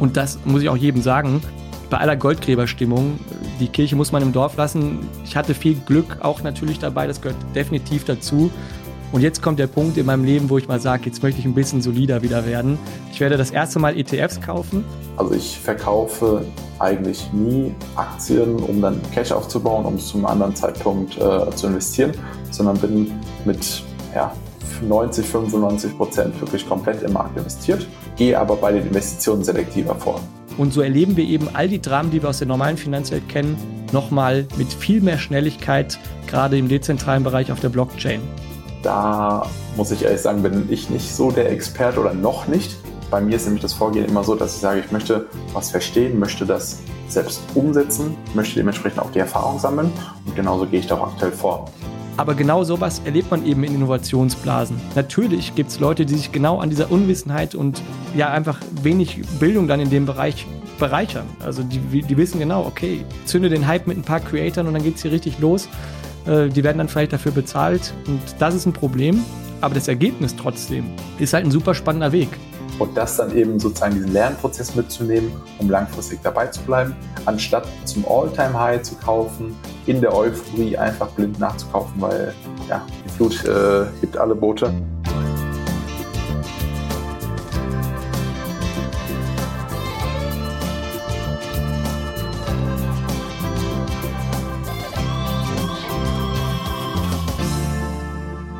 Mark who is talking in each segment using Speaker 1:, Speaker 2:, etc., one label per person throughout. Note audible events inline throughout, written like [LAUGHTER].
Speaker 1: Und das muss ich auch jedem sagen. Bei aller Goldgräberstimmung, die Kirche muss man im Dorf lassen. Ich hatte viel Glück auch natürlich dabei, das gehört definitiv dazu. Und jetzt kommt der Punkt in meinem Leben, wo ich mal sage, jetzt möchte ich ein bisschen solider wieder werden. Ich werde das erste Mal ETFs kaufen.
Speaker 2: Also ich verkaufe eigentlich nie Aktien, um dann Cash aufzubauen, um es zum anderen Zeitpunkt äh, zu investieren, sondern bin mit ja, 90, 95 Prozent wirklich komplett im Markt investiert, gehe aber bei den Investitionen selektiver vor.
Speaker 1: Und so erleben wir eben all die Dramen, die wir aus der normalen Finanzwelt kennen, nochmal mit viel mehr Schnelligkeit, gerade im dezentralen Bereich auf der Blockchain.
Speaker 2: Da muss ich ehrlich sagen, bin ich nicht so der Experte oder noch nicht. Bei mir ist nämlich das Vorgehen immer so, dass ich sage, ich möchte was verstehen, möchte das selbst umsetzen, möchte dementsprechend auch die Erfahrung sammeln und genauso gehe ich da auch aktuell vor.
Speaker 1: Aber genau sowas erlebt man eben in Innovationsblasen. Natürlich gibt es Leute, die sich genau an dieser Unwissenheit und ja einfach wenig Bildung dann in dem Bereich bereichern. Also die, die wissen genau, okay, zünde den Hype mit ein paar Creatoren und dann geht es hier richtig los. Äh, die werden dann vielleicht dafür bezahlt und das ist ein Problem. Aber das Ergebnis trotzdem ist halt ein super spannender Weg.
Speaker 2: Und das dann eben sozusagen diesen Lernprozess mitzunehmen, um langfristig dabei zu bleiben, anstatt zum All-Time-High zu kaufen, in der Euphorie einfach blind nachzukaufen, weil ja, die Flut äh, hebt alle Boote.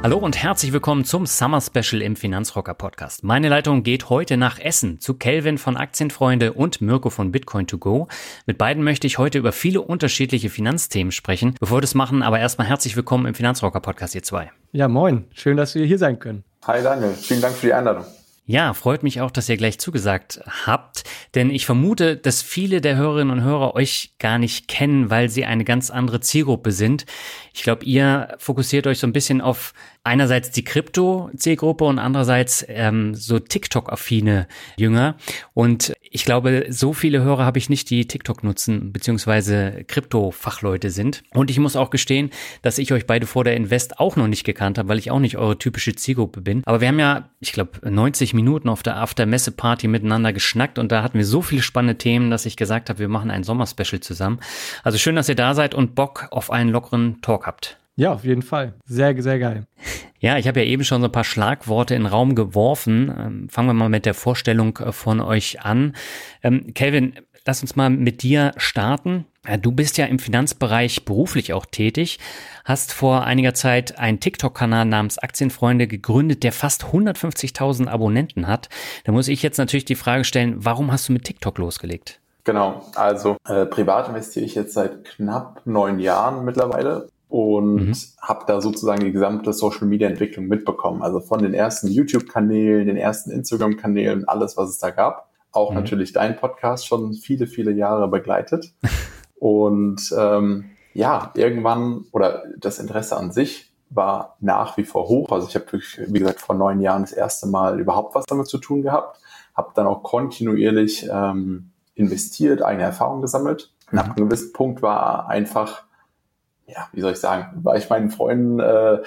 Speaker 3: Hallo und herzlich willkommen zum Summer Special im Finanzrocker Podcast. Meine Leitung geht heute nach Essen zu Kelvin von Aktienfreunde und Mirko von Bitcoin 2 Go. Mit beiden möchte ich heute über viele unterschiedliche Finanzthemen sprechen. Bevor wir das machen, aber erstmal herzlich willkommen im Finanzrocker Podcast, ihr zwei.
Speaker 1: Ja, moin. Schön, dass wir hier sein können.
Speaker 2: Hi Daniel, vielen Dank für die Einladung.
Speaker 3: Ja, freut mich auch, dass ihr gleich zugesagt habt, denn ich vermute, dass viele der Hörerinnen und Hörer euch gar nicht kennen, weil sie eine ganz andere Zielgruppe sind. Ich glaube, ihr fokussiert euch so ein bisschen auf einerseits die Krypto-Zielgruppe und andererseits ähm, so TikTok-affine Jünger. Und ich glaube, so viele Hörer habe ich nicht, die TikTok nutzen, beziehungsweise Krypto-Fachleute sind. Und ich muss auch gestehen, dass ich euch beide vor der Invest auch noch nicht gekannt habe, weil ich auch nicht eure typische Zielgruppe bin. Aber wir haben ja, ich glaube, 90 Minuten auf der After-Messe-Party miteinander geschnackt und da hatten wir so viele spannende Themen, dass ich gesagt habe, wir machen ein Sommerspecial zusammen. Also schön, dass ihr da seid und Bock auf einen lockeren Talk habt.
Speaker 1: Ja, auf jeden Fall. Sehr, sehr geil.
Speaker 3: Ja, ich habe ja eben schon so ein paar Schlagworte in den Raum geworfen. Ähm, fangen wir mal mit der Vorstellung äh, von euch an. Ähm, Kelvin, lass uns mal mit dir starten. Äh, du bist ja im Finanzbereich beruflich auch tätig, hast vor einiger Zeit einen TikTok-Kanal namens Aktienfreunde gegründet, der fast 150.000 Abonnenten hat. Da muss ich jetzt natürlich die Frage stellen, warum hast du mit TikTok losgelegt?
Speaker 2: Genau, also äh, privat investiere ich jetzt seit knapp neun Jahren mittlerweile und mhm. habe da sozusagen die gesamte Social Media Entwicklung mitbekommen. Also von den ersten YouTube-Kanälen, den ersten Instagram-Kanälen, alles, was es da gab. Auch mhm. natürlich dein Podcast schon viele, viele Jahre begleitet. [LAUGHS] und ähm, ja, irgendwann, oder das Interesse an sich war nach wie vor hoch. Also ich habe, wie gesagt, vor neun Jahren das erste Mal überhaupt was damit zu tun gehabt. Habe dann auch kontinuierlich ähm, investiert, eigene Erfahrungen gesammelt. Und ab mhm. einem gewissen Punkt war einfach ja, wie soll ich sagen, war ich meinen Freunden, äh,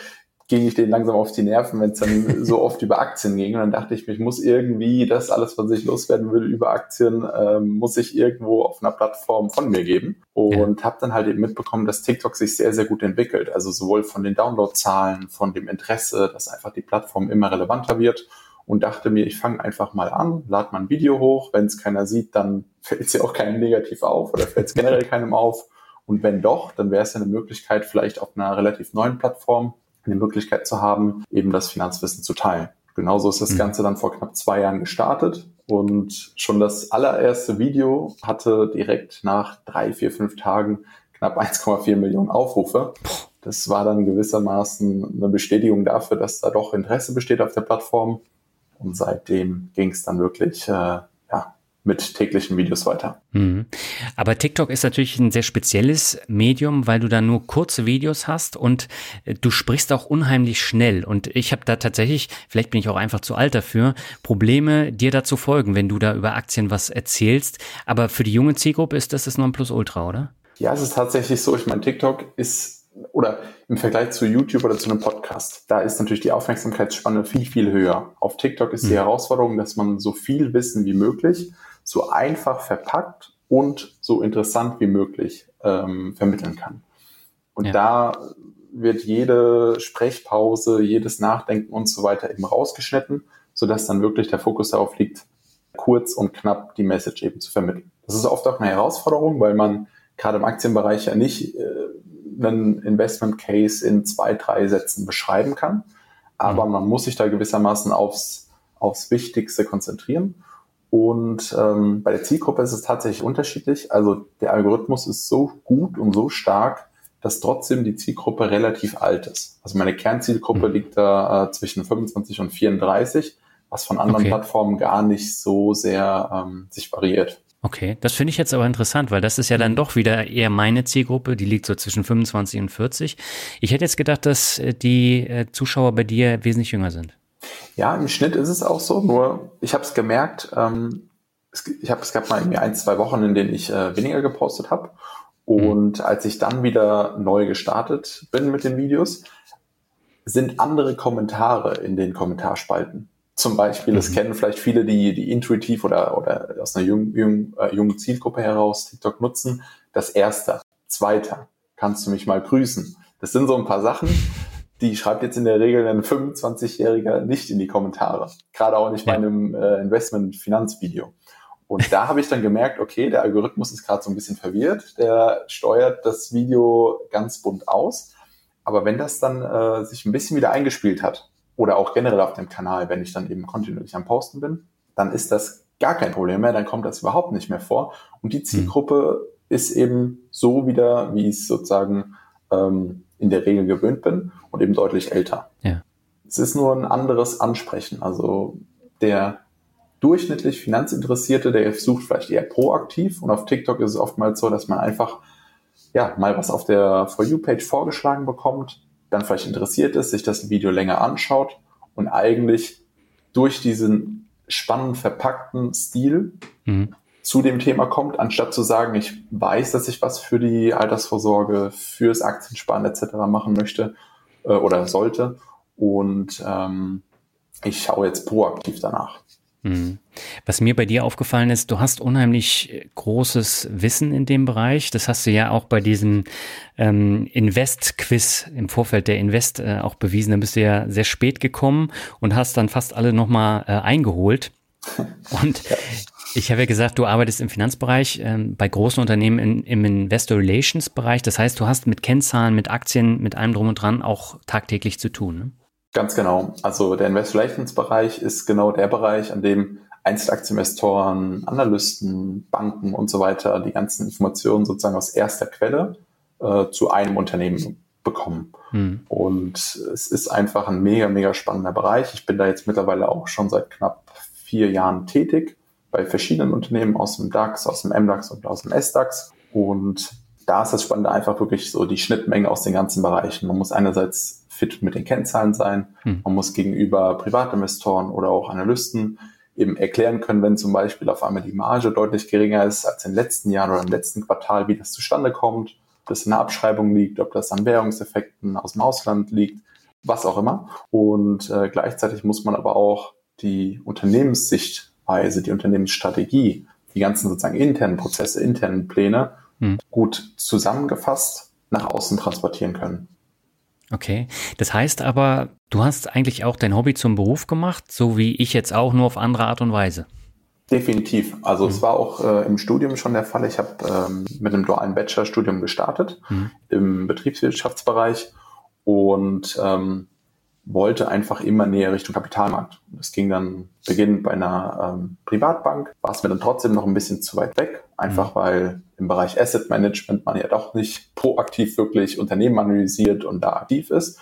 Speaker 2: ging ich denen langsam auf die Nerven, wenn es dann [LAUGHS] so oft über Aktien ging. Und dann dachte ich mir, ich muss irgendwie das alles, was ich loswerden will über Aktien, ähm, muss ich irgendwo auf einer Plattform von mir geben. Und ja. habe dann halt eben mitbekommen, dass TikTok sich sehr, sehr gut entwickelt. Also sowohl von den Downloadzahlen, von dem Interesse, dass einfach die Plattform immer relevanter wird. Und dachte mir, ich fange einfach mal an, lade mal ein Video hoch. Wenn es keiner sieht, dann [LAUGHS] fällt es ja auch keinem negativ auf oder fällt es generell [LAUGHS] keinem auf. Und wenn doch, dann wäre es ja eine Möglichkeit, vielleicht auf einer relativ neuen Plattform eine Möglichkeit zu haben, eben das Finanzwissen zu teilen. Genauso ist das mhm. Ganze dann vor knapp zwei Jahren gestartet und schon das allererste Video hatte direkt nach drei, vier, fünf Tagen knapp 1,4 Millionen Aufrufe. Das war dann gewissermaßen eine Bestätigung dafür, dass da doch Interesse besteht auf der Plattform. Und seitdem ging es dann wirklich äh, mit täglichen Videos weiter.
Speaker 3: Mhm. Aber TikTok ist natürlich ein sehr spezielles Medium, weil du da nur kurze Videos hast und äh, du sprichst auch unheimlich schnell. Und ich habe da tatsächlich, vielleicht bin ich auch einfach zu alt dafür, Probleme, dir da zu folgen, wenn du da über Aktien was erzählst. Aber für die junge Zielgruppe ist das das Nonplusultra, oder?
Speaker 2: Ja, es ist tatsächlich so. Ich meine, TikTok ist oder im Vergleich zu YouTube oder zu einem Podcast, da ist natürlich die Aufmerksamkeitsspanne viel, viel höher. Auf TikTok ist die mhm. Herausforderung, dass man so viel Wissen wie möglich so einfach verpackt und so interessant wie möglich ähm, vermitteln kann. Und ja. da wird jede Sprechpause, jedes Nachdenken und so weiter eben rausgeschnitten, sodass dann wirklich der Fokus darauf liegt, kurz und knapp die Message eben zu vermitteln. Das ist oft auch eine Herausforderung, weil man gerade im Aktienbereich ja nicht äh, einen Investment Case in zwei, drei Sätzen beschreiben kann. Aber mhm. man muss sich da gewissermaßen aufs, aufs Wichtigste konzentrieren. Und ähm, bei der Zielgruppe ist es tatsächlich unterschiedlich. Also der Algorithmus ist so gut und so stark, dass trotzdem die Zielgruppe relativ alt ist. Also meine Kernzielgruppe mhm. liegt da äh, zwischen 25 und 34, was von anderen okay. Plattformen gar nicht so sehr ähm, sich variiert.
Speaker 3: Okay, das finde ich jetzt aber interessant, weil das ist ja dann doch wieder eher meine Zielgruppe, die liegt so zwischen 25 und 40. Ich hätte jetzt gedacht, dass äh, die äh, Zuschauer bei dir wesentlich jünger sind.
Speaker 2: Ja, im Schnitt ist es auch so, nur ich habe es gemerkt, ähm, es, ich hab, es gab mal irgendwie ein, zwei Wochen, in denen ich äh, weniger gepostet habe und mhm. als ich dann wieder neu gestartet bin mit den Videos, sind andere Kommentare in den Kommentarspalten. Zum Beispiel, das mhm. kennen vielleicht viele, die, die intuitiv oder, oder aus einer jungen, jungen, äh, jungen Zielgruppe heraus TikTok nutzen. Das erste, zweiter, kannst du mich mal grüßen? Das sind so ein paar Sachen, die schreibt jetzt in der Regel ein 25-Jähriger nicht in die Kommentare. Gerade auch nicht bei einem äh, Investment-Finanzvideo. Und da habe ich dann gemerkt, okay, der Algorithmus ist gerade so ein bisschen verwirrt, der steuert das Video ganz bunt aus. Aber wenn das dann äh, sich ein bisschen wieder eingespielt hat, oder auch generell auf dem Kanal, wenn ich dann eben kontinuierlich am Posten bin, dann ist das gar kein Problem mehr, dann kommt das überhaupt nicht mehr vor. Und die Zielgruppe mhm. ist eben so wieder, wie ich es sozusagen ähm, in der Regel gewöhnt bin und eben deutlich älter. Ja. Es ist nur ein anderes Ansprechen. Also der durchschnittlich Finanzinteressierte, der sucht vielleicht eher proaktiv und auf TikTok ist es oftmals so, dass man einfach ja mal was auf der For You Page vorgeschlagen bekommt, dann vielleicht interessiert ist, sich das Video länger anschaut und eigentlich durch diesen spannend verpackten Stil mhm. Zu dem Thema kommt, anstatt zu sagen, ich weiß, dass ich was für die Altersvorsorge, fürs Aktiensparen etc. machen möchte äh, oder sollte und ähm, ich schaue jetzt proaktiv danach.
Speaker 3: Mhm. Was mir bei dir aufgefallen ist, du hast unheimlich großes Wissen in dem Bereich. Das hast du ja auch bei diesem ähm, Invest-Quiz im Vorfeld der Invest äh, auch bewiesen. Da bist du ja sehr spät gekommen und hast dann fast alle nochmal äh, eingeholt. [LAUGHS] Und ich habe ja gesagt, du arbeitest im Finanzbereich, ähm, bei großen Unternehmen in, im Investor Relations Bereich. Das heißt, du hast mit Kennzahlen, mit Aktien, mit allem drum und dran auch tagtäglich zu tun. Ne?
Speaker 2: Ganz genau. Also der Investor Relations Bereich ist genau der Bereich, an dem Einzelaktieninvestoren, Analysten, Banken und so weiter die ganzen Informationen sozusagen aus erster Quelle äh, zu einem Unternehmen bekommen. Hm. Und es ist einfach ein mega, mega spannender Bereich. Ich bin da jetzt mittlerweile auch schon seit knapp vier Jahren tätig bei verschiedenen Unternehmen aus dem DAX, aus dem MDAX und aus dem SDAX. Und da ist das Spannende einfach wirklich so die Schnittmenge aus den ganzen Bereichen. Man muss einerseits fit mit den Kennzahlen sein. Hm. Man muss gegenüber Privatinvestoren oder auch Analysten eben erklären können, wenn zum Beispiel auf einmal die Marge deutlich geringer ist als im letzten Jahr oder im letzten Quartal, wie das zustande kommt, ob das in der Abschreibung liegt, ob das an Währungseffekten aus dem Ausland liegt, was auch immer. Und äh, gleichzeitig muss man aber auch die Unternehmenssichtweise, die Unternehmensstrategie, die ganzen sozusagen internen Prozesse, internen Pläne hm. gut zusammengefasst nach außen transportieren können.
Speaker 3: Okay, das heißt aber, du hast eigentlich auch dein Hobby zum Beruf gemacht, so wie ich jetzt auch, nur auf andere Art und Weise.
Speaker 2: Definitiv. Also mhm. es war auch äh, im Studium schon der Fall. Ich habe ähm, mit einem dualen Bachelorstudium gestartet mhm. im Betriebswirtschaftsbereich und ähm, wollte einfach immer näher Richtung Kapitalmarkt. Das ging dann beginnend bei einer ähm, Privatbank, war es mir dann trotzdem noch ein bisschen zu weit weg, einfach mhm. weil im Bereich Asset Management man ja doch nicht proaktiv wirklich Unternehmen analysiert und da aktiv ist.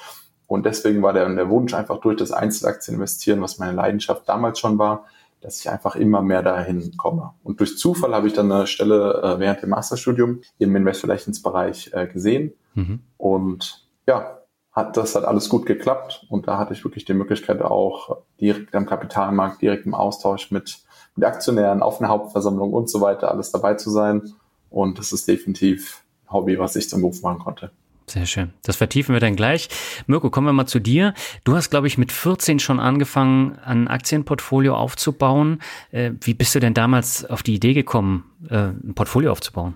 Speaker 2: Und deswegen war der, der Wunsch einfach durch das Einzelaktien investieren, was meine Leidenschaft damals schon war, dass ich einfach immer mehr dahin komme. Und durch Zufall habe ich dann eine Stelle äh, während dem Masterstudium im Investor-Bereich äh, gesehen. Mhm. Und ja, hat das hat alles gut geklappt und da hatte ich wirklich die Möglichkeit auch direkt am Kapitalmarkt, direkt im Austausch mit, mit Aktionären, auf einer Hauptversammlung und so weiter alles dabei zu sein. Und das ist definitiv ein Hobby, was ich zum Beruf machen konnte.
Speaker 3: Sehr schön. Das vertiefen wir dann gleich. Mirko, kommen wir mal zu dir. Du hast, glaube ich, mit 14 schon angefangen, ein Aktienportfolio aufzubauen. Äh, wie bist du denn damals auf die Idee gekommen, äh, ein Portfolio aufzubauen?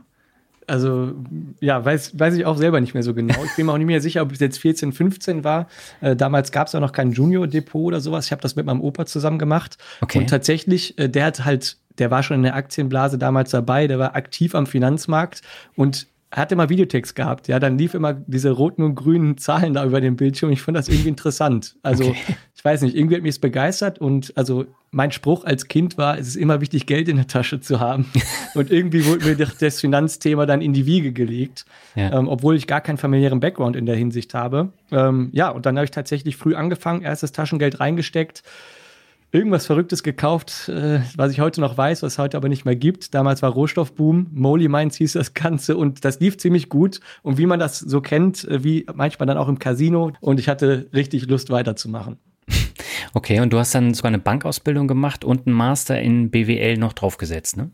Speaker 1: Also, ja, weiß, weiß ich auch selber nicht mehr so genau. Ich bin mir auch nicht mehr sicher, ob es jetzt 14, 15 war. Äh, damals gab es auch noch kein Junior-Depot oder sowas. Ich habe das mit meinem Opa zusammen gemacht. Okay. Und tatsächlich, äh, der hat halt, der war schon in der Aktienblase damals dabei, der war aktiv am Finanzmarkt und hat immer Videotext gehabt. Ja, dann lief immer diese roten und grünen Zahlen da über den Bildschirm. Ich fand das irgendwie interessant. Also, okay. ich weiß nicht, irgendwie hat mich es begeistert und also mein Spruch als Kind war, es ist immer wichtig, Geld in der Tasche zu haben. [LAUGHS] und irgendwie wurde mir das Finanzthema dann in die Wiege gelegt, ja. ähm, obwohl ich gar keinen familiären Background in der Hinsicht habe. Ähm, ja, und dann habe ich tatsächlich früh angefangen, erstes Taschengeld reingesteckt irgendwas Verrücktes gekauft, äh, was ich heute noch weiß, was es heute aber nicht mehr gibt. Damals war Rohstoffboom, Moly Mines hieß das Ganze und das lief ziemlich gut. Und wie man das so kennt, äh, wie manchmal dann auch im Casino. Und ich hatte richtig Lust weiterzumachen. [LAUGHS]
Speaker 3: Okay, und du hast dann sogar eine Bankausbildung gemacht und einen Master in BWL noch draufgesetzt, ne?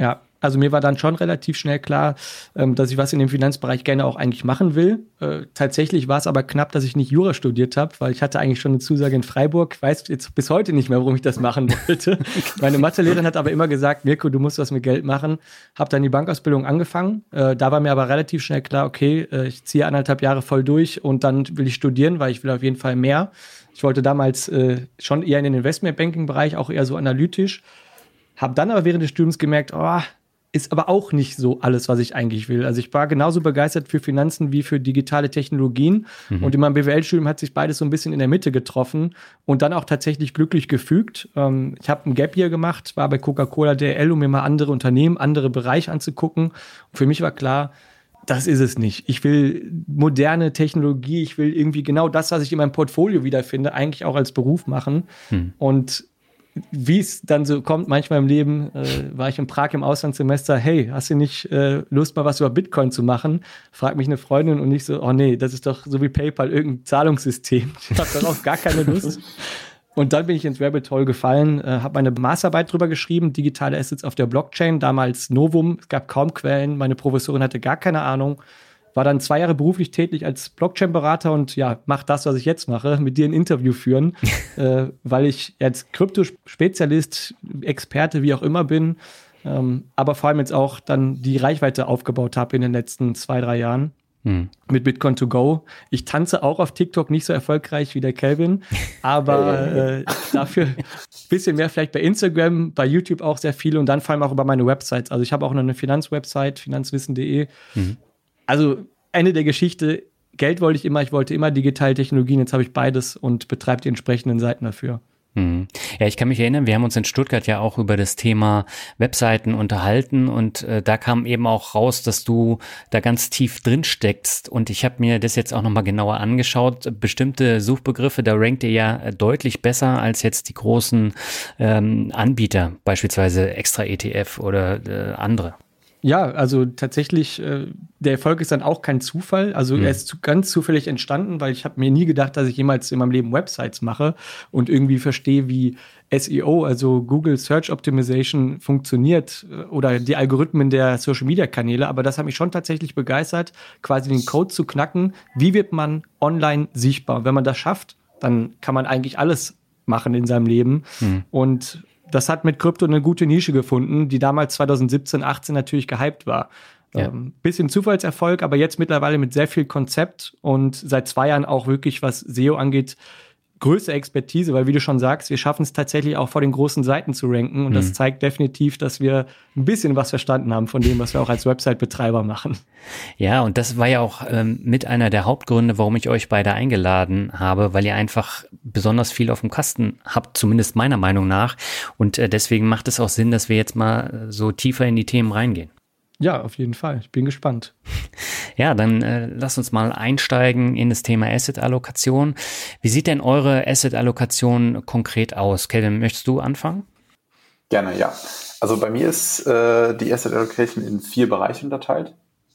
Speaker 1: Ja, also mir war dann schon relativ schnell klar, ähm, dass ich was in dem Finanzbereich gerne auch eigentlich machen will. Äh, tatsächlich war es aber knapp, dass ich nicht Jura studiert habe, weil ich hatte eigentlich schon eine Zusage in Freiburg. Ich weiß jetzt bis heute nicht mehr, warum ich das machen wollte. [LAUGHS] Meine Mathelehrerin hat aber immer gesagt, Mirko, du musst was mit Geld machen. Habe dann die Bankausbildung angefangen. Äh, da war mir aber relativ schnell klar, okay, äh, ich ziehe anderthalb Jahre voll durch und dann will ich studieren, weil ich will auf jeden Fall mehr. Ich wollte damals schon eher in den Investmentbanking-Bereich, auch eher so analytisch. Habe dann aber während des Studiums gemerkt, oh, ist aber auch nicht so alles, was ich eigentlich will. Also ich war genauso begeistert für Finanzen wie für digitale Technologien. Mhm. Und in meinem BWL-Studium hat sich beides so ein bisschen in der Mitte getroffen und dann auch tatsächlich glücklich gefügt. Ähm, ich habe ein Gap Year gemacht, war bei Coca-Cola DL, um mir mal andere Unternehmen, andere Bereiche anzugucken. Und für mich war klar, das ist es nicht. Ich will moderne Technologie, ich will irgendwie genau das, was ich in meinem Portfolio wiederfinde, eigentlich auch als Beruf machen. Mhm. Und wie es dann so kommt, manchmal im Leben, äh, war ich in Prag im Auslandssemester, hey, hast du nicht äh, Lust, mal was über Bitcoin zu machen? Fragt mich eine Freundin und ich so, oh nee, das ist doch so wie PayPal, irgendein Zahlungssystem. [LAUGHS] Ich habe darauf gar keine Lust. Und dann bin ich ins Rabbit Hole gefallen, äh, habe meine Masterarbeit drüber geschrieben, digitale Assets auf der Blockchain, damals Novum, es gab kaum Quellen, meine Professorin hatte gar keine Ahnung war dann zwei Jahre beruflich tätig als Blockchain-Berater und ja, mach das, was ich jetzt mache, mit dir ein Interview führen, [LAUGHS] äh, weil ich als Kryptospezialist, Experte, wie auch immer bin, ähm, aber vor allem jetzt auch dann die Reichweite aufgebaut habe in den letzten zwei, drei Jahren. Hm. Mit Bitcoin to go. Ich tanze auch auf TikTok nicht so erfolgreich wie der Kelvin, aber [LAUGHS] äh, dafür ein bisschen mehr vielleicht bei Instagram, bei YouTube auch sehr viel und dann vor allem auch über meine Websites. Also ich habe auch noch eine Finanzwebsite, finanzwissen.de. Mhm also Ende der Geschichte, Geld wollte ich immer, ich wollte immer digitale Technologien, jetzt habe ich beides und betreibe die entsprechenden Seiten dafür.
Speaker 3: Mhm. Ja, ich kann mich erinnern, wir haben uns in Stuttgart ja auch über das Thema Webseiten unterhalten und äh, da kam eben auch raus, dass du da ganz tief drin steckst und ich habe mir das jetzt auch nochmal genauer angeschaut. Bestimmte Suchbegriffe, da rankt ihr ja deutlich besser als jetzt die großen ähm, Anbieter, beispielsweise Extra ETF oder äh, andere.
Speaker 1: Ja, also tatsächlich, äh, der Erfolg ist dann auch kein Zufall. Also mhm. er ist zu, ganz zufällig entstanden, weil ich habe mir nie gedacht, dass ich jemals in meinem Leben Websites mache und irgendwie verstehe, wie SEO, also Google Search Optimization, funktioniert äh, oder die Algorithmen der Social Media Kanäle. Aber das hat mich schon tatsächlich begeistert, quasi den Code zu knacken. Wie wird man online sichtbar? wenn man das schafft, dann kann man eigentlich alles machen in seinem Leben. Mhm. Und das hat mit Krypto eine gute Nische gefunden, die damals 2017, 18 natürlich gehypt war. Ja. Ähm, bisschen Zufallserfolg, aber jetzt mittlerweile mit sehr viel Konzept und seit zwei Jahren auch wirklich, was SEO angeht, größte Expertise, weil wie du schon sagst, wir schaffen es tatsächlich auch vor den großen Seiten zu ranken und mhm. das zeigt definitiv, dass wir ein bisschen was verstanden haben von dem, was wir auch als Website-Betreiber machen.
Speaker 3: Ja, und das war ja auch ähm, mit einer der Hauptgründe, warum ich euch beide eingeladen habe, weil ihr einfach besonders viel auf dem Kasten habt, zumindest meiner Meinung nach. Und äh, deswegen macht es auch Sinn, dass wir jetzt mal so tiefer in die Themen reingehen.
Speaker 1: Ja, auf jeden Fall. Ich bin gespannt.
Speaker 3: Ja, dann äh, lass uns mal einsteigen in das Thema Asset-Allokation. Wie sieht denn eure Asset-Allokation konkret aus? Kevin, möchtest du anfangen?
Speaker 2: Gerne, ja. Also bei mir ist äh, die Asset Allocation in vier Bereiche unterteilt.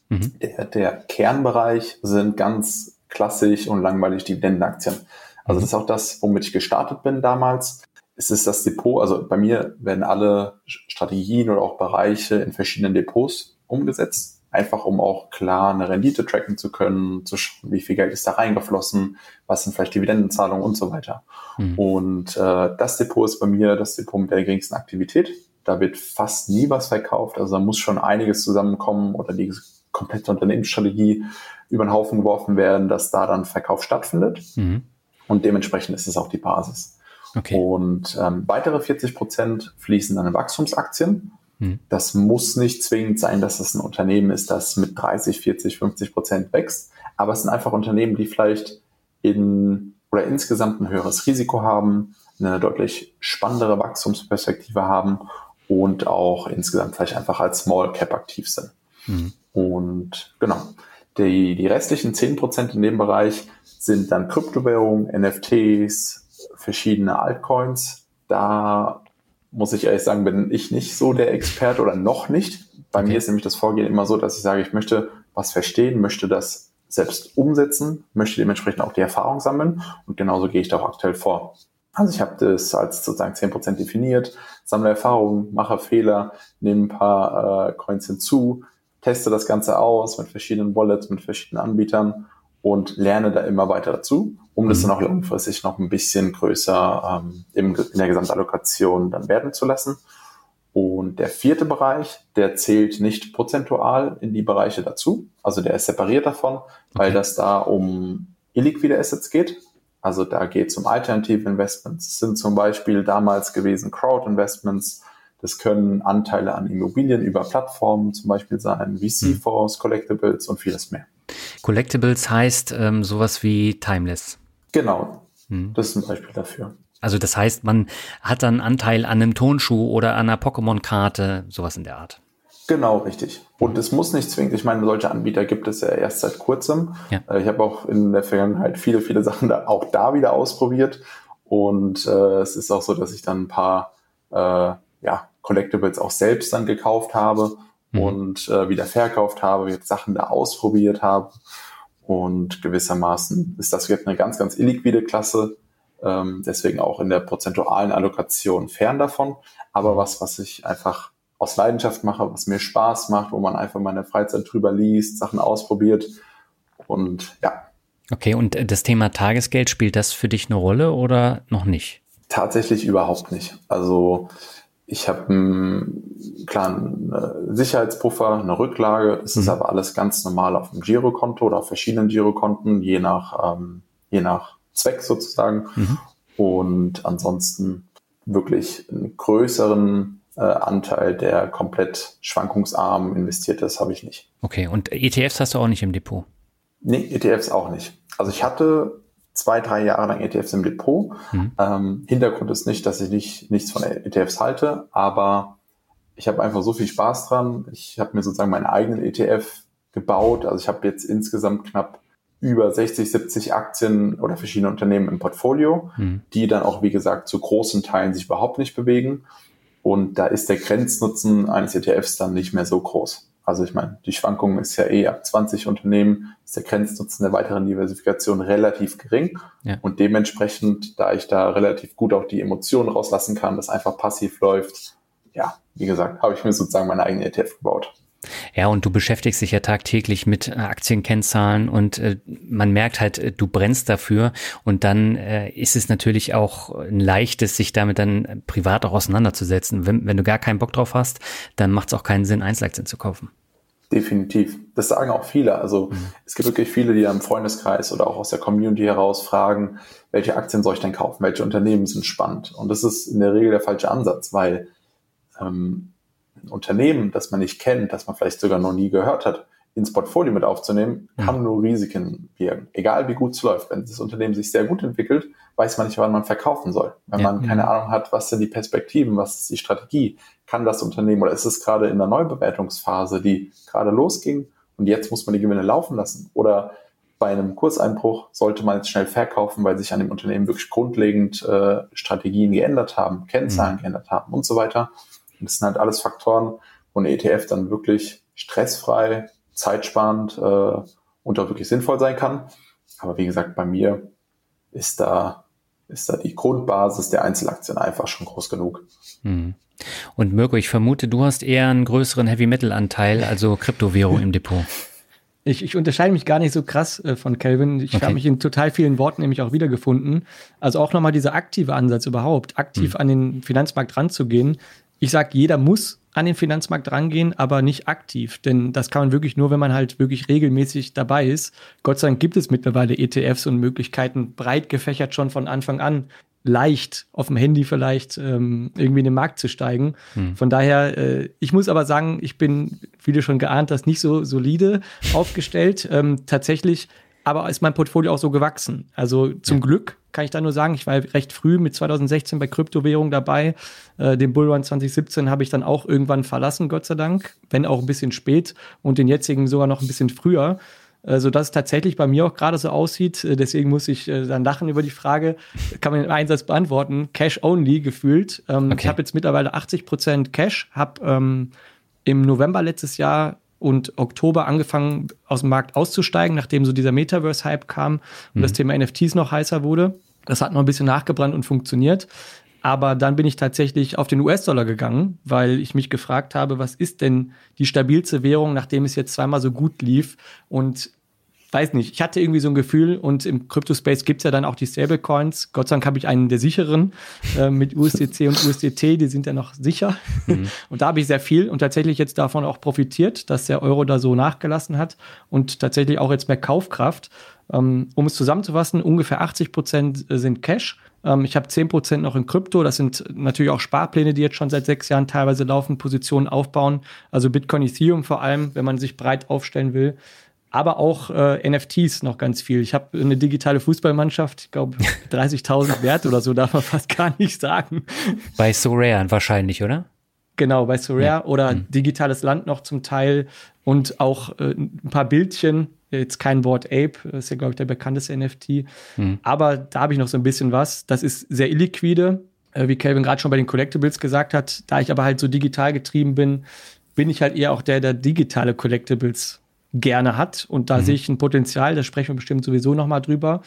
Speaker 2: Mhm. Der, der, Kernbereich sind ganz klassisch und langweilig Dividendenaktien. Also mhm. das ist auch das, womit ich gestartet bin damals es ist das Depot, also bei mir werden alle Strategien oder auch Bereiche in verschiedenen Depots umgesetzt. einfach um auch klar eine Rendite tracken zu können, zu schauen, wie viel Geld ist da reingeflossen, was sind vielleicht Dividendenzahlungen und so weiter. Mhm. Und äh, das Depot ist bei mir das Depot mit der geringsten Aktivität. Da wird fast nie was verkauft, also da muss schon einiges zusammenkommen oder die komplette Unternehmensstrategie über den Haufen geworfen werden, dass da dann Verkauf stattfindet. Mhm. Und dementsprechend ist es auch die Basis. Okay. Und ähm, weitere 40 Prozent fließen dann in Wachstumsaktien. Mhm. Das muss nicht zwingend sein, dass es ein Unternehmen ist, das mit 30, 40, 50 Prozent wächst. Aber es sind einfach Unternehmen, die vielleicht in oder insgesamt ein höheres Risiko haben, eine deutlich spannendere Wachstumsperspektive haben und auch insgesamt vielleicht einfach als Small Cap aktiv sind. Mhm. Und genau, die, die restlichen 10% in dem Bereich sind dann Kryptowährungen, NFTs, verschiedene Altcoins. Da muss ich ehrlich sagen, bin ich nicht so der Experte oder noch nicht. Bei okay. mir ist nämlich das Vorgehen immer so, dass ich sage, ich möchte was verstehen, möchte das selbst umsetzen, möchte dementsprechend auch die Erfahrung sammeln und genauso gehe ich da auch aktuell vor. Also ich habe das als sozusagen 10% definiert, sammle Erfahrungen, mache Fehler, nehme ein paar äh, Coins hinzu, teste das Ganze aus mit verschiedenen Wallets, mit verschiedenen Anbietern und lerne da immer weiter dazu, um das mhm. dann auch langfristig noch ein bisschen größer ähm, in der Gesamtallokation dann werden zu lassen. Und der vierte Bereich, der zählt nicht prozentual in die Bereiche dazu, also der ist separiert davon, okay. weil das da um illiquide Assets geht. Also da geht es um alternative Investments. Das sind zum Beispiel damals gewesen Crowd-Investments, das können Anteile an Immobilien über Plattformen zum Beispiel sein, VC-Fonds, Collectibles und vieles mehr.
Speaker 3: Collectibles heißt ähm, sowas wie Timeless.
Speaker 2: Genau. Hm. Das ist ein Beispiel dafür.
Speaker 3: Also das heißt, man hat dann Anteil an einem Tonschuh oder an einer Pokémon-Karte, sowas in der Art.
Speaker 2: Genau, richtig. Und es muss nicht zwingend, ich meine, solche Anbieter gibt es ja erst seit kurzem. Ja. Äh, ich habe auch in der Vergangenheit viele, viele Sachen da, auch da wieder ausprobiert. Und äh, es ist auch so, dass ich dann ein paar äh, ja, Collectibles auch selbst dann gekauft habe mhm. und äh, wieder verkauft habe, jetzt Sachen da ausprobiert habe. Und gewissermaßen ist das jetzt eine ganz, ganz illiquide Klasse. Ähm, deswegen auch in der prozentualen Allokation fern davon. Aber was, was ich einfach aus Leidenschaft mache, was mir Spaß macht, wo man einfach meine Freizeit drüber liest, Sachen ausprobiert. Und ja.
Speaker 3: Okay, und das Thema Tagesgeld, spielt das für dich eine Rolle oder noch nicht?
Speaker 2: Tatsächlich überhaupt nicht. Also ich habe einen kleinen äh, Sicherheitspuffer, eine Rücklage. Es mhm. ist aber alles ganz normal auf dem Girokonto oder auf verschiedenen Girokonten, je nach, ähm, je nach Zweck sozusagen. Mhm. Und ansonsten wirklich einen größeren äh, Anteil, der komplett schwankungsarm investiert ist, habe ich nicht.
Speaker 3: Okay, und ETFs hast du auch nicht im Depot?
Speaker 2: Nee, ETFs auch nicht. Also ich hatte zwei, drei Jahre lang ETFs im Depot. Mhm. Ähm, Hintergrund ist nicht, dass ich nicht, nichts von ETFs halte, aber ich habe einfach so viel Spaß dran. Ich habe mir sozusagen meinen eigenen ETF gebaut. Also ich habe jetzt insgesamt knapp über 60, 70 Aktien oder verschiedene Unternehmen im Portfolio, mhm. die dann auch, wie gesagt, zu großen Teilen sich überhaupt nicht bewegen. Und da ist der Grenznutzen eines ETFs dann nicht mehr so groß. Also ich meine, die Schwankung ist ja eh ab 20 Unternehmen, ist der Grenznutzen der weiteren Diversifikation relativ gering. Ja. Und dementsprechend, da ich da relativ gut auch die Emotionen rauslassen kann, das einfach passiv läuft, ja, wie gesagt, habe ich mir sozusagen meine eigene ETF gebaut.
Speaker 3: Ja, und du beschäftigst dich ja tagtäglich mit äh, Aktienkennzahlen und äh, man merkt halt, äh, du brennst dafür und dann äh, ist es natürlich auch ein leichtes, sich damit dann privat auch auseinanderzusetzen. Wenn, wenn du gar keinen Bock drauf hast, dann macht es auch keinen Sinn, Einzelaktien zu kaufen.
Speaker 2: Definitiv. Das sagen auch viele. Also mhm. es gibt wirklich viele, die im Freundeskreis oder auch aus der Community heraus fragen, welche Aktien soll ich denn kaufen? Welche Unternehmen sind spannend? Und das ist in der Regel der falsche Ansatz, weil ähm, Unternehmen, das man nicht kennt, das man vielleicht sogar noch nie gehört hat, ins Portfolio mit aufzunehmen, kann nur Risiken birgen. Egal wie gut es läuft. Wenn das Unternehmen sich sehr gut entwickelt, weiß man nicht, wann man verkaufen soll. Wenn ja. man keine Ahnung hat, was sind die Perspektiven, was ist die Strategie, kann das Unternehmen oder ist es gerade in der Neubewertungsphase, die gerade losging und jetzt muss man die Gewinne laufen lassen? Oder bei einem Kurseinbruch sollte man jetzt schnell verkaufen, weil sich an dem Unternehmen wirklich grundlegend äh, Strategien geändert haben, Kennzahlen mhm. geändert haben und so weiter. Das sind halt alles Faktoren, wo ein ETF dann wirklich stressfrei, zeitsparend äh, und auch wirklich sinnvoll sein kann. Aber wie gesagt, bei mir ist da ist da die Grundbasis der Einzelaktien einfach schon groß genug.
Speaker 3: Mhm. Und Mirko, ich vermute, du hast eher einen größeren Heavy-Metal-Anteil, also Kryptowährung im Depot.
Speaker 1: Ich, ich unterscheide mich gar nicht so krass äh, von Kelvin. Ich okay. habe mich in total vielen Worten nämlich auch wiedergefunden. Also auch nochmal dieser aktive Ansatz überhaupt, aktiv hm. an den Finanzmarkt ranzugehen. Ich sage, jeder muss an den Finanzmarkt rangehen, aber nicht aktiv. Denn das kann man wirklich nur, wenn man halt wirklich regelmäßig dabei ist. Gott sei Dank gibt es mittlerweile ETFs und Möglichkeiten, breit gefächert schon von Anfang an leicht auf dem Handy vielleicht ähm, irgendwie in den Markt zu steigen. Hm. Von daher, äh, ich muss aber sagen, ich bin, wie du schon geahnt hast, nicht so solide aufgestellt. Ähm, tatsächlich aber ist mein Portfolio auch so gewachsen. Also zum ja. Glück kann ich da nur sagen, ich war recht früh mit 2016 bei Kryptowährung dabei. Äh, den Bullrun 2017 habe ich dann auch irgendwann verlassen, Gott sei Dank, wenn auch ein bisschen spät und den jetzigen sogar noch ein bisschen früher äh, sodass es tatsächlich bei mir auch gerade so aussieht. Äh, deswegen muss ich äh, dann lachen über die Frage, kann man einem Einsatz beantworten, Cash only gefühlt. Ähm, okay. Ich habe jetzt mittlerweile 80 Prozent Cash, habe ähm, im November letztes Jahr und Oktober angefangen, aus dem Markt auszusteigen, nachdem so dieser Metaverse-Hype kam und mhm. das Thema NFTs noch heißer wurde. Das hat noch ein bisschen nachgebrannt und funktioniert. Aber dann bin ich tatsächlich auf den US-Dollar gegangen, weil ich mich gefragt habe, was ist denn die stabilste Währung, nachdem es jetzt zweimal so gut lief? Und weiß nicht, ich hatte irgendwie so ein Gefühl und im Crypto-Space gibt es ja dann auch die Stablecoins. Gott sei Dank habe ich einen der sicheren äh, mit USDC und USDT, die sind ja noch sicher. Mhm. [LAUGHS] Und da habe ich sehr viel und tatsächlich jetzt davon auch profitiert, dass der Euro da so nachgelassen hat und tatsächlich auch jetzt mehr Kaufkraft. Ähm, um es zusammenzufassen, ungefähr 80 Prozent sind Cash. Ähm, ich habe 10 Prozent noch in Krypto. Das sind natürlich auch Sparpläne, die jetzt schon seit sechs Jahren teilweise laufen, Positionen aufbauen. Also Bitcoin, Ethereum vor allem, wenn man sich breit aufstellen will aber auch äh, NFTs noch ganz viel. Ich habe eine digitale Fußballmannschaft, ich glaube [LAUGHS] 30.000 wert oder so, darf man fast gar nicht sagen.
Speaker 3: Bei Sorare wahrscheinlich, oder?
Speaker 1: Genau, bei Sorare ja. oder mhm. digitales Land noch zum Teil und auch äh, ein paar Bildchen. Jetzt kein Wort Ape, ist ja, glaube ich, der bekannteste NFT. Mhm. Aber da habe ich noch so ein bisschen was. Das ist sehr illiquide, äh, wie Calvin gerade schon bei den Collectibles gesagt hat. Da ich aber halt so digital getrieben bin, bin ich halt eher auch der, der digitale Collectibles gerne hat. Und da mhm. sehe ich ein Potenzial, da sprechen wir bestimmt sowieso nochmal drüber.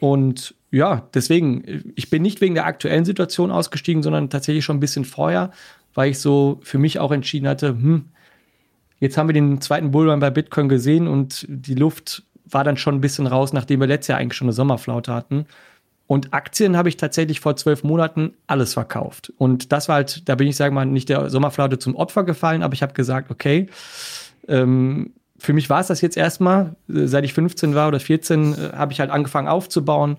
Speaker 1: Und ja, deswegen, ich bin nicht wegen der aktuellen Situation ausgestiegen, sondern tatsächlich schon ein bisschen vorher, weil ich so für mich auch entschieden hatte, hm, jetzt haben wir den zweiten Bullrun bei Bitcoin gesehen und die Luft war dann schon ein bisschen raus, nachdem wir letztes Jahr eigentlich schon eine Sommerflaute hatten. Und Aktien habe ich tatsächlich vor zwölf Monaten alles verkauft. Und das war halt, da bin ich, sage mal, nicht der Sommerflaute zum Opfer gefallen, aber ich habe gesagt, okay, ähm, für mich war es das jetzt erstmal. Seit ich 15 war oder 14, äh, habe ich halt angefangen aufzubauen,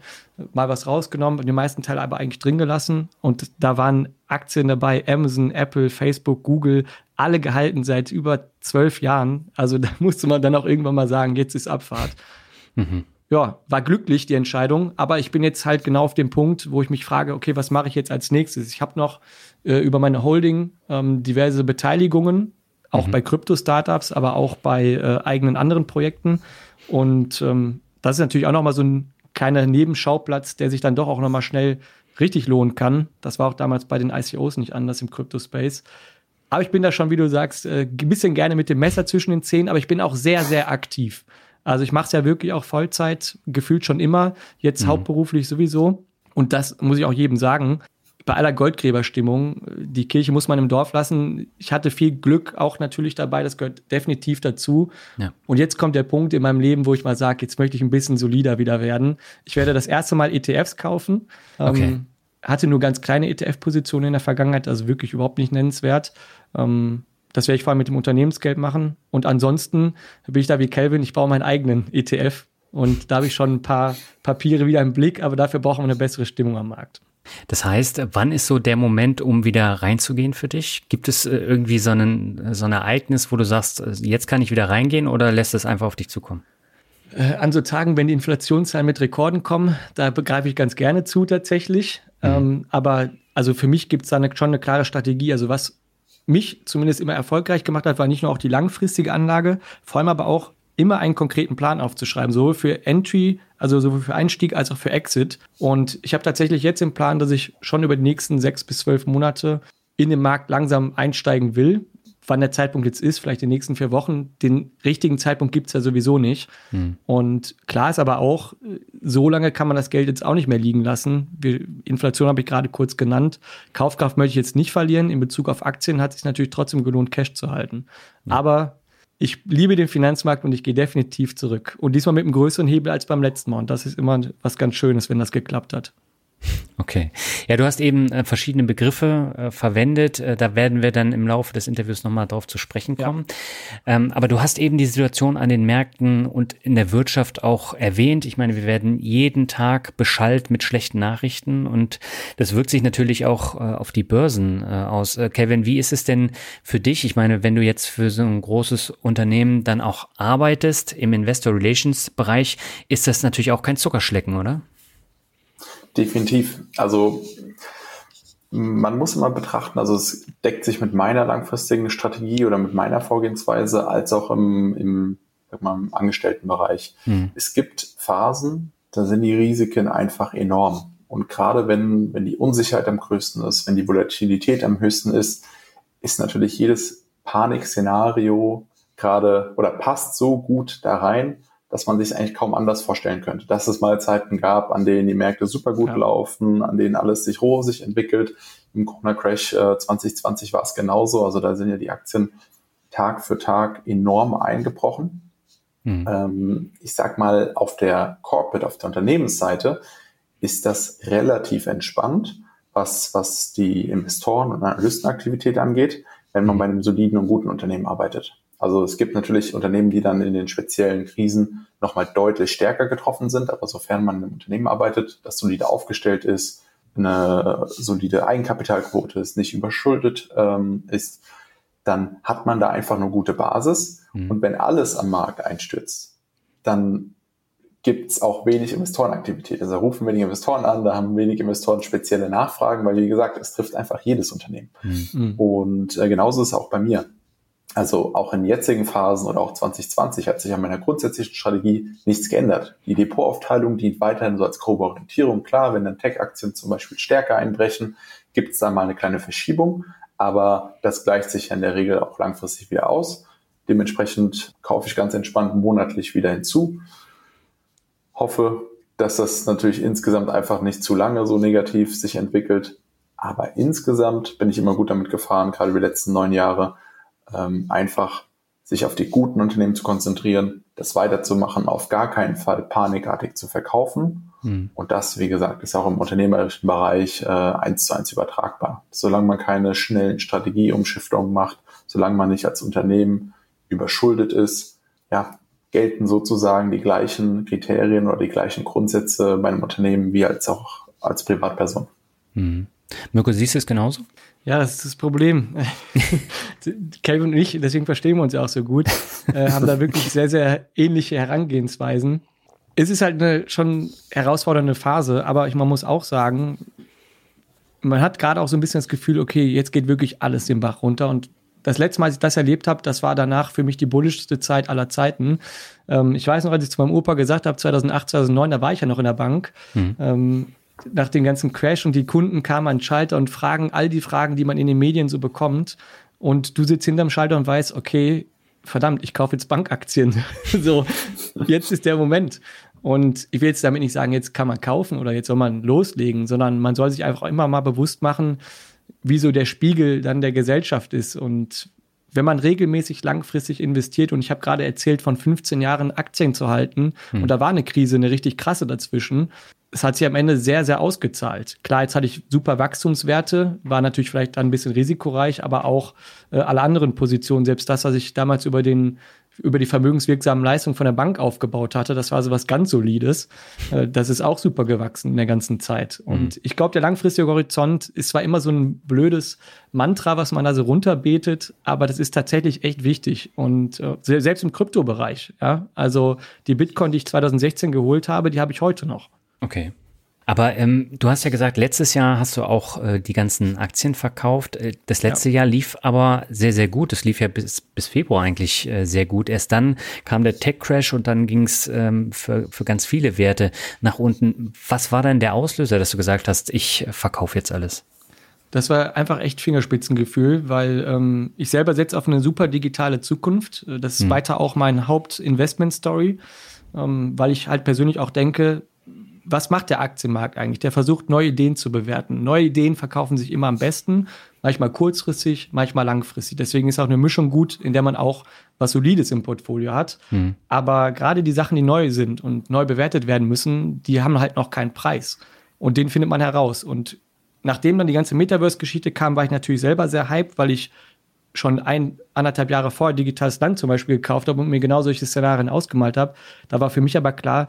Speaker 1: mal was rausgenommen und die meisten Teile aber eigentlich drin gelassen. Und da waren Aktien dabei, Amazon, Apple, Facebook, Google, alle gehalten seit über zwölf Jahren. Also [LAUGHS] da musste man dann auch irgendwann mal sagen, jetzt ist Abfahrt. Mhm. Ja, war glücklich die Entscheidung, aber ich bin jetzt halt genau auf dem Punkt, wo ich mich frage, okay, was mache ich jetzt als nächstes? Ich habe noch äh, über meine Holding ähm, diverse Beteiligungen, auch mhm. bei Krypto-Startups, aber auch bei äh, eigenen anderen Projekten. Und ähm, das ist natürlich auch nochmal so ein kleiner Nebenschauplatz, der sich dann doch auch nochmal schnell richtig lohnen kann. Das war auch damals bei den ICOs nicht anders im Crypto-Space. Aber ich bin da schon, wie du sagst, äh, ein bisschen gerne mit dem Messer zwischen den Zähnen, aber ich bin auch sehr, sehr aktiv. Also ich mache es ja wirklich auch Vollzeit, gefühlt schon immer, jetzt mhm. hauptberuflich sowieso. Und das muss ich auch jedem sagen bei aller Goldgräberstimmung, die Kirche muss man im Dorf lassen. Ich hatte viel Glück auch natürlich dabei, das gehört definitiv dazu. Ja. Und jetzt kommt der Punkt in meinem Leben, wo ich mal sage, jetzt möchte ich ein bisschen solider wieder werden. Ich werde das erste Mal ETFs kaufen. Ähm, okay. Ähm, hatte nur ganz kleine ETF-Positionen in der Vergangenheit, also wirklich überhaupt nicht nennenswert. Ähm, das werde ich vor allem mit dem Unternehmensgeld machen. Und ansonsten bin ich da wie Kelvin, ich baue meinen eigenen ETF. Und da habe ich schon ein paar Papiere wieder im Blick, aber dafür brauchen wir eine bessere Stimmung am Markt.
Speaker 3: Das heißt, wann ist so der Moment, um wieder reinzugehen für dich? Gibt es äh, irgendwie so, einen, so ein Ereignis, wo du sagst, äh, jetzt kann ich wieder reingehen oder lässt es einfach auf dich zukommen?
Speaker 1: Äh, an so Tagen, wenn die Inflationszahlen mit Rekorden kommen, da begreife ich ganz gerne zu tatsächlich. Mhm. Ähm, aber also für mich gibt es da eine, schon eine klare Strategie. Also was mich zumindest immer erfolgreich gemacht hat, war nicht nur auch die langfristige Anlage, vor allem aber auch immer einen konkreten Plan aufzuschreiben, sowohl für Entry, also sowohl für Einstieg als auch für Exit. Und ich habe tatsächlich jetzt im Plan, dass ich schon über die nächsten sechs bis zwölf Monate in den Markt langsam einsteigen will, wann der Zeitpunkt jetzt ist, vielleicht in den nächsten vier Wochen. Den richtigen Zeitpunkt gibt es ja sowieso nicht. Hm. Und klar ist aber auch, so lange kann man das Geld jetzt auch nicht mehr liegen lassen. Wir, Inflation habe ich gerade kurz genannt. Kaufkraft möchte ich jetzt nicht verlieren. In Bezug auf Aktien hat es sich natürlich trotzdem gelohnt, Cash zu halten. Hm. Aber ich liebe den Finanzmarkt und ich gehe definitiv zurück. Und diesmal mit einem größeren Hebel als beim letzten Mal. Und das ist immer was ganz Schönes, wenn das geklappt hat.
Speaker 3: Okay. Ja, du hast eben äh, verschiedene Begriffe äh, verwendet. Äh, da werden wir dann im Laufe des Interviews nochmal drauf zu sprechen kommen. Ja. Ähm, aber du hast eben die Situation an den Märkten und in der Wirtschaft auch erwähnt. Ich meine, wir werden jeden Tag beschallt mit schlechten Nachrichten und das wirkt sich natürlich auch äh, auf die Börsen äh, aus. Äh, Kevin, wie ist es denn für dich? Ich meine, wenn du jetzt für so ein großes Unternehmen dann auch arbeitest im Investor Relations Bereich, ist das natürlich auch kein Zuckerschlecken, oder?
Speaker 2: Definitiv. Also man muss immer betrachten, also es deckt sich mit meiner langfristigen Strategie oder mit meiner Vorgehensweise als auch im, im, im Angestelltenbereich. Hm. Es gibt Phasen, da sind die Risiken einfach enorm. Und gerade wenn, wenn die Unsicherheit am größten ist, wenn die Volatilität am höchsten ist, ist natürlich jedes Panikszenario gerade oder passt so gut da rein, dass man sich eigentlich kaum anders vorstellen könnte. Dass es mal Zeiten gab, an denen die Märkte super gut ja. laufen, an denen alles sich rosig entwickelt. Im Corona-Crash äh, 2020 war es genauso. Also da sind ja die Aktien Tag für Tag enorm eingebrochen. Mhm. Ähm, ich sag mal, auf der Corporate, auf der Unternehmensseite ist das relativ entspannt, was, was die Investoren- und Analystenaktivität angeht, wenn man mhm. bei einem soliden und guten Unternehmen arbeitet. Also es gibt natürlich Unternehmen, die dann in den speziellen Krisen nochmal deutlich stärker getroffen sind, aber sofern man in einem Unternehmen arbeitet, das solide aufgestellt ist, eine solide Eigenkapitalquote ist, nicht überschuldet ähm, ist, dann hat man da einfach eine gute Basis. Mhm. Und wenn alles am Markt einstürzt, dann gibt es auch wenig Investorenaktivität. Also rufen wenig Investoren an, da haben wenig Investoren spezielle Nachfragen, weil wie gesagt, es trifft einfach jedes Unternehmen. Mhm. Und äh, genauso ist es auch bei mir. Also auch in jetzigen Phasen oder auch 2020 hat sich an meiner grundsätzlichen Strategie nichts geändert. Die Depotaufteilung dient weiterhin so als grobe Orientierung. Klar, wenn dann Tech-Aktien zum Beispiel stärker einbrechen, gibt es da mal eine kleine Verschiebung, aber das gleicht sich in der Regel auch langfristig wieder aus. Dementsprechend kaufe ich ganz entspannt monatlich wieder hinzu. Hoffe, dass das natürlich insgesamt einfach nicht zu lange so negativ sich entwickelt. Aber insgesamt bin ich immer gut damit gefahren, gerade die letzten neun Jahre ähm, einfach sich auf die guten Unternehmen zu konzentrieren, das weiterzumachen, auf gar keinen Fall panikartig zu verkaufen. Mhm. Und das, wie gesagt, ist auch im unternehmerischen Bereich äh, eins zu eins übertragbar. Solange man keine schnellen Strategieumschiftungen macht, solange man nicht als Unternehmen überschuldet ist, ja, gelten sozusagen die gleichen Kriterien oder die gleichen Grundsätze bei einem Unternehmen wie als auch als Privatperson.
Speaker 3: Mhm. Mirko, siehst du es genauso?
Speaker 1: Ja, das ist das Problem. [LAUGHS] Calvin und ich, deswegen verstehen wir uns ja auch so gut, äh, haben da [LAUGHS] wirklich sehr, sehr ähnliche Herangehensweisen. Es ist halt eine schon herausfordernde Phase, aber ich, man muss auch sagen, man hat gerade auch so ein bisschen das Gefühl, okay, jetzt geht wirklich alles den Bach runter. Und das letzte Mal, als ich das erlebt habe, das war danach für mich die bullischste Zeit aller Zeiten. Ähm, ich weiß noch, als ich zu meinem Opa gesagt habe, 2008, 2009, da war ich ja noch in der Bank. Mhm. Ähm, nach dem ganzen Crash und die Kunden kamen an den Schalter und fragen all die Fragen, die man in den Medien so bekommt. Und du sitzt hinterm Schalter und weißt, okay, verdammt, ich kaufe jetzt Bankaktien. [LAUGHS] so, jetzt ist der Moment. Und ich will jetzt damit nicht sagen, jetzt kann man kaufen oder jetzt soll man loslegen, sondern man soll sich einfach immer mal bewusst machen, wie so der Spiegel dann der Gesellschaft ist. Und wenn man regelmäßig langfristig investiert, und ich habe gerade erzählt, von 15 Jahren Aktien zu halten, hm. und da war eine Krise, eine richtig krasse dazwischen, es hat sich am Ende sehr, sehr ausgezahlt. Klar, jetzt hatte ich super Wachstumswerte, war natürlich vielleicht dann ein bisschen risikoreich, aber auch äh, alle anderen Positionen, selbst das, was ich damals über den über die vermögenswirksamen Leistungen von der Bank aufgebaut hatte, das war so was ganz Solides. Äh, das ist auch super gewachsen in der ganzen Zeit. Mhm. Und ich glaube, der langfristige Horizont ist zwar immer so ein blödes Mantra, was man da so runterbetet, aber das ist tatsächlich echt wichtig. Und äh, selbst im Kryptobereich, ja, also die Bitcoin, die ich 2016 geholt habe, die habe ich heute noch.
Speaker 3: Okay. Aber ähm, du hast ja gesagt, letztes Jahr hast du auch äh, die ganzen Aktien verkauft. Äh, das letzte ja. Jahr lief aber sehr, sehr gut. Es lief ja bis, bis Februar eigentlich äh, sehr gut. Erst dann kam der Tech-Crash und dann ging es ähm, für, für ganz viele Werte nach unten. Was war denn der Auslöser, dass du gesagt hast, ich verkaufe jetzt alles?
Speaker 1: Das war einfach echt Fingerspitzengefühl, weil ähm, ich selber setze auf eine super digitale Zukunft. Das ist hm. weiter auch mein Hauptinvestment-Story, ähm, weil ich halt persönlich auch denke, was macht der Aktienmarkt eigentlich? Der versucht, neue Ideen zu bewerten. Neue Ideen verkaufen sich immer am besten, manchmal kurzfristig, manchmal langfristig. Deswegen ist auch eine Mischung gut, in der man auch was Solides im Portfolio hat. Mhm. Aber gerade die Sachen, die neu sind und neu bewertet werden müssen, die haben halt noch keinen Preis. Und den findet man heraus. Und nachdem dann die ganze Metaverse-Geschichte kam, war ich natürlich selber sehr hyped, weil ich schon ein, anderthalb Jahre vorher Digitales Land zum Beispiel gekauft habe und mir genau solche Szenarien ausgemalt habe. Da war für mich aber klar,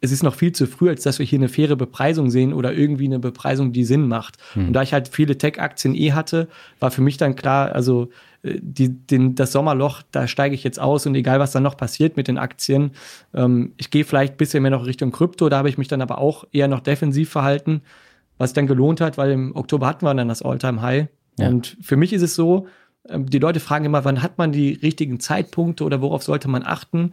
Speaker 1: es ist noch viel zu früh, als dass wir hier eine faire Bepreisung sehen oder irgendwie eine Bepreisung, die Sinn macht. Hm. Und da ich halt viele Tech-Aktien eh hatte, war für mich dann klar, also äh, die, den, das Sommerloch, da steige ich jetzt aus und egal, was dann noch passiert mit den Aktien, ähm, ich gehe vielleicht ein bisschen mehr noch Richtung Krypto, da habe ich mich dann aber auch eher noch defensiv verhalten, was dann gelohnt hat, weil im Oktober hatten wir dann das All-Time-High. Ja. Und für mich ist es so, ähm, die Leute fragen immer, wann hat man die richtigen Zeitpunkte oder worauf sollte man achten?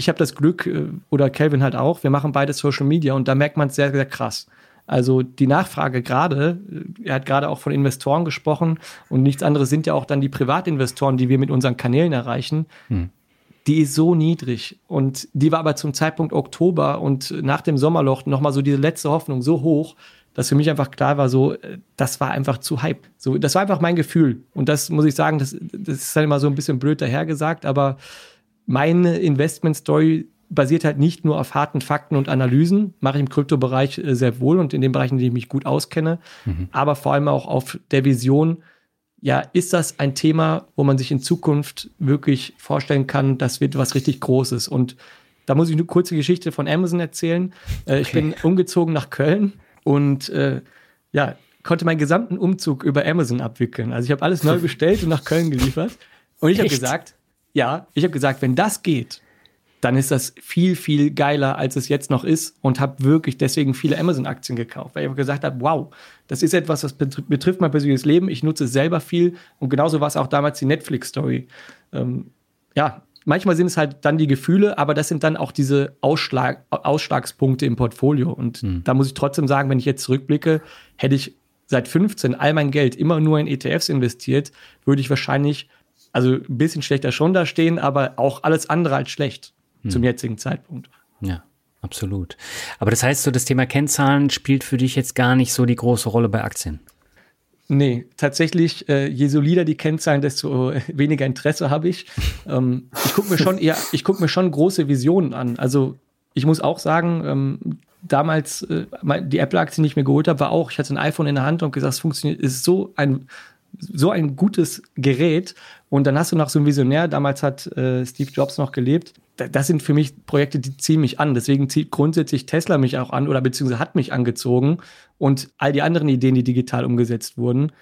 Speaker 1: Ich habe das Glück, äh, oder Kelvin halt auch, wir machen beide Social Media und da merkt man es sehr, sehr krass. Also die Nachfrage gerade, äh, er hat gerade auch von Investoren gesprochen und nichts anderes sind ja auch dann die Privatinvestoren, die wir mit unseren Kanälen erreichen. Hm. Die ist so niedrig und die war aber zum Zeitpunkt Oktober und nach dem Sommerloch nochmal so diese letzte Hoffnung so hoch, dass für mich einfach klar war, so, äh, das war einfach zu hype. So, das war einfach mein Gefühl. Und das muss ich sagen, das, das ist dann immer so ein bisschen blöd dahergesagt, aber meine Investment-Story basiert halt nicht nur auf harten Fakten und Analysen, mache ich im Kryptobereich äh, sehr wohl und in den Bereichen, in denen ich mich gut auskenne, mhm. aber vor allem auch auf der Vision, ja, ist das ein Thema, wo man sich in Zukunft wirklich vorstellen kann, das wird was richtig Großes. Und da muss ich eine kurze Geschichte von Amazon erzählen. Äh, okay. Ich bin umgezogen nach Köln und äh, ja, konnte meinen gesamten Umzug über Amazon abwickeln. Also ich habe alles neu [LAUGHS] bestellt und nach Köln geliefert. Und ich habe gesagt, ja, ich habe gesagt, wenn das geht, dann ist das viel, viel geiler, als es jetzt noch ist und habe wirklich deswegen viele Amazon-Aktien gekauft, weil ich gesagt habe, wow, das ist etwas, was betrifft mein persönliches Leben, ich nutze es selber viel und genauso war es auch damals die Netflix-Story. Ähm, ja, manchmal sind es halt dann die Gefühle, aber das sind dann auch diese Ausschlag, Ausschlagspunkte im Portfolio und mhm. da muss ich trotzdem sagen, wenn ich jetzt zurückblicke, hätte ich seit 15 all mein Geld immer nur in ETFs investiert, würde ich wahrscheinlich also ein bisschen schlechter schon da stehen, aber auch alles andere als schlecht hm. zum jetzigen Zeitpunkt.
Speaker 3: Ja. Absolut. Aber das heißt so, das Thema Kennzahlen spielt für dich jetzt gar nicht so die große Rolle bei Aktien?
Speaker 1: Nee, tatsächlich, äh, je solider die Kennzahlen, desto weniger Interesse habe ich. [LAUGHS] ähm, ich gucke mir schon eher, ich gucke mir schon große Visionen an. Also ich muss auch sagen, ähm, damals äh, die Apple-Aktie, die ich mir geholt habe, war auch, ich hatte ein iPhone in der Hand und gesagt, es funktioniert, ist so ein so ein gutes Gerät. Und dann hast du noch so einen Visionär, damals hat äh, Steve Jobs noch gelebt. Das sind für mich Projekte, die ziehen mich an. Deswegen zieht grundsätzlich Tesla mich auch an oder beziehungsweise hat mich angezogen und all die anderen Ideen, die digital umgesetzt wurden.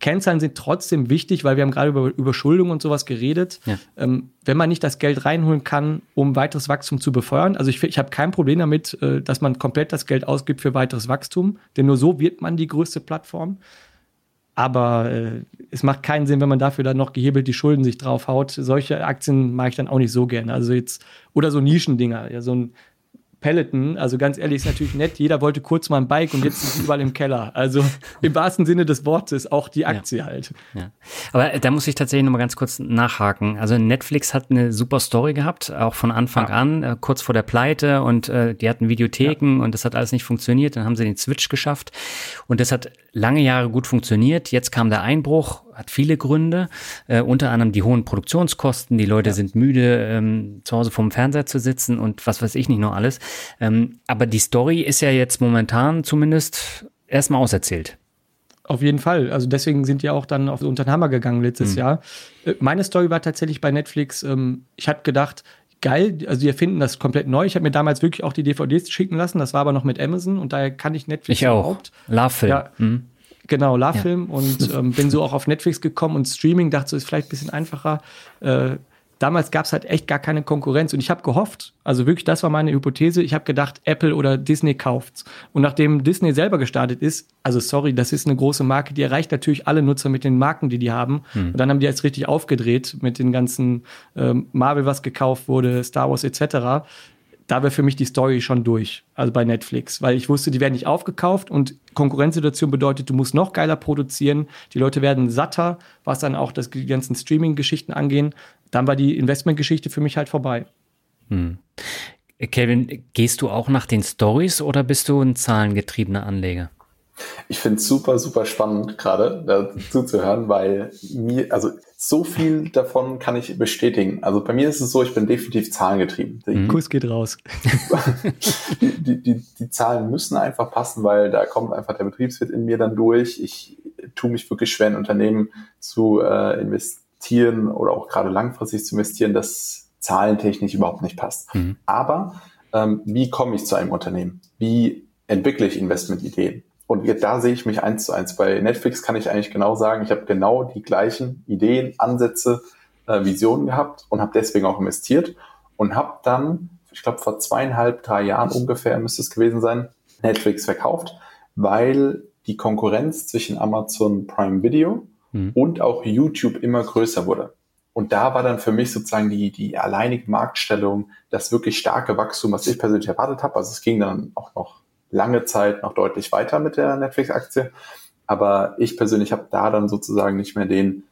Speaker 1: Kennzahlen sind trotzdem wichtig, weil wir haben gerade über Überschuldung und sowas geredet. Ja. Ähm, wenn man nicht das Geld reinholen kann, um weiteres Wachstum zu befeuern, also ich, ich habe kein Problem damit, äh, dass man komplett das Geld ausgibt für weiteres Wachstum, denn nur so wird man die größte Plattform. Aber äh, es macht keinen Sinn, wenn man dafür dann noch gehebelt die Schulden sich draufhaut. Solche Aktien mag ich dann auch nicht so gerne. Also jetzt, oder so Nischendinger, ja, so ein Peloton, also ganz ehrlich, ist natürlich nett. Jeder wollte kurz mal ein Bike und jetzt ist es überall im Keller. Also im wahrsten Sinne des Wortes auch die Aktie ja. halt.
Speaker 3: Ja. Aber da muss ich tatsächlich noch mal ganz kurz nachhaken. Also Netflix hat eine super Story gehabt, auch von Anfang ja. an, äh, kurz vor der Pleite und äh, die hatten Videotheken und das hat alles nicht funktioniert. Dann haben sie den Switch geschafft und das hat lange Jahre gut funktioniert. Jetzt kam der Einbruch, hat viele Gründe, äh, unter anderem die hohen Produktionskosten. Die Leute ja. sind müde, ähm, zu Hause vorm Fernseher zu sitzen und was weiß ich nicht noch alles. Ähm, aber die Story ist ja jetzt momentan zumindest erstmal auserzählt.
Speaker 1: Auf jeden Fall. Also deswegen sind die auch dann auf unter den Hammer gegangen letztes mhm. Jahr. Äh, meine Story war tatsächlich bei Netflix. Ähm, ich hatte gedacht, geil, also die erfinden das komplett neu. Ich habe mir damals wirklich auch die DVDs schicken lassen, das war aber noch mit Amazon und daher kann ich Netflix
Speaker 3: ich überhaupt.
Speaker 1: auch. Love-Film. Ja, mhm. Genau, Love-Film ja. und ähm, bin so auch auf Netflix gekommen und Streaming, dachte so, ist vielleicht ein bisschen einfacher. Äh, damals gab es halt echt gar keine Konkurrenz und ich habe gehofft, also wirklich, das war meine Hypothese, ich habe gedacht, Apple oder Disney kauft's. Und nachdem Disney selber gestartet ist, also sorry, das ist eine große Marke, die erreicht natürlich alle Nutzer mit den Marken, die die haben. Hm. Und dann haben die jetzt richtig aufgedreht mit den ganzen ähm, Marvel, was gekauft wurde, Star Wars etc da wäre für mich die Story schon durch, also bei Netflix, weil ich wusste, die werden nicht aufgekauft und Konkurrenzsituation bedeutet, du musst noch geiler produzieren, die Leute werden satter, was dann auch das, die ganzen Streaming-Geschichten angehen. Dann war die Investmentgeschichte für mich halt vorbei. Hm.
Speaker 3: Kevin, gehst du auch nach den Stories oder bist du ein zahlengetriebener Anleger?
Speaker 2: Ich finde es super, super spannend gerade dazu zu hören, weil mir, also so viel davon kann ich bestätigen. Also bei mir ist es so, ich bin definitiv zahlengetrieben.
Speaker 1: Mhm. Kuss geht raus. [LAUGHS]
Speaker 2: die, die, die, die, Zahlen müssen einfach passen, weil da kommt einfach der Betriebswirt in mir dann durch. Ich tue mich wirklich schwer in Unternehmen zu äh, investieren oder auch gerade langfristig zu investieren, das zahlentechnisch überhaupt nicht passt. Mhm. Aber ähm, wie komme ich zu einem Unternehmen? Wie entwickle ich Investmentideen? Und da sehe ich mich eins zu eins. Bei Netflix kann ich eigentlich genau sagen, ich habe genau die gleichen Ideen, Ansätze, äh, Visionen gehabt und habe deswegen auch investiert und habe dann, ich glaube vor zweieinhalb, drei Jahren ungefähr müsste es gewesen sein, Netflix verkauft, weil die Konkurrenz zwischen Amazon Prime Video mhm. und auch YouTube immer größer wurde. Und da war dann für mich sozusagen die, die alleinige Marktstellung, das wirklich starke Wachstum, was ich persönlich erwartet habe. Also es ging dann auch noch lange Zeit noch deutlich weiter mit der Netflix-Aktie. Aber ich persönlich habe da dann sozusagen nicht mehr den,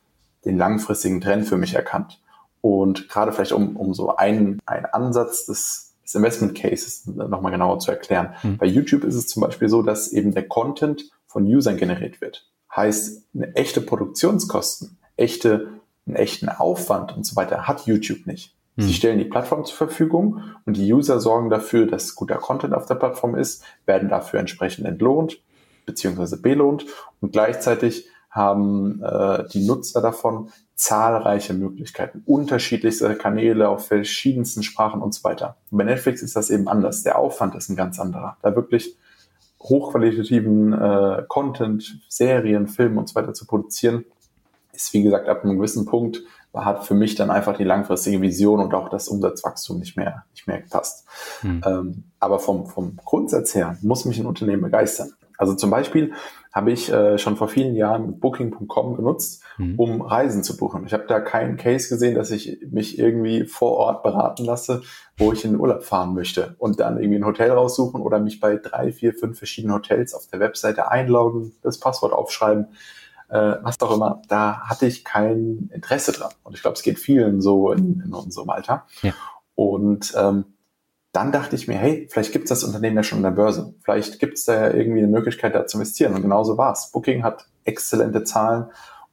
Speaker 2: den langfristigen Trend für mich erkannt. Und gerade vielleicht um, um so einen, einen Ansatz des, des Investment Cases nochmal genauer zu erklären. Mhm. Bei YouTube ist es zum Beispiel so, dass eben der Content von Usern generiert wird. Heißt, eine echte Produktionskosten, echte, einen echten Aufwand und so weiter hat YouTube nicht. Sie hm. stellen die Plattform zur Verfügung und die User sorgen dafür, dass guter Content auf der Plattform ist, werden dafür entsprechend entlohnt beziehungsweise belohnt und gleichzeitig haben äh, die Nutzer davon zahlreiche Möglichkeiten, unterschiedlichste Kanäle auf verschiedensten Sprachen und so weiter. Und bei Netflix ist das eben anders. Der Aufwand ist ein ganz anderer. Da wirklich hochqualitativen äh, Content, Serien, Filme und so weiter zu produzieren, ist wie gesagt ab einem gewissen Punkt hat für mich dann einfach die langfristige Vision und auch das Umsatzwachstum nicht mehr, nicht mehr gepasst. Hm. Ähm, aber vom, vom Grundsatz her muss mich ein Unternehmen begeistern. Also zum Beispiel habe ich äh, schon vor vielen Jahren Booking.com genutzt, hm. um Reisen zu buchen. Ich habe da keinen Case gesehen, dass ich mich irgendwie vor Ort beraten lasse, wo ich in den Urlaub fahren möchte und dann irgendwie ein Hotel raussuchen oder mich bei drei, vier, fünf verschiedenen Hotels auf der Webseite einloggen, das Passwort aufschreiben äh, was auch immer, da hatte ich kein Interesse dran. Und ich glaube, es geht vielen so in, in unserem Alter. Ja. Und ähm, dann dachte ich mir, hey, vielleicht gibt es das Unternehmen ja schon an der Börse. Vielleicht gibt es da ja irgendwie eine Möglichkeit, da zu investieren. Und genauso war es. Booking hat exzellente Zahlen,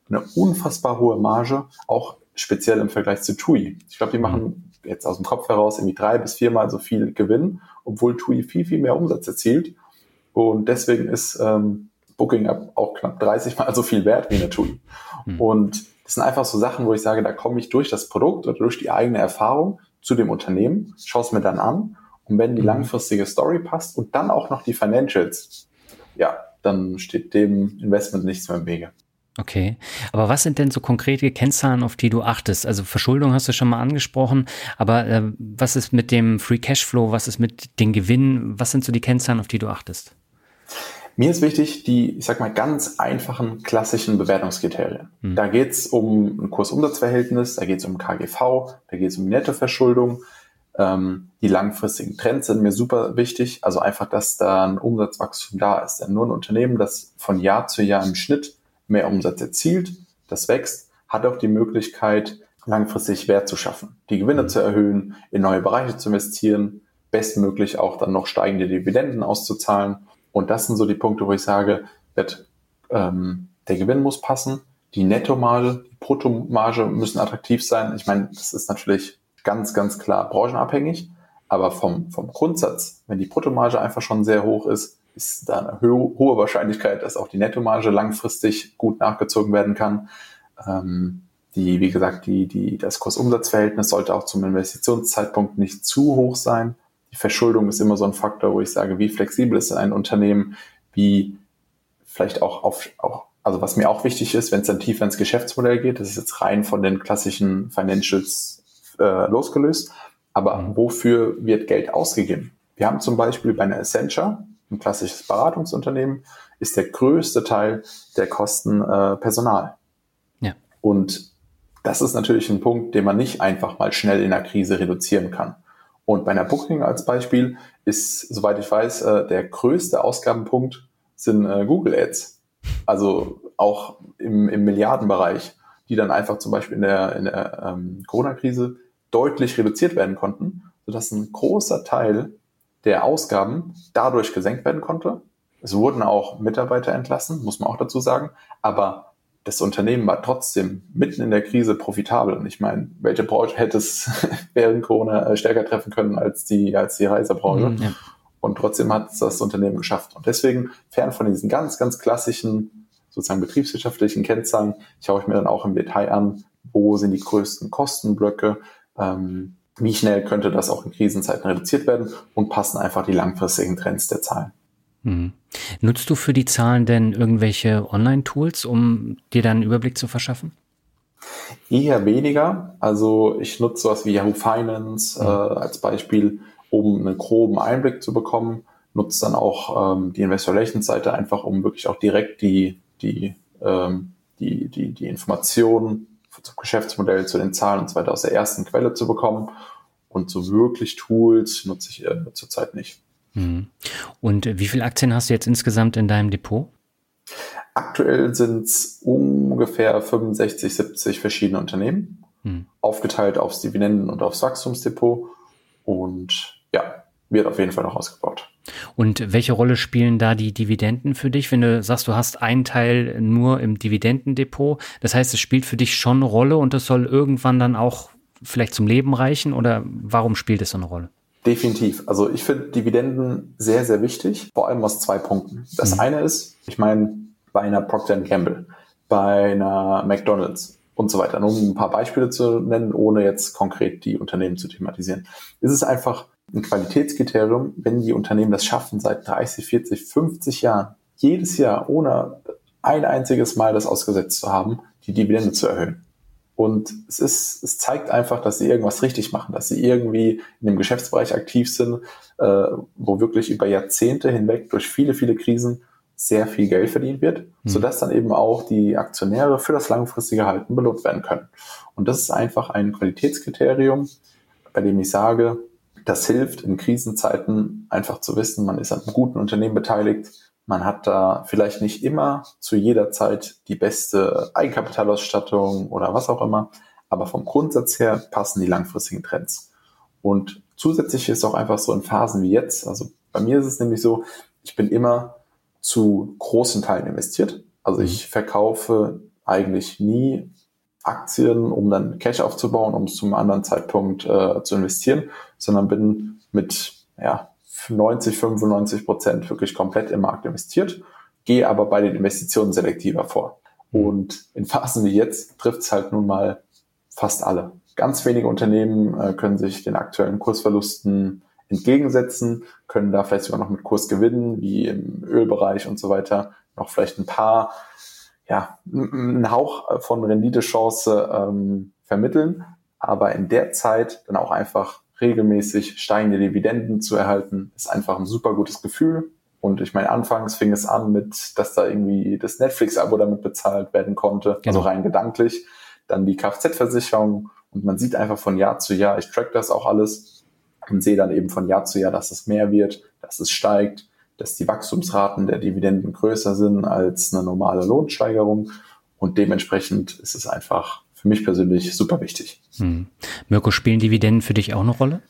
Speaker 2: eine unfassbar hohe Marge, auch speziell im Vergleich zu TUI. Ich glaube, die machen jetzt aus dem Kopf heraus irgendwie drei bis viermal so viel Gewinn, obwohl TUI viel, viel mehr Umsatz erzielt. Und deswegen ist ähm, Booking auch knapp 30 mal so viel wert wie eine TUI. Mhm. Und das sind einfach so Sachen, wo ich sage, da komme ich durch das Produkt oder durch die eigene Erfahrung zu dem Unternehmen, schaue es mir dann an und wenn die hm. langfristige Story passt und dann auch noch die Financials, ja, dann steht dem Investment nichts mehr im Wege.
Speaker 3: Okay, aber was sind denn so konkrete Kennzahlen, auf die du achtest? Also Verschuldung hast du schon mal angesprochen, aber äh, was ist mit dem Free Cashflow, was ist mit den Gewinnen, was sind so die Kennzahlen, auf die du achtest?
Speaker 2: Mir ist wichtig, die, ich sag mal, ganz einfachen klassischen Bewertungskriterien. Mhm. Da geht es um ein Kursumsatzverhältnis, da geht es um KGV, da geht es um Nettoverschuldung. Ähm, die langfristigen Trends sind mir super wichtig. Also einfach, dass da ein Umsatzwachstum da ist. Denn nur ein Unternehmen, das von Jahr zu Jahr im Schnitt mehr Umsatz erzielt, das wächst, hat auch die Möglichkeit, langfristig Wert zu schaffen, die Gewinne mhm. zu erhöhen, in neue Bereiche zu investieren, bestmöglich auch dann noch steigende Dividenden auszuzahlen und das sind so die Punkte, wo ich sage, wird, ähm, der Gewinn muss passen, die Nettomarge, die Bruttomarge müssen attraktiv sein. Ich meine, das ist natürlich ganz, ganz klar branchenabhängig, aber vom, vom Grundsatz, wenn die Bruttomarge einfach schon sehr hoch ist, ist da eine ho hohe Wahrscheinlichkeit, dass auch die Nettomarge langfristig gut nachgezogen werden kann. Ähm, die, wie gesagt, die, die, das Kursumsatzverhältnis sollte auch zum Investitionszeitpunkt nicht zu hoch sein die Verschuldung ist immer so ein Faktor, wo ich sage, wie flexibel ist ein Unternehmen, wie vielleicht auch auf, auch, also was mir auch wichtig ist, wenn es dann tiefer ins Geschäftsmodell geht, das ist jetzt rein von den klassischen Financials äh, losgelöst, aber mhm. wofür wird Geld ausgegeben? Wir haben zum Beispiel bei einer Essentia, ein klassisches Beratungsunternehmen, ist der größte Teil der Kosten äh, Personal. Ja. Und das ist natürlich ein Punkt, den man nicht einfach mal schnell in der Krise reduzieren kann. Und bei einer Booking als Beispiel ist, soweit ich weiß, äh, der größte Ausgabenpunkt sind äh, Google Ads. Also auch im, im Milliardenbereich, die dann einfach zum Beispiel in der, in der ähm, Corona-Krise deutlich reduziert werden konnten, sodass ein großer Teil der Ausgaben dadurch gesenkt werden konnte. Es wurden auch Mitarbeiter entlassen, muss man auch dazu sagen, aber das Unternehmen war trotzdem mitten in der Krise profitabel. Und ich meine, welche Branche hätte es [LAUGHS] während Corona äh, stärker treffen können als die, als die Reisebranche? Mhm, ja. Und trotzdem hat es das Unternehmen geschafft. Und deswegen, fern von diesen ganz, ganz klassischen, sozusagen betriebswirtschaftlichen Kennzahlen, schaue ich mir dann auch im Detail an, wo sind die größten Kostenblöcke, ähm, wie schnell könnte das auch in Krisenzeiten reduziert werden und passen einfach die langfristigen Trends der Zahlen.
Speaker 3: Mhm. Nutzt du für die Zahlen denn irgendwelche Online-Tools, um dir dann einen Überblick zu verschaffen?
Speaker 2: Eher weniger. Also ich nutze sowas wie Yahoo Finance mhm. äh, als Beispiel, um einen groben Einblick zu bekommen. Nutze dann auch ähm, die Investor Relations Seite einfach, um wirklich auch direkt die, die, ähm, die, die, die Informationen zum Geschäftsmodell, zu den Zahlen und so weiter aus der ersten Quelle zu bekommen. Und so wirklich Tools nutze ich äh, zurzeit nicht.
Speaker 3: Mhm. Und wie viele Aktien hast du jetzt insgesamt in deinem Depot?
Speaker 2: Aktuell sind es ungefähr 65, 70 verschiedene Unternehmen, hm. aufgeteilt aufs Dividenden- und aufs Wachstumsdepot. Und ja, wird auf jeden Fall noch ausgebaut.
Speaker 3: Und welche Rolle spielen da die Dividenden für dich, wenn du sagst, du hast einen Teil nur im Dividendendepot? Das heißt, es spielt für dich schon eine Rolle und es soll irgendwann dann auch vielleicht zum Leben reichen oder warum spielt es so eine Rolle?
Speaker 2: Definitiv. Also ich finde Dividenden sehr, sehr wichtig, vor allem aus zwei Punkten. Das mhm. eine ist, ich meine, bei einer Procter Gamble, bei einer McDonald's und so weiter, nur um ein paar Beispiele zu nennen, ohne jetzt konkret die Unternehmen zu thematisieren, ist es einfach ein Qualitätskriterium, wenn die Unternehmen das schaffen, seit 30, 40, 50 Jahren, jedes Jahr ohne ein einziges Mal das ausgesetzt zu haben, die Dividende zu erhöhen. Und es ist, es zeigt einfach, dass sie irgendwas richtig machen, dass sie irgendwie in dem Geschäftsbereich aktiv sind, äh, wo wirklich über Jahrzehnte hinweg durch viele, viele Krisen sehr viel Geld verdient wird, mhm. sodass dann eben auch die Aktionäre für das langfristige Halten belohnt werden können. Und das ist einfach ein Qualitätskriterium, bei dem ich sage, das hilft in Krisenzeiten einfach zu wissen, man ist an einem guten Unternehmen beteiligt, man hat da vielleicht nicht immer zu jeder Zeit die beste Eigenkapitalausstattung oder was auch immer, aber vom Grundsatz her passen die langfristigen Trends. Und zusätzlich ist auch einfach so in Phasen wie jetzt, also bei mir ist es nämlich so, ich bin immer zu großen Teilen investiert. Also ich mhm. verkaufe eigentlich nie Aktien, um dann Cash aufzubauen, um es zum anderen Zeitpunkt äh, zu investieren, sondern bin mit ja, 90, 95 Prozent wirklich komplett im Markt investiert, gehe aber bei den Investitionen selektiver vor. Und in Phasen wie jetzt trifft es halt nun mal fast alle. Ganz wenige Unternehmen äh, können sich den aktuellen Kursverlusten entgegensetzen, können da vielleicht sogar noch mit Kurs gewinnen, wie im Ölbereich und so weiter, noch vielleicht ein paar, ja, einen Hauch von Renditechance ähm, vermitteln, aber in der Zeit dann auch einfach regelmäßig steigende Dividenden zu erhalten, ist einfach ein super gutes Gefühl. Und ich meine, anfangs fing es an mit, dass da irgendwie das Netflix-Abo damit bezahlt werden konnte, also genau. also rein gedanklich. Dann die Kfz-Versicherung und man sieht einfach von Jahr zu Jahr, ich track das auch alles und sehe dann eben von Jahr zu Jahr, dass es mehr wird, dass es steigt, dass die Wachstumsraten der Dividenden größer sind als eine normale Lohnsteigerung. Und dementsprechend ist es einfach für mich persönlich super wichtig. Hm.
Speaker 3: Mirko, spielen Dividenden für dich auch eine Rolle?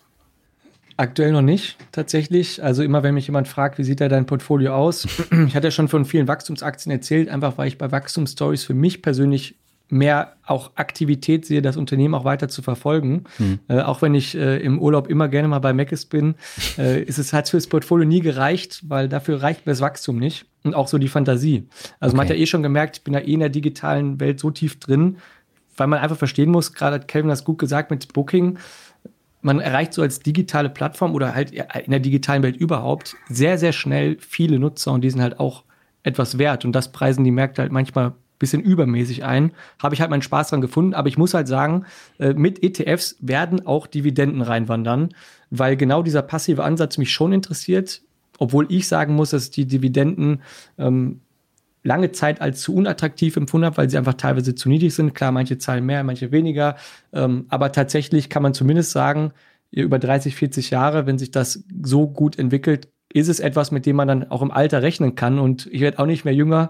Speaker 1: Aktuell noch nicht, tatsächlich. Also immer, wenn mich jemand fragt, wie sieht da dein Portfolio aus? [CLEARS THROAT] Ich hatte ja schon von vielen Wachstumsaktien erzählt, einfach weil ich bei Wachstumsstories für mich persönlich mehr auch Aktivität sehe, das Unternehmen auch weiter zu verfolgen. Hm. Äh, auch wenn ich äh, im Urlaub immer gerne mal bei Meckes bin, äh, ist es halt fürs Portfolio nie gereicht, weil dafür reicht mir das Wachstum nicht und auch so die Fantasie. Also okay. man hat ja eh schon gemerkt, ich bin ja eh in der digitalen Welt so tief drin, weil man einfach verstehen muss, gerade hat Kelvin das gut gesagt mit Booking, man erreicht so als digitale Plattform oder halt in der digitalen Welt überhaupt sehr, sehr schnell viele Nutzer und die sind halt auch etwas wert und das preisen die Märkte halt manchmal ein bisschen übermäßig ein. Habe ich halt meinen Spaß dran gefunden, aber ich muss halt sagen, äh, mit ETFs werden auch Dividenden reinwandern, weil genau dieser passive Ansatz mich schon interessiert, obwohl ich sagen muss, dass die Dividenden ähm, lange Zeit als zu unattraktiv empfunden habe, weil sie einfach teilweise zu niedrig sind. Klar, manche zahlen mehr, manche weniger. Ähm, aber tatsächlich kann man zumindest sagen, über 30, 40 Jahre, wenn sich das so gut entwickelt, ist es etwas, mit dem man dann auch im Alter rechnen kann. Und ich werde auch nicht mehr jünger.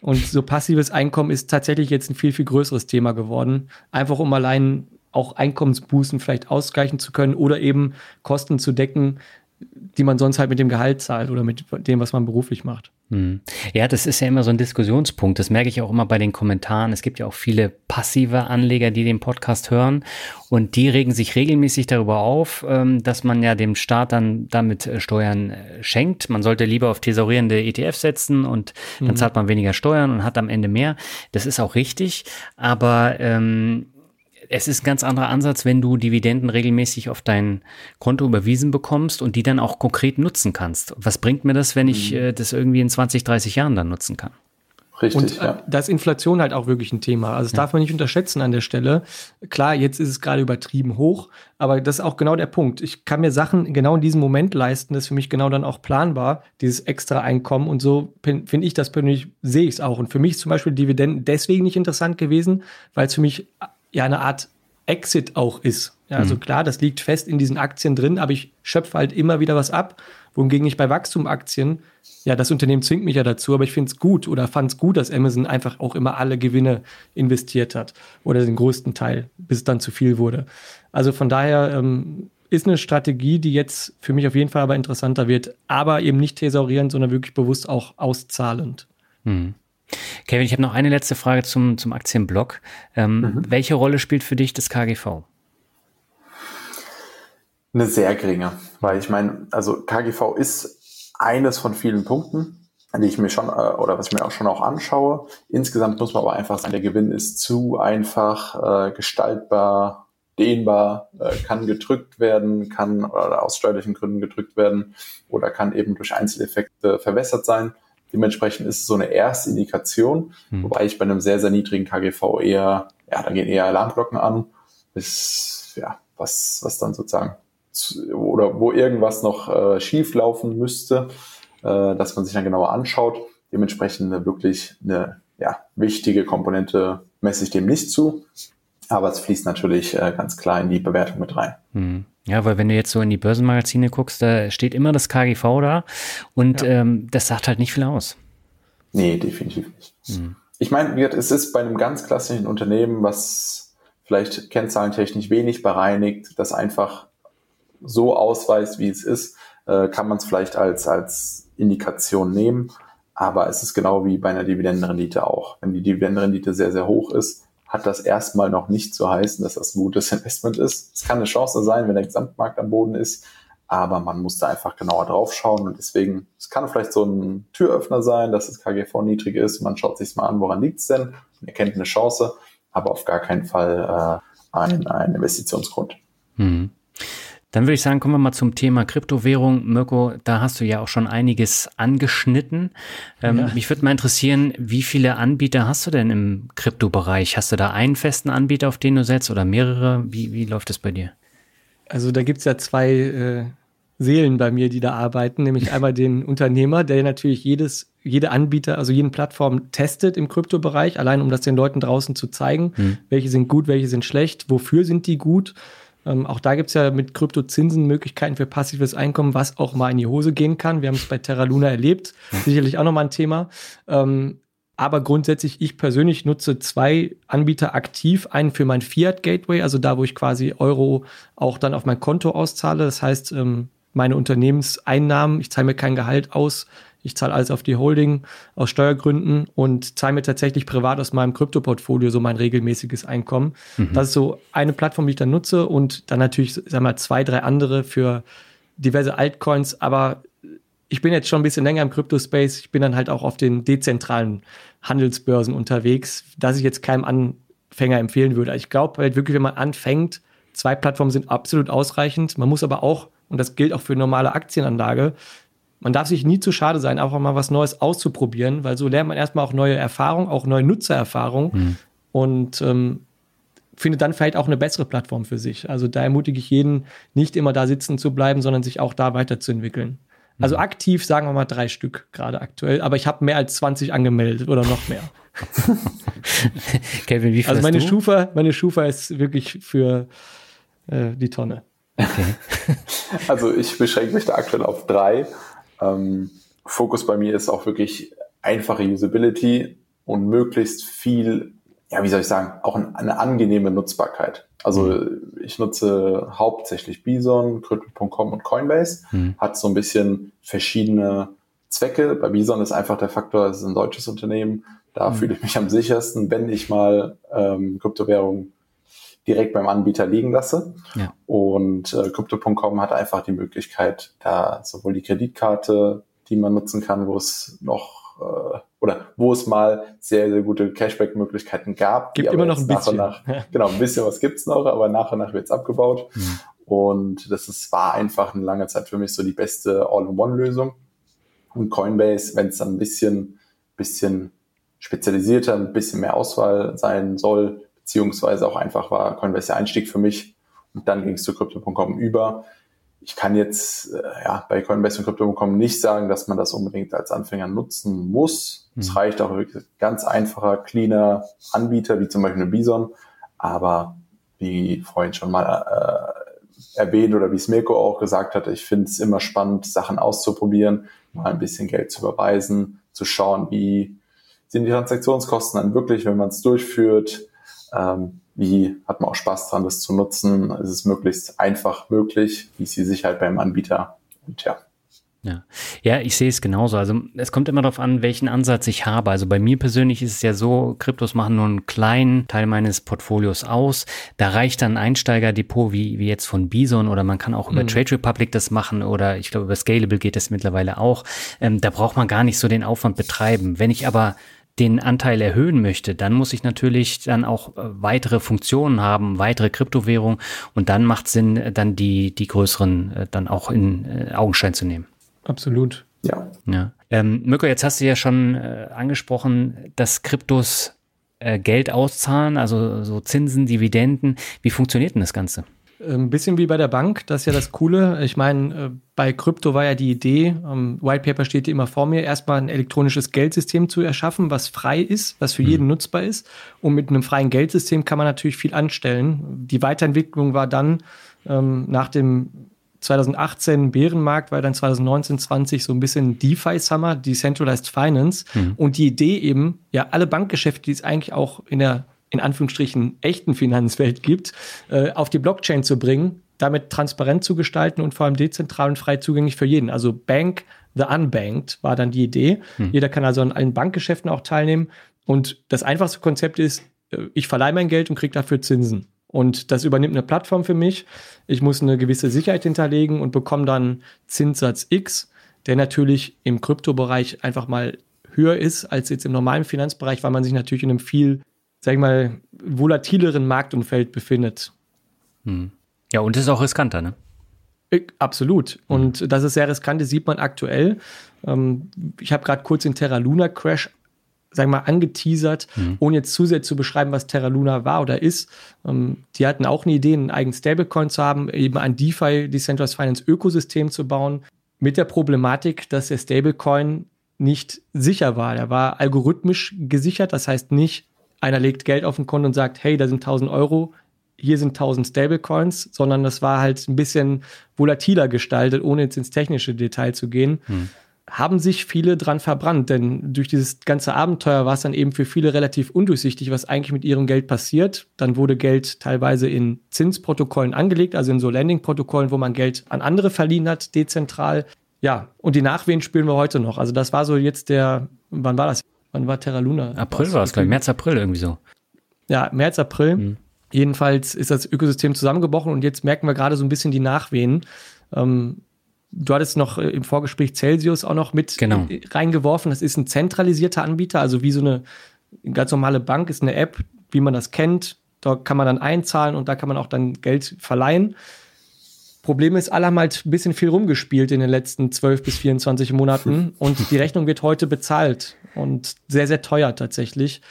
Speaker 1: Und so passives Einkommen ist tatsächlich jetzt ein viel, viel größeres Thema geworden. Einfach um allein auch Einkommensbußen vielleicht ausgleichen zu können oder eben Kosten zu decken, die man sonst halt mit dem Gehalt zahlt oder mit dem, was man beruflich macht.
Speaker 3: Hm. Ja, das ist ja immer so ein Diskussionspunkt. Das merke ich auch immer bei den Kommentaren. Es gibt ja auch viele passive Anleger, die den Podcast hören und die regen sich regelmäßig darüber auf, ähm, dass man ja dem Staat dann damit äh, Steuern äh, schenkt. Man sollte lieber auf thesaurierende ETFs setzen und dann mhm. zahlt man weniger Steuern und hat am Ende mehr. Das ist auch richtig, aber ähm, es ist ein ganz anderer Ansatz, wenn du Dividenden regelmäßig auf dein Konto überwiesen bekommst und die dann auch konkret nutzen kannst. Was bringt mir das, wenn ich mhm. äh, das irgendwie in 20, 30 Jahren dann nutzen kann?
Speaker 1: Richtig. Und äh, ja. da ist Inflation halt auch wirklich ein Thema. Also das ja. darf man nicht unterschätzen an der Stelle. Klar, jetzt ist es gerade übertrieben hoch, aber das ist auch genau der Punkt. Ich kann mir Sachen genau in diesem Moment leisten, das ist für mich genau dann auch planbar, dieses extra Einkommen. Und so finde ich das persönlich, sehe ich es auch. Und für mich ist zum Beispiel Dividenden deswegen nicht interessant gewesen, weil es für mich ja eine Art Exit auch ist. Ja, also mhm. klar, das liegt fest in diesen Aktien drin, aber ich schöpfe halt immer wieder was ab. Wohingegen ich bei Wachstumaktien, ja, das Unternehmen zwingt mich ja dazu, aber ich finde es gut oder fand es gut, dass Amazon einfach auch immer alle Gewinne investiert hat oder den größten Teil, bis es dann zu viel wurde. Also von daher ähm, ist eine Strategie, die jetzt für mich auf jeden Fall aber interessanter wird, aber eben nicht thesaurierend, sondern wirklich bewusst auch auszahlend. Mhm.
Speaker 3: Kevin, ich habe noch eine letzte Frage zum, zum Aktienblock. Ähm, mhm. Welche Rolle spielt für dich das KGV?
Speaker 2: Eine sehr geringe, weil ich meine, also KGV ist eines von vielen Punkten, die ich mir schon äh, oder was ich mir auch schon auch anschaue. Insgesamt muss man aber einfach sagen, der Gewinn ist zu einfach äh, gestaltbar, dehnbar, äh, kann gedrückt werden, kann oder aus steuerlichen Gründen gedrückt werden oder kann eben durch Einzeleffekte verwässert sein. Dementsprechend ist es so eine erste Indikation, hm. wobei ich bei einem sehr, sehr niedrigen KGV eher, ja, da gehen eher Alarmglocken an, bis, ja, was, was dann sozusagen, zu, oder wo irgendwas noch äh, schief laufen müsste, äh, dass man sich dann genauer anschaut. Dementsprechend eine, wirklich eine, ja, wichtige Komponente messe ich dem nicht zu, aber es fließt natürlich äh, ganz klar in die Bewertung mit rein.
Speaker 3: Hm. Ja, weil wenn du jetzt so in die Börsenmagazine guckst, da steht immer das KGV da und ja. ähm, das sagt halt nicht viel aus.
Speaker 2: Nee, definitiv nicht. Hm. Ich meine, es ist bei einem ganz klassischen Unternehmen, was vielleicht kennzahlentechnisch wenig bereinigt, das einfach so ausweist, wie es ist, äh, kann man es vielleicht als, als Indikation nehmen. Aber es ist genau wie bei einer Dividendenrendite auch. Wenn die Dividendenrendite sehr, sehr hoch ist, hat das erstmal noch nicht zu heißen, dass das ein gutes [LAUGHS] Investment ist. Es kann eine Chance sein, wenn der Gesamtmarkt am Boden ist, aber man muss da einfach genauer drauf schauen und deswegen, es kann vielleicht so ein Türöffner sein, dass das KGV niedrig ist, man schaut sich mal an, woran liegt es denn, man erkennt eine Chance, aber auf gar keinen Fall äh, ein, ein Investitionsgrund. Mhm.
Speaker 3: Dann würde ich sagen, kommen wir mal zum Thema Kryptowährung. Mirko, da hast du ja auch schon einiges angeschnitten. Ähm, ja. Mich würde mal interessieren, wie viele Anbieter hast du denn im Kryptobereich? Hast du da einen festen Anbieter, auf den du setzt oder mehrere? Wie, wie läuft es bei dir?
Speaker 1: Also da gibt es ja zwei äh, Seelen bei mir, die da arbeiten, nämlich einmal den [LAUGHS] Unternehmer, der natürlich jedes, jede Anbieter, also jeden Plattform testet im Kryptobereich, allein um das den Leuten draußen zu zeigen, hm. welche sind gut, welche sind schlecht, wofür sind die gut ähm, auch da gibt es ja mit Kryptozinsen Möglichkeiten für passives Einkommen, was auch mal in die Hose gehen kann. Wir haben es bei Terra Luna erlebt. [LAUGHS] Sicherlich auch nochmal ein Thema. Ähm, aber grundsätzlich, ich persönlich nutze zwei Anbieter aktiv. Einen für mein Fiat Gateway, also da, wo ich quasi Euro auch dann auf mein Konto auszahle. Das heißt, ähm, meine Unternehmenseinnahmen, ich zahle mir kein Gehalt aus, ich zahle alles auf die Holding aus Steuergründen und zahle mir tatsächlich privat aus meinem Krypto-Portfolio so mein regelmäßiges Einkommen. Mhm. Das ist so eine Plattform, die ich dann nutze und dann natürlich, sag mal, zwei, drei andere für diverse Altcoins. Aber ich bin jetzt schon ein bisschen länger im Krypto-Space. Ich bin dann halt auch auf den dezentralen Handelsbörsen unterwegs, dass ich jetzt keinem Anfänger empfehlen würde. Ich glaube halt wirklich, wenn man anfängt, zwei Plattformen sind absolut ausreichend. Man muss aber auch, und das gilt auch für normale Aktienanlage, man darf sich nie zu schade sein, einfach mal was Neues auszuprobieren, weil so lernt man erstmal auch neue Erfahrungen, auch neue Nutzererfahrungen mhm. und ähm, findet dann vielleicht auch eine bessere Plattform für sich. Also da ermutige ich jeden, nicht immer da sitzen zu bleiben, sondern sich auch da weiterzuentwickeln. Also mhm. aktiv sagen wir mal drei Stück gerade aktuell, aber ich habe mehr als 20 angemeldet oder noch mehr. [LAUGHS]
Speaker 3: Kevin, wie viel
Speaker 1: Also meine Schufa, meine Schufa ist wirklich für äh, die Tonne.
Speaker 2: Okay. [LAUGHS] also ich beschränke mich da aktuell auf drei. Ähm, Fokus bei mir ist auch wirklich einfache Usability und möglichst viel, ja, wie soll ich sagen, auch eine angenehme Nutzbarkeit. Also mhm. ich nutze hauptsächlich Bison, Crypto.com und Coinbase, mhm. hat so ein bisschen verschiedene Zwecke. Bei Bison ist einfach der Faktor, es ist ein deutsches Unternehmen. Da mhm. fühle ich mich am sichersten, wenn ich mal ähm, Kryptowährungen direkt beim Anbieter liegen lasse. Ja. Und äh, Crypto.com hat einfach die Möglichkeit, da sowohl die Kreditkarte, die man nutzen kann, wo es noch äh, oder wo es mal sehr, sehr gute Cashback-Möglichkeiten gab.
Speaker 1: Gibt immer noch ein bisschen.
Speaker 2: Nach, genau, ein bisschen was gibt's noch, aber nach und nach wird's abgebaut. Mhm. Und das ist, war einfach eine lange Zeit für mich so die beste All-in-One-Lösung. Und Coinbase, wenn es dann ein bisschen, bisschen spezialisierter, ein bisschen mehr Auswahl sein soll, beziehungsweise auch einfach war Coinbase der Einstieg für mich. Und dann ging es zu Crypto.com über. Ich kann jetzt äh, ja, bei Coinbase und Crypto.com nicht sagen, dass man das unbedingt als Anfänger nutzen muss. Mhm. Es reicht auch wirklich ganz einfacher, cleaner Anbieter, wie zum Beispiel eine Bison. Aber wie vorhin schon mal äh, erwähnt oder wie es Mirko auch gesagt hatte, ich finde es immer spannend, Sachen auszuprobieren, mal ein bisschen Geld zu überweisen, zu schauen, wie sind die Transaktionskosten dann wirklich, wenn man es durchführt, ähm, wie hat man auch Spaß dran, das zu nutzen? Ist es möglichst einfach möglich? Wie ist die Sicherheit beim Anbieter? Und ja.
Speaker 3: Ja. ja, ich sehe es genauso. Also es kommt immer darauf an, welchen Ansatz ich habe. Also bei mir persönlich ist es ja so, Kryptos machen nur einen kleinen Teil meines Portfolios aus. Da reicht dann ein Einsteigerdepot wie, wie jetzt von Bison oder man kann auch über mhm. Trade Republic das machen oder ich glaube über Scalable geht das mittlerweile auch. Ähm, da braucht man gar nicht so den Aufwand betreiben. Wenn ich aber den Anteil erhöhen möchte, dann muss ich natürlich dann auch äh, weitere Funktionen haben, weitere Kryptowährungen und dann macht Sinn, äh, dann die, die größeren äh, dann auch in Augenschein zu nehmen.
Speaker 1: Absolut.
Speaker 3: Ja. ja. Ähm, Mirko, jetzt hast du ja schon äh, angesprochen, dass Kryptos äh, Geld auszahlen, also so Zinsen, Dividenden. Wie funktioniert denn das Ganze?
Speaker 1: Ein bisschen wie bei der Bank, das ist ja das Coole. Ich meine, äh, bei Krypto war ja die Idee, am White Paper steht immer vor mir, erstmal ein elektronisches Geldsystem zu erschaffen, was frei ist, was für mhm. jeden nutzbar ist. Und mit einem freien Geldsystem kann man natürlich viel anstellen. Die Weiterentwicklung war dann ähm, nach dem 2018 Bärenmarkt, war dann 2019, 20 so ein bisschen DeFi Summer, Decentralized Finance. Mhm. Und die Idee eben, ja, alle Bankgeschäfte, die es eigentlich auch in der in Anführungsstrichen echten Finanzwelt gibt, äh, auf die Blockchain zu bringen, damit transparent zu gestalten und vor allem dezentral und frei zugänglich für jeden. Also Bank the Unbanked war dann die Idee. Hm. Jeder kann also an allen Bankgeschäften auch teilnehmen. Und das einfachste Konzept ist, äh, ich verleihe mein Geld und kriege dafür Zinsen. Und das übernimmt eine Plattform für mich. Ich muss eine gewisse Sicherheit hinterlegen und bekomme dann Zinssatz X, der natürlich im Kryptobereich einfach mal höher ist als jetzt im normalen Finanzbereich, weil man sich natürlich in einem viel sag ich mal, volatileren Marktumfeld befindet.
Speaker 3: Hm. Ja, und ist auch riskanter, ne?
Speaker 1: Absolut. Und das ist sehr riskant, das sieht man aktuell. Ähm, ich habe gerade kurz den Terra Luna Crash sagen wir mal, angeteasert, mhm. ohne jetzt zu sehr zu beschreiben, was Terra Luna war oder ist. Ähm, die hatten auch eine Idee, einen eigenen Stablecoin zu haben, eben ein DeFi, Decentralized Finance Ökosystem zu bauen, mit der Problematik, dass der Stablecoin nicht sicher war. Der war algorithmisch gesichert, das heißt nicht einer legt Geld auf ein Konto und sagt, hey, da sind 1000 Euro, hier sind 1000 Stablecoins, sondern das war halt ein bisschen volatiler gestaltet, ohne jetzt ins technische Detail zu gehen. Hm. Haben sich viele dran verbrannt, denn durch dieses ganze Abenteuer war es dann eben für viele relativ undurchsichtig, was eigentlich mit ihrem Geld passiert. Dann wurde Geld teilweise in Zinsprotokollen angelegt, also in so Landing-Protokollen, wo man Geld an andere verliehen hat, dezentral. Ja, und die Nachwehen spüren wir heute noch. Also das war so jetzt der, wann war das? Wann war Terra Luna?
Speaker 3: April war es, glaube ich. März, April irgendwie so.
Speaker 1: Ja, März, April. Mhm. Jedenfalls ist das Ökosystem zusammengebrochen und jetzt merken wir gerade so ein bisschen die Nachwehen. Ähm, du hattest noch äh, im Vorgespräch Celsius auch noch mit genau. reingeworfen. Das ist ein zentralisierter Anbieter, also wie so eine ganz normale Bank ist eine App, wie man das kennt. Da kann man dann einzahlen und da kann man auch dann Geld verleihen. Problem ist, alle haben halt ein bisschen viel rumgespielt in den letzten 12 bis 24 Monaten [LAUGHS] und die Rechnung wird heute bezahlt und sehr, sehr teuer tatsächlich.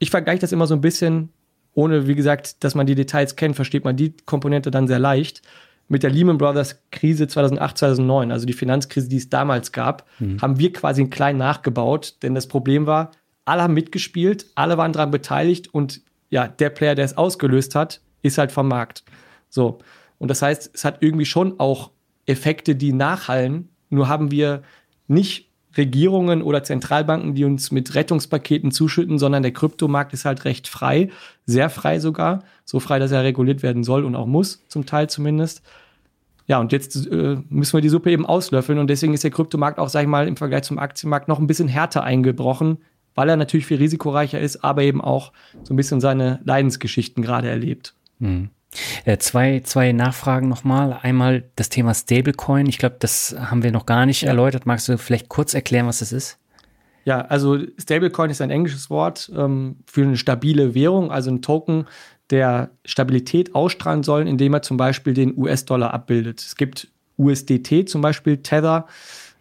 Speaker 1: Ich vergleiche das immer so ein bisschen, ohne, wie gesagt, dass man die Details kennt, versteht man die Komponente dann sehr leicht. Mit der Lehman Brothers Krise 2008, 2009, also die Finanzkrise, die es damals gab, mhm. haben wir quasi einen kleinen nachgebaut, denn das Problem war, alle haben mitgespielt, alle waren daran beteiligt und ja, der Player, der es ausgelöst hat, ist halt vom Markt. So. Und das heißt, es hat irgendwie schon auch Effekte, die nachhallen. Nur haben wir nicht Regierungen oder Zentralbanken, die uns mit Rettungspaketen zuschütten, sondern der Kryptomarkt ist halt recht frei, sehr frei sogar, so frei, dass er reguliert werden soll und auch muss, zum Teil zumindest. Ja, und jetzt äh, müssen wir die Suppe eben auslöffeln und deswegen ist der Kryptomarkt auch, sag ich mal, im Vergleich zum Aktienmarkt noch ein bisschen härter eingebrochen, weil er natürlich viel risikoreicher ist, aber eben auch so ein bisschen seine Leidensgeschichten gerade erlebt.
Speaker 3: Hm. Äh, zwei, zwei Nachfragen nochmal. Einmal das Thema Stablecoin. Ich glaube, das haben wir noch gar nicht ja. erläutert. Magst du vielleicht kurz erklären, was das ist?
Speaker 1: Ja, also Stablecoin ist ein englisches Wort ähm, für eine stabile Währung, also ein Token, der Stabilität ausstrahlen soll, indem er zum Beispiel den US-Dollar abbildet. Es gibt USDT zum Beispiel, Tether.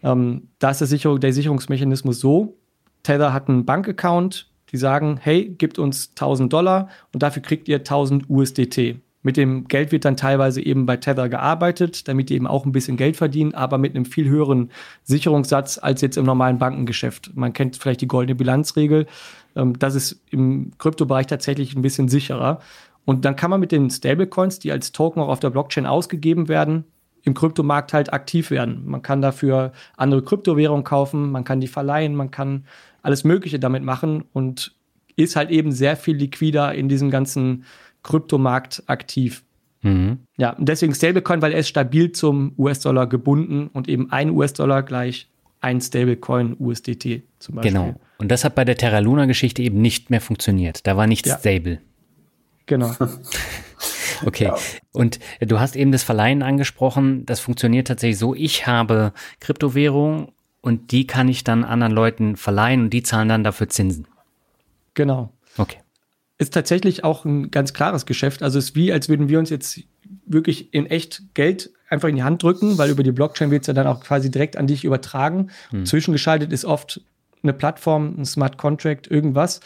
Speaker 1: Ähm, da ist der, Sicherung, der Sicherungsmechanismus so, Tether hat einen Bankaccount, die sagen, hey, gibt uns 1000 Dollar und dafür kriegt ihr 1000 USDT. Mit dem Geld wird dann teilweise eben bei Tether gearbeitet, damit die eben auch ein bisschen Geld verdienen, aber mit einem viel höheren Sicherungssatz als jetzt im normalen Bankengeschäft. Man kennt vielleicht die goldene Bilanzregel. Ähm, das ist im Kryptobereich tatsächlich ein bisschen sicherer. Und dann kann man mit den Stablecoins, die als Token auch auf der Blockchain ausgegeben werden, im Kryptomarkt halt aktiv werden. Man kann dafür andere Kryptowährungen kaufen, man kann die verleihen, man kann alles Mögliche damit machen und ist halt eben sehr viel liquider in diesem ganzen Kryptomarkt aktiv. Mhm. Ja, und deswegen Stablecoin, weil er ist stabil zum US-Dollar gebunden und eben ein US-Dollar gleich ein Stablecoin USDT
Speaker 3: zum Beispiel. Genau. Und das hat bei der Terra Luna-Geschichte eben nicht mehr funktioniert. Da war nichts ja. stable.
Speaker 1: Genau. [LAUGHS]
Speaker 3: Okay. Ja. Und du hast eben das Verleihen angesprochen. Das funktioniert tatsächlich so. Ich habe Kryptowährung und die kann ich dann anderen Leuten verleihen und die zahlen dann dafür Zinsen.
Speaker 1: Genau. Ist tatsächlich auch ein ganz klares Geschäft. Also es ist wie, als würden wir uns jetzt wirklich in echt Geld einfach in die Hand drücken, weil über die Blockchain wird es ja dann auch quasi direkt an dich übertragen. Hm. Zwischengeschaltet ist oft eine Plattform, ein Smart Contract, irgendwas,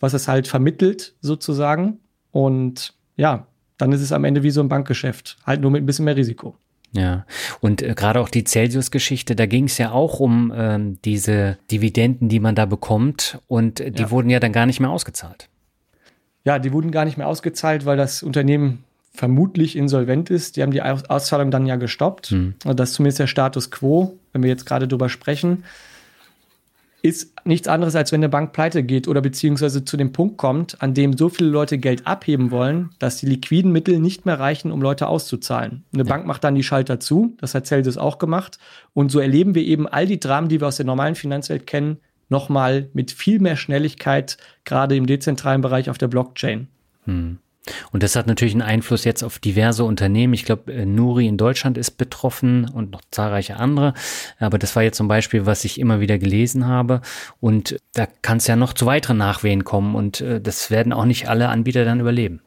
Speaker 1: was es halt vermittelt sozusagen. Und ja, dann ist es am Ende wie so ein Bankgeschäft, halt nur mit ein bisschen mehr Risiko.
Speaker 3: Ja, und äh, gerade auch die Celsius-Geschichte, da ging es ja auch um ähm, diese Dividenden, die man da bekommt und äh, die ja. wurden ja dann gar nicht mehr ausgezahlt
Speaker 1: ja, die wurden gar nicht mehr ausgezahlt, weil das Unternehmen vermutlich insolvent ist. Die haben die Auszahlung dann ja gestoppt. Hm. Also das ist zumindest der Status quo, wenn wir jetzt gerade drüber sprechen. Ist nichts anderes, als wenn eine Bank pleite geht oder beziehungsweise zu dem Punkt kommt, an dem so viele Leute Geld abheben wollen, dass die liquiden Mittel nicht mehr reichen, um Leute auszuzahlen. Eine ja. Bank macht dann die Schalter zu, das hat Celsius auch gemacht. Und so erleben wir eben all die Dramen, die wir aus der normalen Finanzwelt kennen, nochmal mit viel mehr Schnelligkeit, gerade im dezentralen Bereich auf der Blockchain. Hm.
Speaker 3: Und das hat natürlich einen Einfluss jetzt auf diverse Unternehmen. Ich glaube, äh, Nuri in Deutschland ist betroffen und noch zahlreiche andere. Aber das war jetzt zum Beispiel, was ich immer wieder gelesen habe. Und da kann es ja noch zu weiteren Nachwehen kommen. Und äh, das werden auch nicht alle Anbieter dann überleben.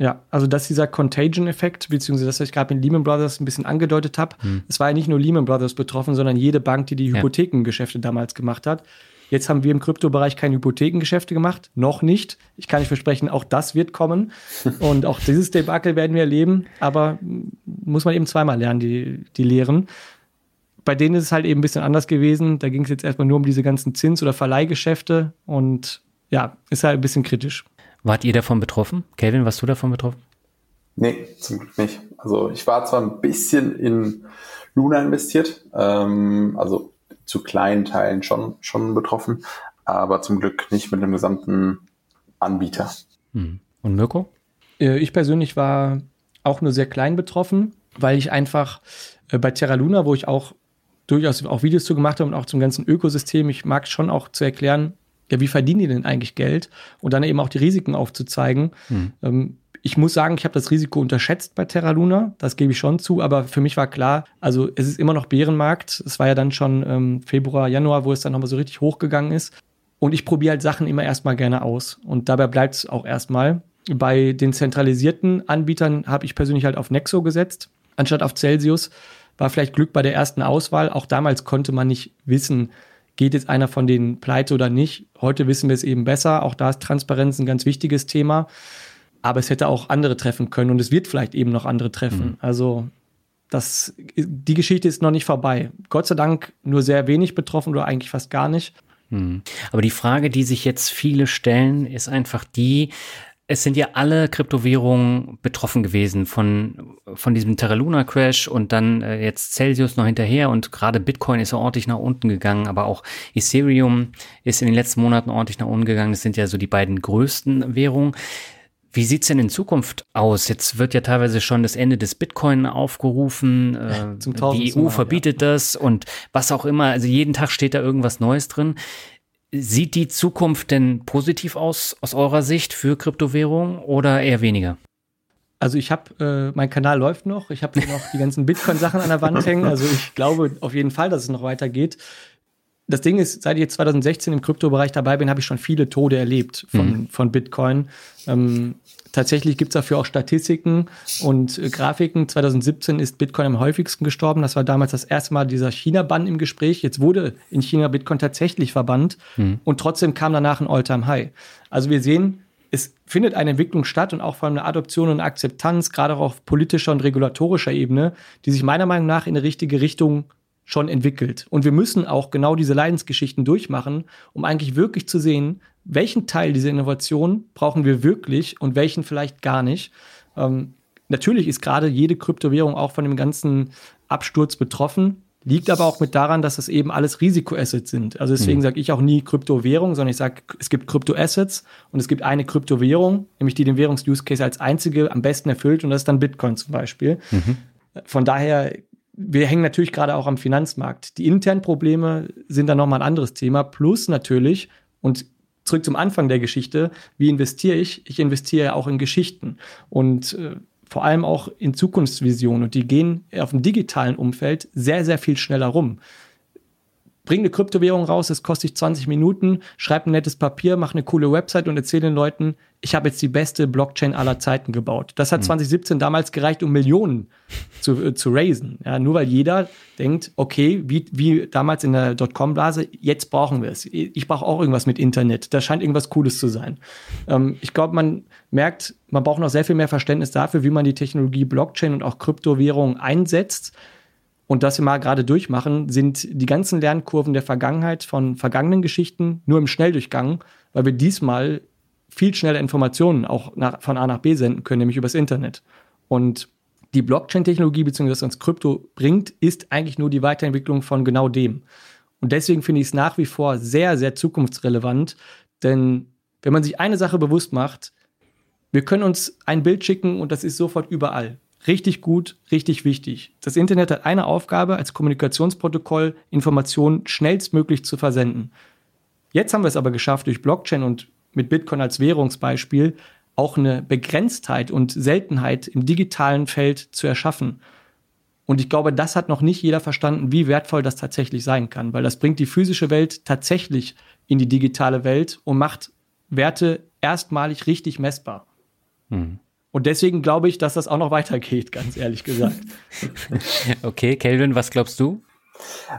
Speaker 1: Ja, also dass dieser Contagion-Effekt, beziehungsweise das, was ich gerade mit Lehman Brothers ein bisschen angedeutet habe, hm. es war ja nicht nur Lehman Brothers betroffen, sondern jede Bank, die die Hypothekengeschäfte ja. damals gemacht hat. Jetzt haben wir im Kryptobereich keine Hypothekengeschäfte gemacht, noch nicht. Ich kann nicht versprechen, auch das wird kommen [LAUGHS] und auch dieses Debakel werden wir erleben, aber muss man eben zweimal lernen, die, die Lehren. Bei denen ist es halt eben ein bisschen anders gewesen. Da ging es jetzt erstmal nur um diese ganzen Zins- oder Verleihgeschäfte und ja, ist halt ein bisschen kritisch.
Speaker 3: Wart ihr davon betroffen? Kevin, warst du davon betroffen?
Speaker 2: Nee, zum Glück nicht. Also ich war zwar ein bisschen in Luna investiert, ähm, also zu kleinen Teilen schon, schon betroffen, aber zum Glück nicht mit dem gesamten Anbieter.
Speaker 3: Hm. Und Mirko?
Speaker 1: Äh, ich persönlich war auch nur sehr klein betroffen, weil ich einfach äh, bei Terra Luna, wo ich auch durchaus auch Videos zu gemacht habe und auch zum ganzen Ökosystem, ich mag schon auch zu erklären, ja, wie verdienen die denn eigentlich Geld? Und dann eben auch die Risiken aufzuzeigen. Hm. Ähm, ich muss sagen, ich habe das Risiko unterschätzt bei Terra Luna, das gebe ich schon zu, aber für mich war klar, also es ist immer noch Bärenmarkt. Es war ja dann schon ähm, Februar, Januar, wo es dann nochmal so richtig hochgegangen ist. Und ich probiere halt Sachen immer erstmal gerne aus. Und dabei bleibt es auch erstmal. Bei den zentralisierten Anbietern habe ich persönlich halt auf Nexo gesetzt, anstatt auf Celsius. War vielleicht Glück bei der ersten Auswahl. Auch damals konnte man nicht wissen, geht jetzt einer von denen pleite oder nicht. Heute wissen wir es eben besser. Auch da ist Transparenz ein ganz wichtiges Thema. Aber es hätte auch andere treffen können und es wird vielleicht eben noch andere treffen. Mhm. Also das, die Geschichte ist noch nicht vorbei. Gott sei Dank nur sehr wenig betroffen oder eigentlich fast gar nicht.
Speaker 3: Mhm. Aber die Frage, die sich jetzt viele stellen, ist einfach die, es sind ja alle Kryptowährungen betroffen gewesen von von diesem Terra Luna Crash und dann äh, jetzt Celsius noch hinterher und gerade Bitcoin ist ja ordentlich nach unten gegangen, aber auch Ethereum ist in den letzten Monaten ordentlich nach unten gegangen. Das sind ja so die beiden größten Währungen. Wie sieht's denn in Zukunft aus? Jetzt wird ja teilweise schon das Ende des Bitcoin aufgerufen. Äh, die EU verbietet ja. das und was auch immer. Also jeden Tag steht da irgendwas Neues drin. Sieht die Zukunft denn positiv aus aus eurer Sicht für Kryptowährungen oder eher weniger?
Speaker 1: Also ich habe, äh, mein Kanal läuft noch. Ich habe noch die ganzen Bitcoin-Sachen an der Wand hängen. Also ich glaube auf jeden Fall, dass es noch weitergeht. Das Ding ist, seit ich jetzt 2016 im Kryptobereich dabei bin, habe ich schon viele Tode erlebt von, mhm. von Bitcoin. Ähm, tatsächlich gibt es dafür auch Statistiken und äh, Grafiken. 2017 ist Bitcoin am häufigsten gestorben. Das war damals das erste Mal dieser China-Bann im Gespräch. Jetzt wurde in China Bitcoin tatsächlich verbannt mhm. und trotzdem kam danach ein All-Time-High. Also wir sehen, es findet eine Entwicklung statt und auch vor allem eine Adoption und Akzeptanz, gerade auch auf politischer und regulatorischer Ebene, die sich meiner Meinung nach in eine richtige Richtung schon entwickelt. Und wir müssen auch genau diese Leidensgeschichten durchmachen, um eigentlich wirklich zu sehen, welchen Teil dieser Innovation brauchen wir wirklich und welchen vielleicht gar nicht. Ähm, natürlich ist gerade jede Kryptowährung auch von dem ganzen Absturz betroffen. Liegt aber auch mit daran, dass das eben alles Risikoassets sind. Also deswegen mhm. sage ich auch nie Kryptowährung, sondern ich sage, es gibt Kryptoassets und es gibt eine Kryptowährung, nämlich die den Währungs-Use Case als einzige am besten erfüllt und das ist dann Bitcoin zum Beispiel. Mhm. Von daher, wir hängen natürlich gerade auch am Finanzmarkt. Die internen Probleme sind dann nochmal ein anderes Thema. Plus natürlich, und zurück zum Anfang der Geschichte, wie investiere ich? Ich investiere ja auch in Geschichten. Und äh, vor allem auch in Zukunftsvisionen und die gehen auf dem digitalen Umfeld sehr, sehr viel schneller rum. Bring eine Kryptowährung raus, es kostet dich 20 Minuten, schreib ein nettes Papier, mach eine coole Website und erzähl den Leuten, ich habe jetzt die beste Blockchain aller Zeiten gebaut. Das hat mhm. 2017 damals gereicht, um Millionen zu, äh, zu raisen. Ja, nur weil jeder denkt, okay, wie, wie damals in der Dotcom-Blase, jetzt brauchen wir es. Ich brauche auch irgendwas mit Internet. Da scheint irgendwas Cooles zu sein. Ähm, ich glaube, man merkt, man braucht noch sehr viel mehr Verständnis dafür, wie man die Technologie Blockchain und auch Kryptowährungen einsetzt. Und das wir mal gerade durchmachen, sind die ganzen Lernkurven der Vergangenheit von vergangenen Geschichten nur im Schnelldurchgang, weil wir diesmal viel schneller Informationen auch nach, von A nach B senden können, nämlich übers Internet. Und die Blockchain-Technologie bzw. uns Krypto bringt, ist eigentlich nur die Weiterentwicklung von genau dem. Und deswegen finde ich es nach wie vor sehr, sehr zukunftsrelevant, denn wenn man sich eine Sache bewusst macht, wir können uns ein Bild schicken und das ist sofort überall. Richtig gut, richtig wichtig. Das Internet hat eine Aufgabe, als Kommunikationsprotokoll Informationen schnellstmöglich zu versenden. Jetzt haben wir es aber geschafft, durch Blockchain und mit Bitcoin als Währungsbeispiel auch eine Begrenztheit und Seltenheit im digitalen Feld zu erschaffen. Und ich glaube, das hat noch nicht jeder verstanden, wie wertvoll das tatsächlich sein kann, weil das bringt die physische Welt tatsächlich in die digitale Welt und macht Werte erstmalig richtig messbar. Hm. Und deswegen glaube ich, dass das auch noch weitergeht, ganz ehrlich gesagt. [LAUGHS]
Speaker 3: okay, Kelvin, was glaubst du?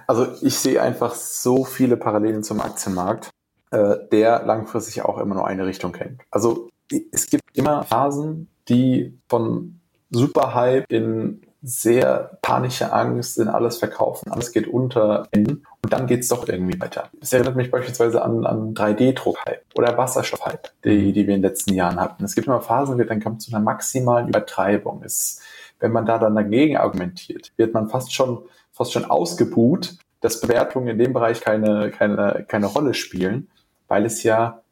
Speaker 2: Also ich sehe einfach so viele Parallelen zum Aktienmarkt äh, der langfristig auch immer nur eine Richtung kennt. Also es gibt immer Phasen, die von Superhype in sehr panische Angst in alles verkaufen, alles geht unter und dann geht's doch irgendwie weiter. Es erinnert mich beispielsweise an, an 3D-Druck-Hype oder Wasserstoff-Hype, die, die wir in den letzten Jahren hatten. Es gibt immer Phasen, wo dann kommt zu einer maximalen Übertreibung. Es, wenn man da dann dagegen argumentiert, wird man fast schon, fast schon ausgebuht, dass Bewertungen in dem Bereich keine, keine, keine Rolle spielen weil es ja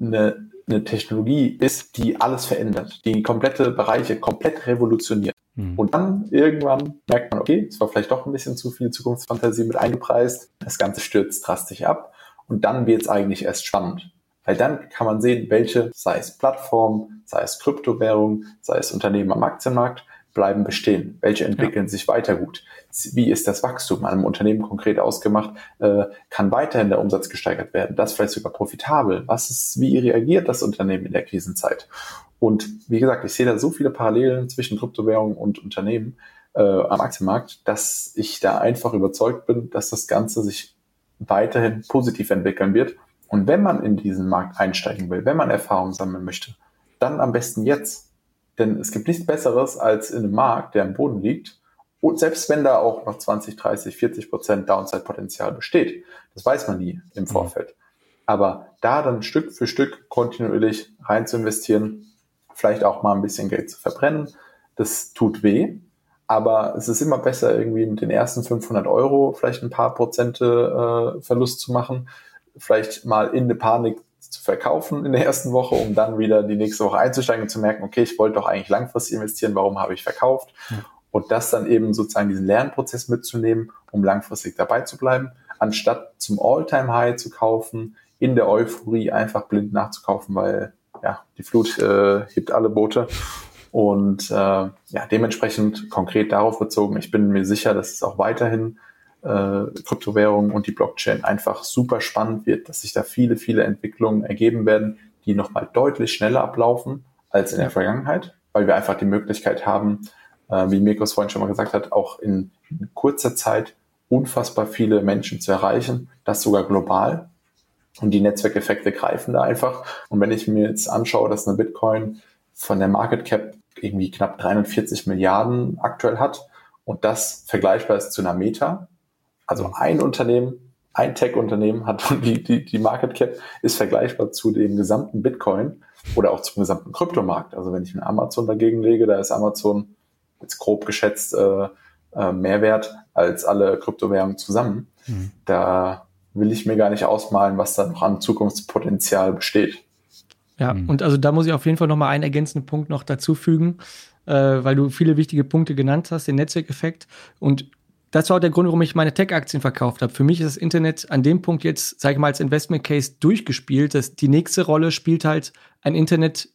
Speaker 2: eine, eine Technologie ist, die alles verändert, die komplette Bereiche komplett revolutioniert. Mhm. Und dann irgendwann merkt man, okay, es war vielleicht doch ein bisschen zu viel Zukunftsfantasie mit eingepreist, das Ganze stürzt drastisch ab und dann wird es eigentlich erst spannend. Weil dann kann man sehen, welche, sei es Plattform, sei es Kryptowährung, sei es Unternehmen am Aktienmarkt, bleiben bestehen? Welche entwickeln ja. sich weiter gut? Wie ist das Wachstum einem Unternehmen konkret ausgemacht? Äh, kann weiterhin der Umsatz gesteigert werden? Das vielleicht sogar profitabel? Was ist, wie reagiert das Unternehmen in der Krisenzeit? Und wie gesagt, ich sehe da so viele Parallelen zwischen Kryptowährungen und Unternehmen äh, am Aktienmarkt, dass ich da einfach überzeugt bin, dass das Ganze sich weiterhin positiv entwickeln wird. Und wenn man in diesen Markt einsteigen will, wenn man Erfahrung sammeln möchte, dann am besten jetzt denn es gibt nichts Besseres als in einem Markt, der am Boden liegt. Und selbst wenn da auch noch 20, 30, 40 Prozent Downside-Potenzial besteht, das weiß man nie im mhm. Vorfeld. Aber da dann Stück für Stück kontinuierlich rein zu investieren, vielleicht auch mal ein bisschen Geld zu verbrennen, Das tut weh, aber es ist immer besser, irgendwie mit den ersten 500 Euro vielleicht ein paar Prozente äh, Verlust zu machen, vielleicht mal in eine Panik zu verkaufen in der ersten Woche, um dann wieder die nächste Woche einzusteigen und zu merken, okay, ich wollte doch eigentlich langfristig investieren, warum habe ich verkauft? Und das dann eben sozusagen diesen Lernprozess mitzunehmen, um langfristig dabei zu bleiben, anstatt zum All-Time-High zu kaufen, in der Euphorie einfach blind nachzukaufen, weil ja, die Flut äh, hebt alle Boote. Und äh, ja, dementsprechend konkret darauf bezogen, ich bin mir sicher, dass es auch weiterhin äh, Kryptowährungen und die Blockchain einfach super spannend wird, dass sich da viele, viele Entwicklungen ergeben werden, die nochmal deutlich schneller ablaufen als in der Vergangenheit, weil wir einfach die Möglichkeit haben, äh, wie Mirkos vorhin schon mal gesagt hat, auch in, in kurzer Zeit unfassbar viele Menschen zu erreichen, das sogar global. Und die Netzwerkeffekte greifen da einfach. Und wenn ich mir jetzt anschaue, dass eine Bitcoin von der Market Cap irgendwie knapp 340 Milliarden aktuell hat und das vergleichbar ist zu einer Meta, also ein Unternehmen, ein Tech-Unternehmen hat [LAUGHS] die, die, die Market Cap ist vergleichbar zu dem gesamten Bitcoin oder auch zum gesamten Kryptomarkt. Also wenn ich mir Amazon dagegen lege, da ist Amazon jetzt grob geschätzt äh, äh, mehr wert als alle Kryptowährungen zusammen. Mhm. Da will ich mir gar nicht ausmalen, was da noch an Zukunftspotenzial besteht.
Speaker 1: Ja, mhm. und also da muss ich auf jeden Fall nochmal einen ergänzenden Punkt noch dazu fügen, äh, weil du viele wichtige Punkte genannt hast, den Netzwerkeffekt. Und das war auch der Grund, warum ich meine Tech-Aktien verkauft habe. Für mich ist das Internet an dem Punkt jetzt, sage ich mal, als Investment Case durchgespielt. Dass die nächste Rolle spielt halt ein Internet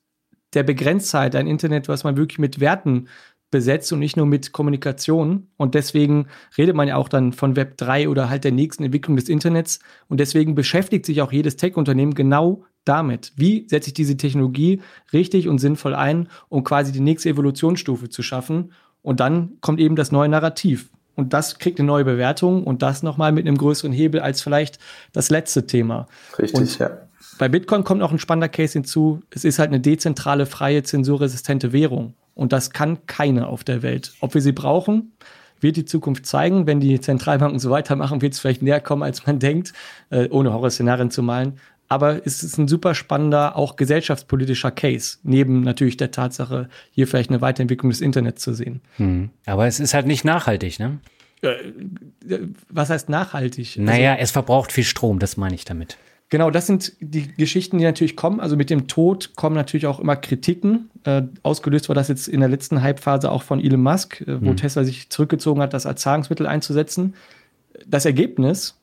Speaker 1: der Begrenztheit, ein Internet, was man wirklich mit Werten besetzt und nicht nur mit Kommunikation. Und deswegen redet man ja auch dann von Web 3 oder halt der nächsten Entwicklung des Internets. Und deswegen beschäftigt sich auch jedes Tech-Unternehmen genau damit. Wie setze ich diese Technologie richtig und sinnvoll ein, um quasi die nächste Evolutionsstufe zu schaffen? Und dann kommt eben das neue Narrativ. Und das kriegt eine neue Bewertung und das nochmal mit einem größeren Hebel als vielleicht das letzte Thema.
Speaker 2: Richtig,
Speaker 1: und
Speaker 2: ja.
Speaker 1: Bei Bitcoin kommt auch ein spannender Case hinzu. Es ist halt eine dezentrale, freie, zensurresistente Währung. Und das kann keine auf der Welt. Ob wir sie brauchen, wird die Zukunft zeigen. Wenn die Zentralbanken so weitermachen, wird es vielleicht näher kommen, als man denkt, äh, ohne Horrorszenarien zu malen. Aber es ist ein super spannender, auch gesellschaftspolitischer Case, neben natürlich der Tatsache, hier vielleicht eine Weiterentwicklung des Internets zu sehen.
Speaker 3: Hm. Aber es ist halt nicht nachhaltig, ne? Äh,
Speaker 1: was heißt nachhaltig?
Speaker 3: Naja, also, es verbraucht viel Strom, das meine ich damit.
Speaker 1: Genau, das sind die Geschichten, die natürlich kommen. Also mit dem Tod kommen natürlich auch immer Kritiken. Äh, ausgelöst war das jetzt in der letzten Hype-Phase auch von Elon Musk, äh, wo hm. Tesla sich zurückgezogen hat, das als Zahlungsmittel einzusetzen. Das Ergebnis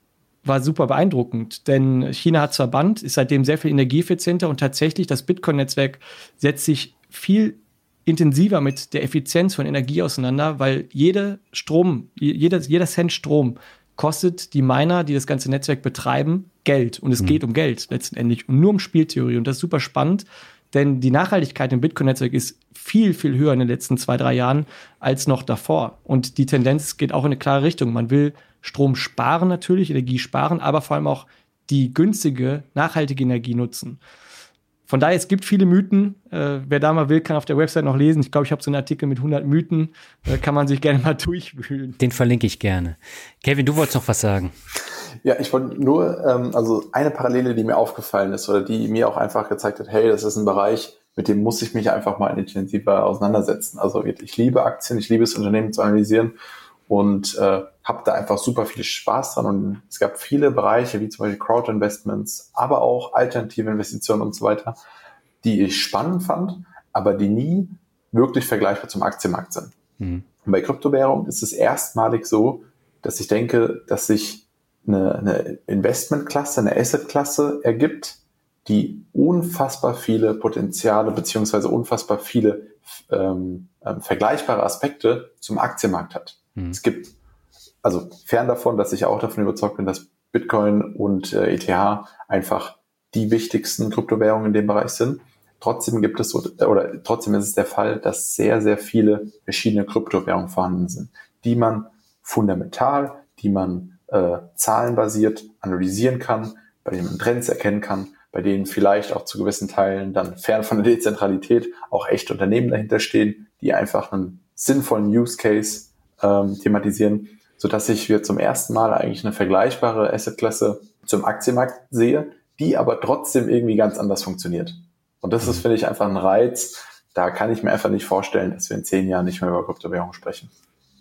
Speaker 1: war super beeindruckend, denn China hat zwar Band, ist seitdem sehr viel energieeffizienter und tatsächlich das Bitcoin-Netzwerk setzt sich viel intensiver mit der Effizienz von Energie auseinander, weil jede Strom, jeder, jeder Cent Strom kostet die Miner, die das ganze Netzwerk betreiben, Geld. Und es mhm. geht um Geld letztendlich und nur um Spieltheorie. Und das ist super spannend, denn die Nachhaltigkeit im Bitcoin-Netzwerk ist viel, viel höher in den letzten zwei, drei Jahren als noch davor. Und die Tendenz geht auch in eine klare Richtung. Man will Strom sparen natürlich, Energie sparen, aber vor allem auch die günstige, nachhaltige Energie nutzen. Von daher, es gibt viele Mythen. Äh, wer da mal will, kann auf der Website noch lesen. Ich glaube, ich habe so einen Artikel mit 100 Mythen. Da kann man sich gerne mal [LAUGHS] durchwühlen.
Speaker 3: Den verlinke ich gerne. Kevin, du wolltest noch was sagen.
Speaker 2: Ja, ich wollte nur, ähm, also eine Parallele, die mir aufgefallen ist oder die mir auch einfach gezeigt hat, hey, das ist ein Bereich, mit dem muss ich mich einfach mal intensiver auseinandersetzen. Also ich liebe Aktien, ich liebe es, Unternehmen zu analysieren und äh, habe da einfach super viel Spaß dran. Und es gab viele Bereiche, wie zum Beispiel Crowd-Investments, aber auch alternative Investitionen und so weiter, die ich spannend fand, aber die nie wirklich vergleichbar zum Aktienmarkt sind. Mhm. Und bei Kryptowährungen ist es erstmalig so, dass ich denke, dass sich eine, eine Investmentklasse, eine Assetklasse ergibt, die unfassbar viele Potenziale beziehungsweise unfassbar viele ähm, ähm, vergleichbare Aspekte zum Aktienmarkt hat. Mhm. Es gibt, also fern davon, dass ich auch davon überzeugt bin, dass Bitcoin und äh, ETH einfach die wichtigsten Kryptowährungen in dem Bereich sind. Trotzdem gibt es oder trotzdem ist es der Fall, dass sehr, sehr viele verschiedene Kryptowährungen vorhanden sind, die man fundamental, die man äh, zahlenbasiert analysieren kann, bei denen man Trends erkennen kann, bei denen vielleicht auch zu gewissen Teilen dann fern von der Dezentralität auch echte Unternehmen dahinter stehen, die einfach einen sinnvollen Use Case ähm, thematisieren, so dass ich hier zum ersten Mal eigentlich eine vergleichbare Assetklasse zum Aktienmarkt sehe, die aber trotzdem irgendwie ganz anders funktioniert. Und das ist, finde ich, einfach ein Reiz, da kann ich mir einfach nicht vorstellen, dass wir in zehn Jahren nicht mehr über Kryptowährungen sprechen.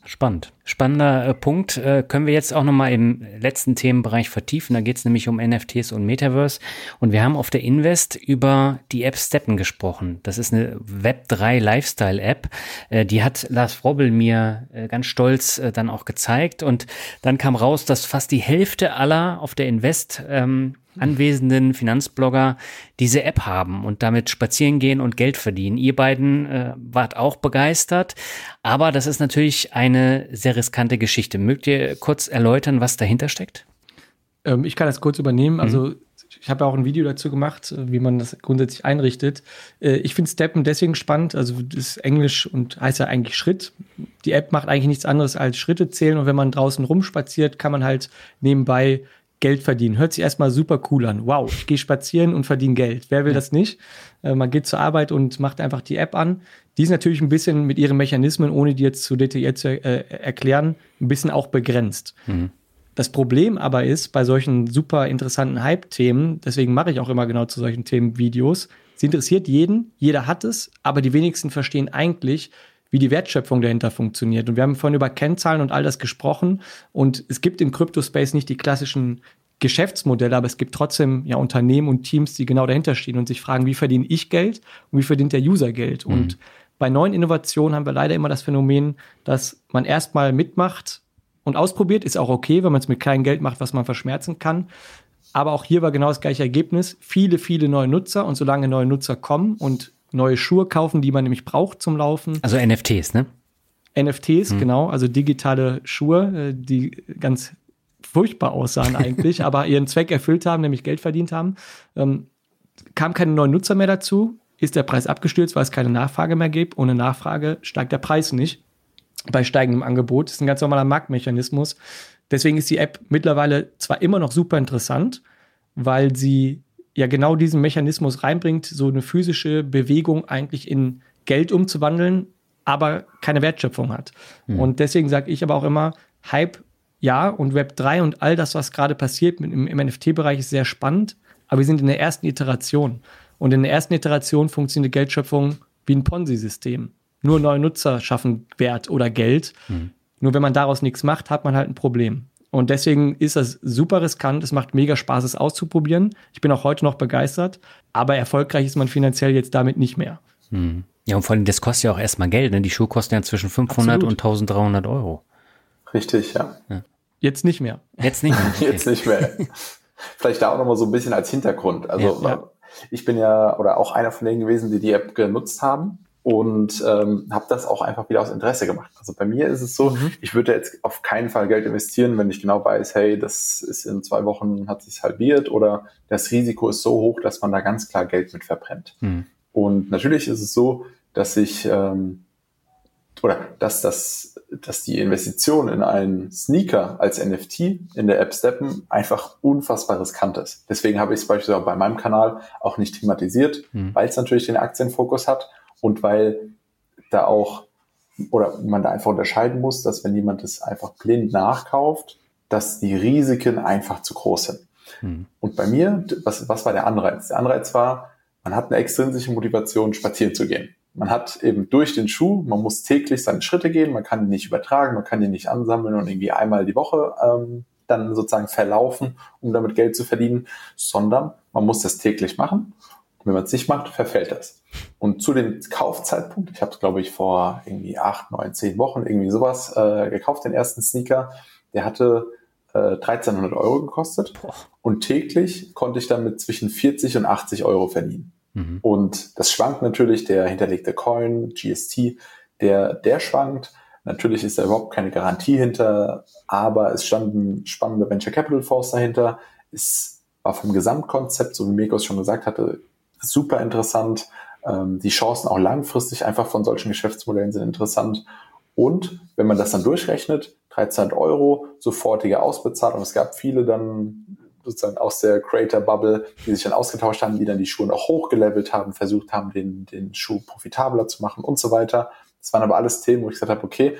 Speaker 3: Spannend. Spannender äh, Punkt. Äh, können wir jetzt auch nochmal im letzten Themenbereich vertiefen. Da geht es nämlich um NFTs und Metaverse. Und wir haben auf der Invest über die App Steppen gesprochen. Das ist eine Web3 Lifestyle App. Äh, die hat Lars Frobbel mir äh, ganz stolz äh, dann auch gezeigt. Und dann kam raus, dass fast die Hälfte aller auf der Invest ähm, anwesenden Finanzblogger diese App haben und damit spazieren gehen und Geld verdienen. Ihr beiden äh, wart auch begeistert, aber das ist natürlich eine sehr riskante Geschichte. Mögt ihr kurz erläutern, was dahinter steckt?
Speaker 1: Ähm, ich kann das kurz übernehmen. Also mhm. ich habe auch ein Video dazu gemacht, wie man das grundsätzlich einrichtet. Äh, ich finde Steppen deswegen spannend. Also das ist Englisch und heißt ja eigentlich Schritt. Die App macht eigentlich nichts anderes als Schritte zählen und wenn man draußen rumspaziert, kann man halt nebenbei Geld verdienen. Hört sich erstmal super cool an. Wow, ich gehe spazieren und verdiene Geld. Wer will ja. das nicht? Äh, man geht zur Arbeit und macht einfach die App an. Die ist natürlich ein bisschen mit ihren Mechanismen, ohne die jetzt zu detailliert zu äh, erklären, ein bisschen auch begrenzt. Mhm. Das Problem aber ist, bei solchen super interessanten Hype-Themen, deswegen mache ich auch immer genau zu solchen Themen Videos, sie interessiert jeden, jeder hat es, aber die wenigsten verstehen eigentlich, wie die Wertschöpfung dahinter funktioniert. Und wir haben vorhin über Kennzahlen und all das gesprochen. Und es gibt im Crypto-Space nicht die klassischen Geschäftsmodelle, aber es gibt trotzdem ja Unternehmen und Teams, die genau dahinter stehen und sich fragen, wie verdiene ich Geld und wie verdient der User Geld? Mhm. Und bei neuen Innovationen haben wir leider immer das Phänomen, dass man erstmal mitmacht und ausprobiert, ist auch okay, wenn man es mit kleinem Geld macht, was man verschmerzen kann. Aber auch hier war genau das gleiche Ergebnis. Viele, viele neue Nutzer und solange neue Nutzer kommen und neue Schuhe kaufen, die man nämlich braucht zum Laufen.
Speaker 3: Also NFTs, ne?
Speaker 1: NFTs, hm. genau, also digitale Schuhe, äh, die ganz furchtbar aussahen eigentlich, [LAUGHS] aber ihren Zweck erfüllt haben, nämlich Geld verdient haben. Ähm, kam keine neuen Nutzer mehr dazu, ist der Preis abgestürzt, weil es keine Nachfrage mehr gibt. Ohne Nachfrage steigt der Preis nicht. Bei steigendem Angebot das ist ein ganz normaler Marktmechanismus. Deswegen ist die App mittlerweile zwar immer noch super interessant, weil sie ja genau diesen Mechanismus reinbringt, so eine physische Bewegung eigentlich in Geld umzuwandeln, aber keine Wertschöpfung hat. Mhm. Und deswegen sage ich aber auch immer, Hype ja und Web 3 und all das, was gerade passiert im, im NFT-Bereich, ist sehr spannend, aber wir sind in der ersten Iteration. Und in der ersten Iteration funktioniert Geldschöpfung wie ein Ponzi-System. Nur neue Nutzer schaffen Wert oder Geld. Mhm. Nur wenn man daraus nichts macht, hat man halt ein Problem. Und deswegen ist das super riskant. Es macht mega Spaß, es auszuprobieren. Ich bin auch heute noch begeistert. Aber erfolgreich ist man finanziell jetzt damit nicht mehr.
Speaker 3: Hm. Ja, und vor allem, das kostet ja auch erstmal Geld. Ne? Die Schuhe kosten ja zwischen 500 Absolut. und 1300 Euro.
Speaker 2: Richtig, ja. ja.
Speaker 1: Jetzt nicht mehr.
Speaker 3: Jetzt nicht mehr. [LAUGHS]
Speaker 2: Okay. Jetzt nicht mehr. Vielleicht da auch nochmal so ein bisschen als Hintergrund. Also, ja, ja. ich bin ja, oder auch einer von denen gewesen, die die App genutzt haben und ähm, habe das auch einfach wieder aus Interesse gemacht. Also bei mir ist es so, mhm. ich würde jetzt auf keinen Fall Geld investieren, wenn ich genau weiß, hey, das ist in zwei Wochen hat sich halbiert oder das Risiko ist so hoch, dass man da ganz klar Geld mit verbrennt. Mhm. Und natürlich ist es so, dass ich ähm, oder dass das, dass die Investition in einen Sneaker als NFT in der App Steppen einfach unfassbar riskant ist. Deswegen habe ich es beispielsweise bei meinem Kanal auch nicht thematisiert, mhm. weil es natürlich den Aktienfokus hat und weil da auch, oder man da einfach unterscheiden muss, dass wenn jemand es einfach blind nachkauft, dass die Risiken einfach zu groß sind. Hm. Und bei mir, was, was war der Anreiz? Der Anreiz war, man hat eine extrinsische Motivation, spazieren zu gehen. Man hat eben durch den Schuh, man muss täglich seine Schritte gehen, man kann ihn nicht übertragen, man kann ihn nicht ansammeln und irgendwie einmal die Woche ähm, dann sozusagen verlaufen, um damit Geld zu verdienen, sondern man muss das täglich machen. Wenn man es nicht macht, verfällt das. Und zu dem Kaufzeitpunkt, ich habe es, glaube ich, vor irgendwie acht, neun, zehn Wochen irgendwie sowas äh, gekauft, den ersten Sneaker, der hatte äh, 1300 Euro gekostet. Boah. Und täglich konnte ich damit zwischen 40 und 80 Euro verdienen. Mhm. Und das schwankt natürlich, der hinterlegte Coin, GST, der, der schwankt. Natürlich ist da überhaupt keine Garantie hinter, aber es standen spannende Venture Capital Fonds dahinter. Es war vom Gesamtkonzept, so wie Mikos schon gesagt hatte, super interessant. Ähm, die Chancen auch langfristig einfach von solchen Geschäftsmodellen sind interessant. Und wenn man das dann durchrechnet, 13 Euro, sofortige Ausbezahlung. Es gab viele dann sozusagen aus der Creator Bubble, die sich dann ausgetauscht haben, die dann die Schuhe noch hochgelevelt haben, versucht haben, den, den Schuh profitabler zu machen und so weiter. Das waren aber alles Themen, wo ich gesagt habe, okay,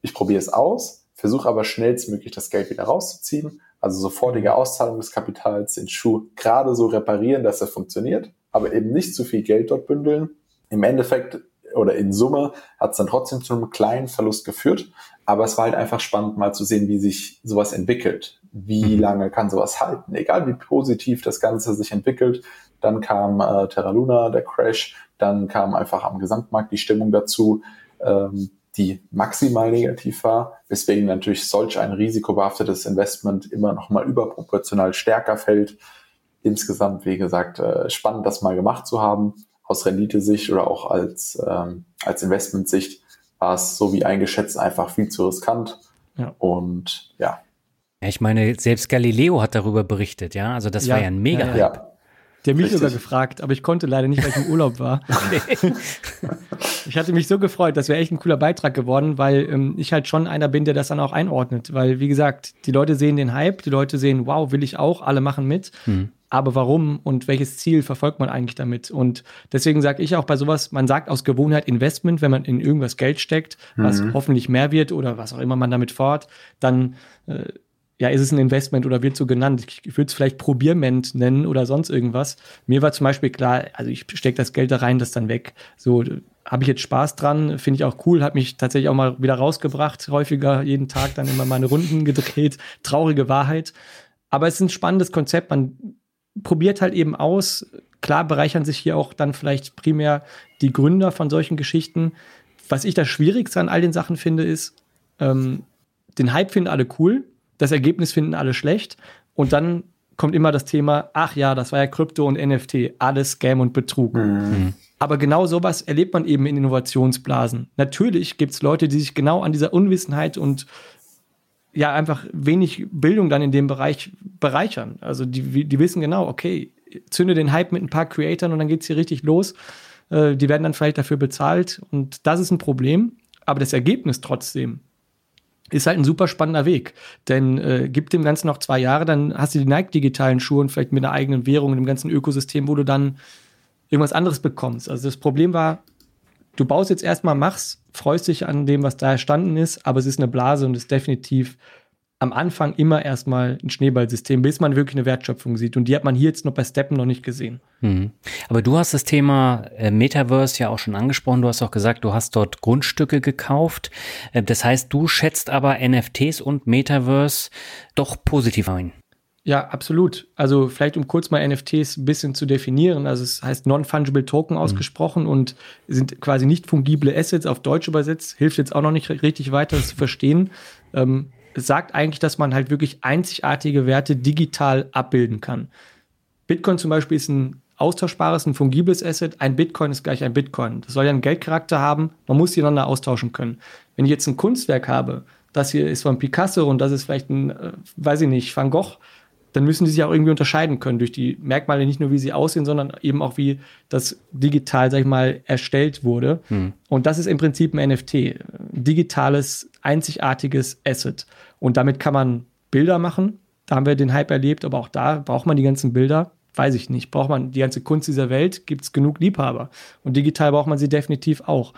Speaker 2: ich probiere es aus, versuche aber schnellstmöglich das Geld wieder rauszuziehen. Also sofortige Auszahlung des Kapitals, den Schuh gerade so reparieren, dass er funktioniert aber eben nicht zu viel Geld dort bündeln. Im Endeffekt oder in Summe hat es dann trotzdem zu einem kleinen Verlust geführt. Aber es war halt einfach spannend, mal zu sehen, wie sich sowas entwickelt. Wie mhm. lange kann sowas halten? Egal wie positiv das Ganze sich entwickelt. Dann kam äh, Terra Luna, der Crash. Dann kam einfach am Gesamtmarkt die Stimmung dazu, ähm, die maximal negativ war. Weswegen natürlich solch ein risikobehaftetes Investment immer noch mal überproportional stärker fällt. Insgesamt, wie gesagt, äh, spannend, das mal gemacht zu haben aus Renditesicht oder auch als, ähm, als Investmentsicht war es so wie eingeschätzt einfach viel zu riskant. Ja. Und ja.
Speaker 3: ja. Ich meine, selbst Galileo hat darüber berichtet, ja. Also das ja, war ja ein mega. Ja, ja.
Speaker 1: Der mich sogar gefragt, aber ich konnte leider nicht, weil ich im Urlaub war. [LAUGHS] ich hatte mich so gefreut, das wäre echt ein cooler Beitrag geworden, weil ähm, ich halt schon einer bin, der das dann auch einordnet. Weil, wie gesagt, die Leute sehen den Hype, die Leute sehen, wow, will ich auch, alle machen mit. Hm aber warum und welches Ziel verfolgt man eigentlich damit? Und deswegen sage ich auch bei sowas, man sagt aus Gewohnheit Investment, wenn man in irgendwas Geld steckt, was mhm. hoffentlich mehr wird oder was auch immer man damit fort, dann äh, ja, ist es ein Investment oder wird so genannt. Ich würde es vielleicht Probierment nennen oder sonst irgendwas. Mir war zum Beispiel klar, also ich stecke das Geld da rein, das dann weg. So habe ich jetzt Spaß dran, finde ich auch cool, hat mich tatsächlich auch mal wieder rausgebracht, häufiger jeden Tag dann immer meine Runden gedreht. Traurige Wahrheit. Aber es ist ein spannendes Konzept. Man probiert halt eben aus. Klar bereichern sich hier auch dann vielleicht primär die Gründer von solchen Geschichten. Was ich das Schwierigste an all den Sachen finde, ist, ähm, den Hype finden alle cool, das Ergebnis finden alle schlecht und dann kommt immer das Thema, ach ja, das war ja Krypto und NFT, alles Scam und Betrug. Mhm. Aber genau sowas erlebt man eben in Innovationsblasen. Natürlich gibt es Leute, die sich genau an dieser Unwissenheit und ja einfach wenig Bildung dann in dem Bereich bereichern. Also die, die wissen genau, okay, zünde den Hype mit ein paar Creatoren und dann geht es hier richtig los. Äh, die werden dann vielleicht dafür bezahlt und das ist ein Problem. Aber das Ergebnis trotzdem ist halt ein super spannender Weg. Denn äh, gibt dem Ganzen noch zwei Jahre, dann hast du die Nike-digitalen Schuhe und vielleicht mit einer eigenen Währung, dem ganzen Ökosystem, wo du dann irgendwas anderes bekommst. Also das Problem war, du baust jetzt erstmal, machst, freust dich an dem, was da erstanden ist, aber es ist eine Blase und ist definitiv am Anfang immer erstmal ein Schneeballsystem, bis man wirklich eine Wertschöpfung sieht. Und die hat man hier jetzt noch bei Steppen noch nicht gesehen.
Speaker 3: Mhm. Aber du hast das Thema äh, Metaverse ja auch schon angesprochen. Du hast auch gesagt, du hast dort Grundstücke gekauft. Äh, das heißt, du schätzt aber NFTs und Metaverse doch positiv ein.
Speaker 1: Ja, absolut. Also vielleicht um kurz mal NFTs ein bisschen zu definieren. Also es heißt Non-Fungible Token mhm. ausgesprochen mhm. und sind quasi nicht fungible Assets auf Deutsch übersetzt. Hilft jetzt auch noch nicht richtig weiter, das zu verstehen. Ähm, es sagt eigentlich, dass man halt wirklich einzigartige Werte digital abbilden kann. Bitcoin zum Beispiel ist ein austauschbares, ein fungibles Asset. Ein Bitcoin ist gleich ein Bitcoin. Das soll ja einen Geldcharakter haben. Man muss die einander austauschen können. Wenn ich jetzt ein Kunstwerk habe, das hier ist von Picasso und das ist vielleicht ein, äh, weiß ich nicht, Van Gogh, dann müssen die sich auch irgendwie unterscheiden können durch die Merkmale, nicht nur wie sie aussehen, sondern eben auch wie das digital, sag ich mal, erstellt wurde. Hm. Und das ist im Prinzip ein NFT, digitales, einzigartiges Asset. Und damit kann man Bilder machen. Da haben wir den Hype erlebt, aber auch da braucht man die ganzen Bilder. Weiß ich nicht. Braucht man die ganze Kunst dieser Welt? Gibt es genug Liebhaber? Und digital braucht man sie definitiv auch.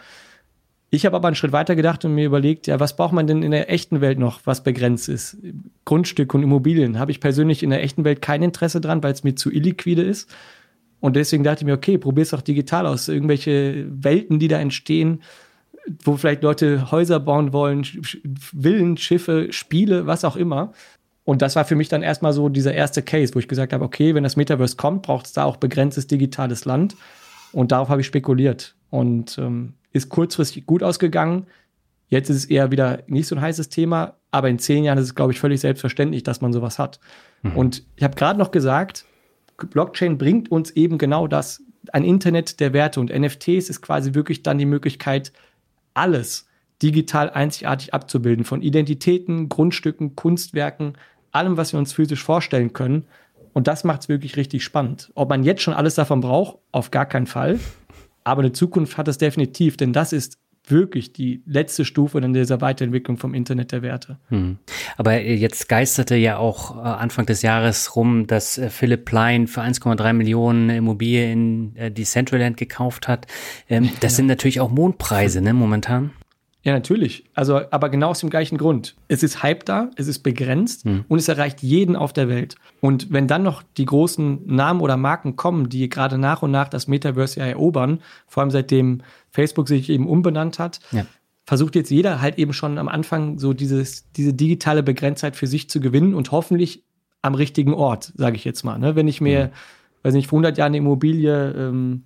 Speaker 1: Ich habe aber einen Schritt weiter gedacht und mir überlegt, ja, was braucht man denn in der echten Welt noch, was begrenzt ist? Grundstücke und Immobilien. Habe ich persönlich in der echten Welt kein Interesse dran, weil es mir zu illiquide ist. Und deswegen dachte ich mir, okay, probier es doch digital aus. Irgendwelche Welten, die da entstehen, wo vielleicht Leute Häuser bauen wollen, Villen, Schiffe, Spiele, was auch immer. Und das war für mich dann erstmal so dieser erste Case, wo ich gesagt habe, okay, wenn das Metaverse kommt, braucht es da auch begrenztes digitales Land. Und darauf habe ich spekuliert. Und ähm, ist kurzfristig gut ausgegangen. Jetzt ist es eher wieder nicht so ein heißes Thema, aber in zehn Jahren ist es, glaube ich, völlig selbstverständlich, dass man sowas hat. Mhm. Und ich habe gerade noch gesagt, Blockchain bringt uns eben genau das, ein Internet der Werte und NFTs ist quasi wirklich dann die Möglichkeit, alles digital einzigartig abzubilden, von Identitäten, Grundstücken, Kunstwerken, allem, was wir uns physisch vorstellen können. Und das macht es wirklich richtig spannend. Ob man jetzt schon alles davon braucht, auf gar keinen Fall. Aber eine Zukunft hat es definitiv, denn das ist wirklich die letzte Stufe in dieser Weiterentwicklung vom Internet der Werte. Hm.
Speaker 3: Aber jetzt geisterte ja auch äh, Anfang des Jahres rum, dass äh, Philipp Plein für 1,3 Millionen Immobilie in äh, Decentraland gekauft hat. Ähm, das ja. sind natürlich auch Mondpreise, ne, momentan.
Speaker 1: Ja, natürlich. Also, aber genau aus dem gleichen Grund. Es ist Hype da, es ist begrenzt mhm. und es erreicht jeden auf der Welt. Und wenn dann noch die großen Namen oder Marken kommen, die gerade nach und nach das Metaverse ja erobern, vor allem seitdem Facebook sich eben umbenannt hat, ja. versucht jetzt jeder halt eben schon am Anfang so dieses, diese digitale Begrenztheit für sich zu gewinnen und hoffentlich am richtigen Ort, sage ich jetzt mal. Ne? Wenn ich mir, mhm. weiß nicht, vor 100 Jahren eine Immobilie ähm,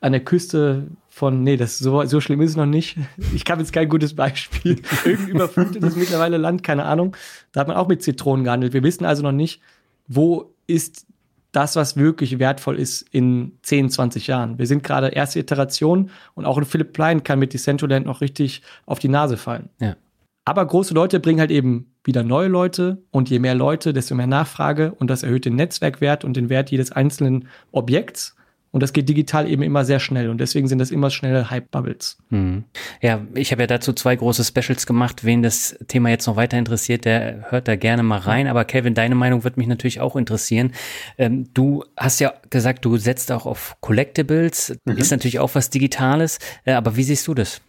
Speaker 1: an der Küste von, nee, das so, so schlimm ist es noch nicht. Ich habe jetzt kein gutes Beispiel. [LAUGHS] Irgendein überflutetes mittlerweile Land, keine Ahnung. Da hat man auch mit Zitronen gehandelt. Wir wissen also noch nicht, wo ist das, was wirklich wertvoll ist in 10, 20 Jahren. Wir sind gerade erste Iteration und auch ein Philipp Plein kann mit Decentraland noch richtig auf die Nase fallen. Ja. Aber große Leute bringen halt eben wieder neue Leute und je mehr Leute, desto mehr Nachfrage und das erhöht den Netzwerkwert und den Wert jedes einzelnen Objekts. Und das geht digital eben immer sehr schnell und deswegen sind das immer schnelle Hype-Bubbles.
Speaker 3: Hm. Ja, ich habe ja dazu zwei große Specials gemacht. Wen das Thema jetzt noch weiter interessiert, der hört da gerne mal rein. Aber Kevin, deine Meinung wird mich natürlich auch interessieren. Ähm, du hast ja gesagt, du setzt auch auf Collectibles. Mhm. Ist natürlich auch was Digitales. Äh, aber wie siehst du das?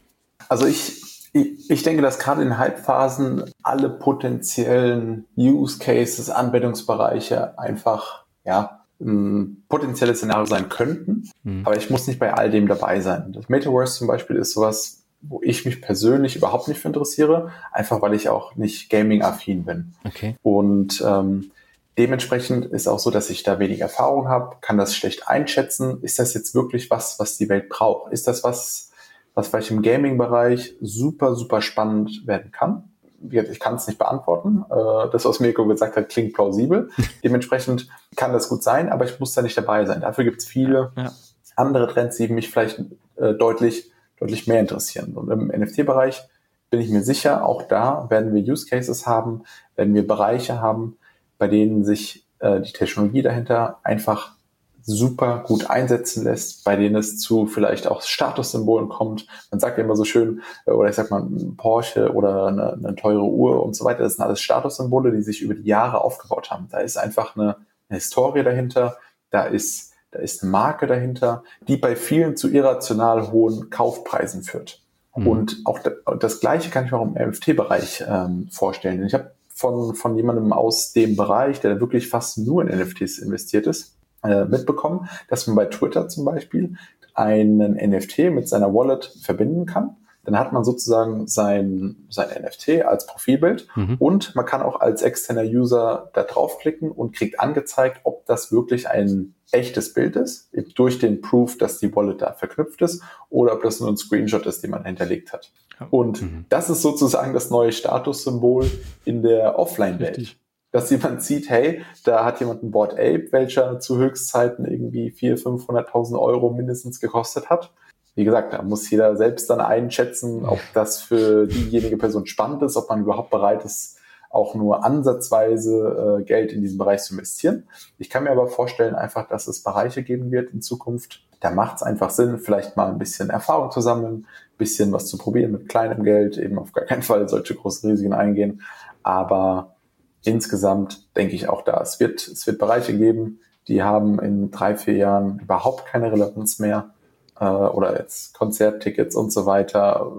Speaker 2: Also ich, ich, ich denke, dass gerade in Hype-Phasen alle potenziellen Use Cases, Anwendungsbereiche einfach ja, ein potenzielles Szenario sein könnten, mhm. aber ich muss nicht bei all dem dabei sein. Das Metaverse zum Beispiel ist sowas, wo ich mich persönlich überhaupt nicht für interessiere, einfach weil ich auch nicht gaming-affin bin. Okay. Und ähm, dementsprechend ist auch so, dass ich da wenig Erfahrung habe, kann das schlecht einschätzen. Ist das jetzt wirklich was, was die Welt braucht? Ist das was, was vielleicht im Gaming-Bereich super, super spannend werden kann? Ich kann es nicht beantworten. Äh, das, was Mirko gesagt hat, klingt plausibel. [LAUGHS] Dementsprechend kann das gut sein, aber ich muss da nicht dabei sein. Dafür gibt es viele ja. andere Trends, die mich vielleicht äh, deutlich, deutlich mehr interessieren. Und im NFT-Bereich bin ich mir sicher, auch da werden wir Use Cases haben, werden wir Bereiche haben, bei denen sich äh, die Technologie dahinter einfach super gut einsetzen lässt, bei denen es zu vielleicht auch Statussymbolen kommt. Man sagt ja immer so schön, äh, oder ich sag mal, ein Porsche oder eine, eine teure Uhr und so weiter, das sind alles Statussymbole, die sich über die Jahre aufgebaut haben. Da ist einfach eine, eine Historie dahinter, da ist, da ist eine Marke dahinter, die bei vielen zu irrational hohen Kaufpreisen führt. Mhm. Und auch das Gleiche kann ich mir auch im NFT-Bereich ähm, vorstellen. Ich habe von, von jemandem aus dem Bereich, der wirklich fast nur in NFTs investiert ist, äh, mitbekommen, dass man bei Twitter zum Beispiel einen NFT mit seiner Wallet verbinden kann. Dann hat man sozusagen sein, sein NFT als Profilbild mhm. und man kann auch als externer User da draufklicken und kriegt angezeigt, ob das wirklich ein echtes Bild ist, durch den Proof, dass die Wallet da verknüpft ist oder ob das nur ein Screenshot ist, den man hinterlegt hat. Und mhm. das ist sozusagen das neue Statussymbol in der Offline-Welt dass jemand sieht, hey, da hat jemand ein Board Ape, welcher zu Höchstzeiten irgendwie 400.000, 500.000 Euro mindestens gekostet hat. Wie gesagt, da muss jeder selbst dann einschätzen, ob das für diejenige Person spannend ist, ob man überhaupt bereit ist, auch nur ansatzweise äh, Geld in diesen Bereich zu investieren. Ich kann mir aber vorstellen, einfach, dass es Bereiche geben wird in Zukunft. Da macht es einfach Sinn, vielleicht mal ein bisschen Erfahrung zu sammeln, ein bisschen was zu probieren mit kleinem Geld, eben auf gar keinen Fall solche großen Risiken eingehen. Aber insgesamt denke ich auch da. Es wird, es wird Bereiche geben, die haben in drei, vier Jahren überhaupt keine Relevanz mehr. Äh, oder jetzt Konzerttickets und so weiter.